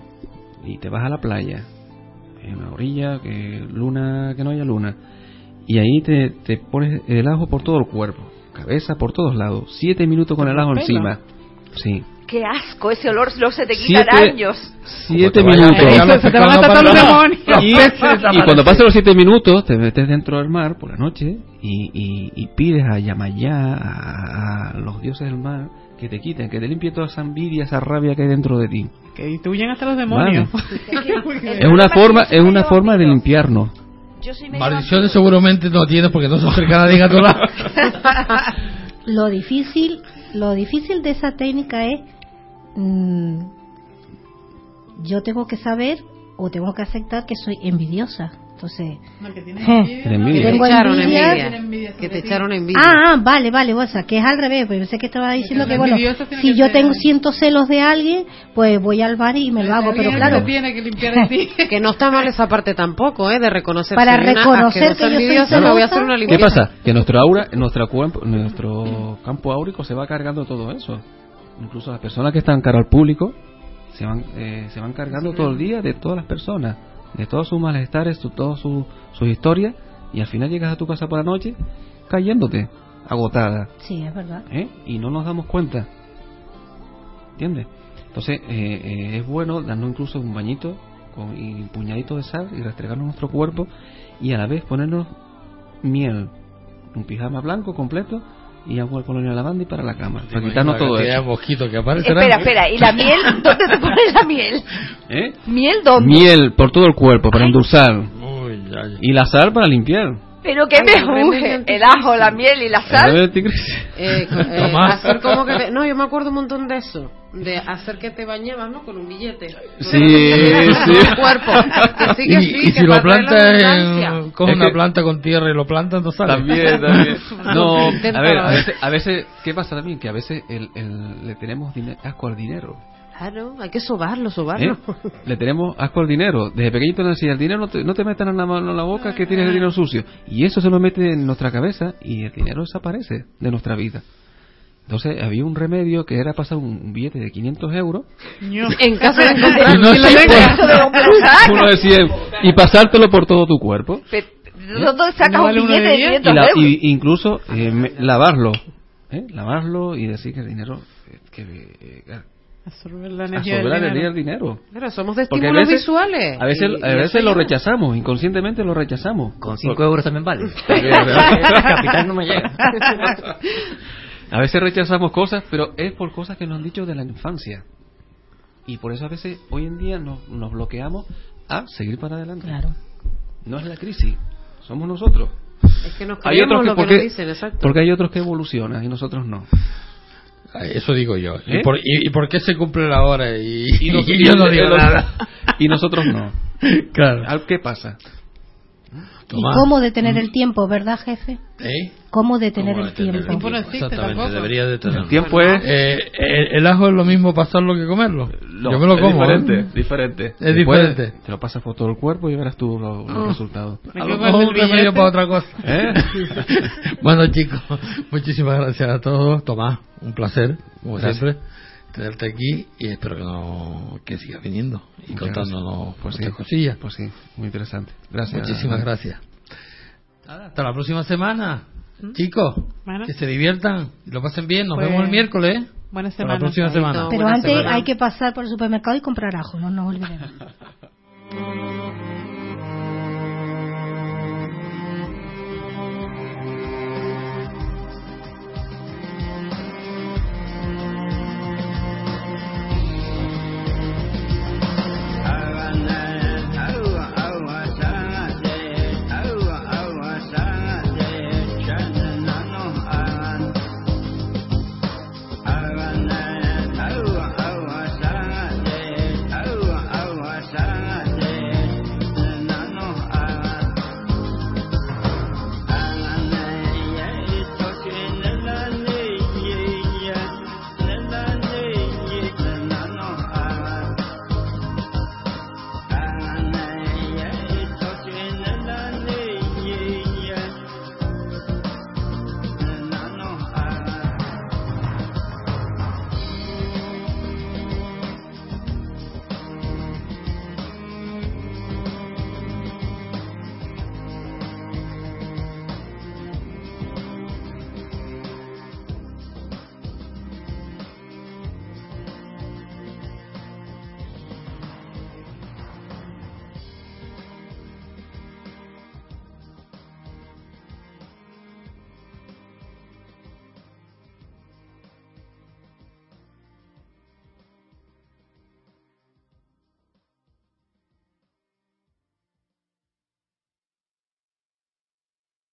y te vas a la playa, en la orilla, que luna, que no haya luna, y ahí te, te pones el ajo por todo el cuerpo, cabeza por todos lados, siete minutos con el ajo encima, sí, Qué asco, ese olor no se te quita en Siete- años. siete minutos. Y, cuando pasen los siete minutos, te metes dentro del mar por la noche y, y, y pides a Yamayá, a, a los dioses del mar, que te quiten, que te limpien toda esa envidia, esa rabia que hay dentro de ti. Que huyen hasta los demonios. Es una forma, es una forma de limpiarnos. Yo soy medio Maldiciones seguramente no tienes porque no se acerca nadie a tu lado. Lo difícil, lo difícil de esa técnica es mm, yo tengo que saber o tengo que aceptar que soy envidiosa. Entonces, Te envidia. Que te Tengo echaron envidia. envidia. Que te echaron envidia. Ah, ah, vale, vale, o sea, que es al revés, pues pensé que estaba diciendo que, bueno, si yo ser- tengo siento celos de alguien, pues voy al bar y me lo hago, pero claro, tiene que limpiar de ti. Que no está mal esa parte tampoco, ¿eh? De reconocer Para reconocer que yo soy envidiosa, me voy a hacer celosa. una ¿Qué pasa? Que nuestro aura, nuestro cuerpo, nuestro campo áurico se va cargando todo eso. Incluso las personas que están cara al público se van, eh, se van cargando todo el día de todas las personas, de todos sus malestares, de todas sus sus historias, y al final llegas a tu casa por la noche cayéndote, agotada, sí, es verdad. ¿eh? y no nos damos cuenta. ¿Entiendes? Entonces eh, eh, es bueno darnos incluso un bañito con y un puñadito de sal y restregarnos nuestro cuerpo y a la vez ponernos miel, un pijama blanco completo y agua de colonia de lavanda y para la cama, para quitarnos todo eso. que. Espera, espera, ¿y la miel? ¿Dónde te pones la miel? ¿Eh? ¿Miel dónde? Miel por todo el cuerpo para endulzar Uy, ya, ya. y la sal para limpiar. ¿Pero qué Ay, me anticrisis. ¿El ajo, la miel y la A sal? Eh, eh, hacer como que te- no yo me acuerdo un montón de eso de hacer que te bañabas no con un billete Sí, Con sí. cuerpo que sí Y, que sí y que si lo coge Es una que- planta con tierra y lo plantas, no sale. También, también. No, a ver, a veces, a veces, ¿qué pasa también? Que a veces el, el- le tenemos asco al dinero. claro hay que sobarlo ¿eh? sobarlo Le tenemos asco al dinero. Desde pequeñito nos decía, el dinero no te, no te metan en la mano en la boca que tienes el dinero sucio. Y eso se lo mete en nuestra cabeza y el dinero desaparece de nuestra vida. Entonces había un remedio que era pasar un, billete de 500 euros. en caso de encontrar Y no. Uno de 100, y pasártelo por todo tu cuerpo. Pe- ¿Dónde sacas ¿No vale un billete de diez? 500 Y, la- euros? y incluso eh, me- lavarlo. ¿eh? Lavarlo y decir que el dinero... eh, Que, eh, Absorber la energía absorber la del energía dinero. del dinero. Pero somos de Porque a estímulos veces- visuales A veces, Y- a veces lo rechazamos, inconscientemente lo rechazamos. Con 5 euros también vale. Capital no me llega. A veces rechazamos cosas, pero es por cosas que nos han dicho de la infancia. Y por eso a veces hoy en día nos, nos bloqueamos a seguir para adelante. Claro. No es la crisis, somos nosotros. es que nos Hay otros que lo que porque, nos dicen exacto porque hay otros que evolucionan y nosotros no. Eso digo yo. ¿Y, ¿Eh? por, y, y por qué se cumple la hora? Y, Y, nos- y yo no digo nada. Y nosotros no. Claro. Al- ¿Qué pasa? ¿Y cómo detener el tiempo, verdad, jefe? ¿Eh? ¿Cómo detener ¿Cómo el detener el tiempo? no existe Exactamente, tampoco. debería de tener. El tiempo es... Eh, el, el ajo es lo mismo pasarlo que comerlo. No, yo me lo es como. diferente, ¿eh? diferente. Es Después diferente. Te lo pasas por todo el cuerpo y verás tú lo- los Oh. resultados. Me A lo el mejor un remedio para otra cosa. ¿Eh? bueno, chicos, muchísimas gracias a todos. Tomás, un placer, como Gracias. siempre, tenerte aquí y espero que, no, que sigas viniendo y Muchas contándonos Pues sí, cosillas. Pues sí, muy interesante. Gracias. Muchísimas gracias. Hasta la próxima semana. Chicos, Bueno. que se diviertan y lo pasen bien. Nos Pues- vemos el miércoles. ¿eh? Buena Hasta la semana. próxima semana. Pero Buena antes semana. hay que pasar por el supermercado y comprar ajo, no nos olvidemos.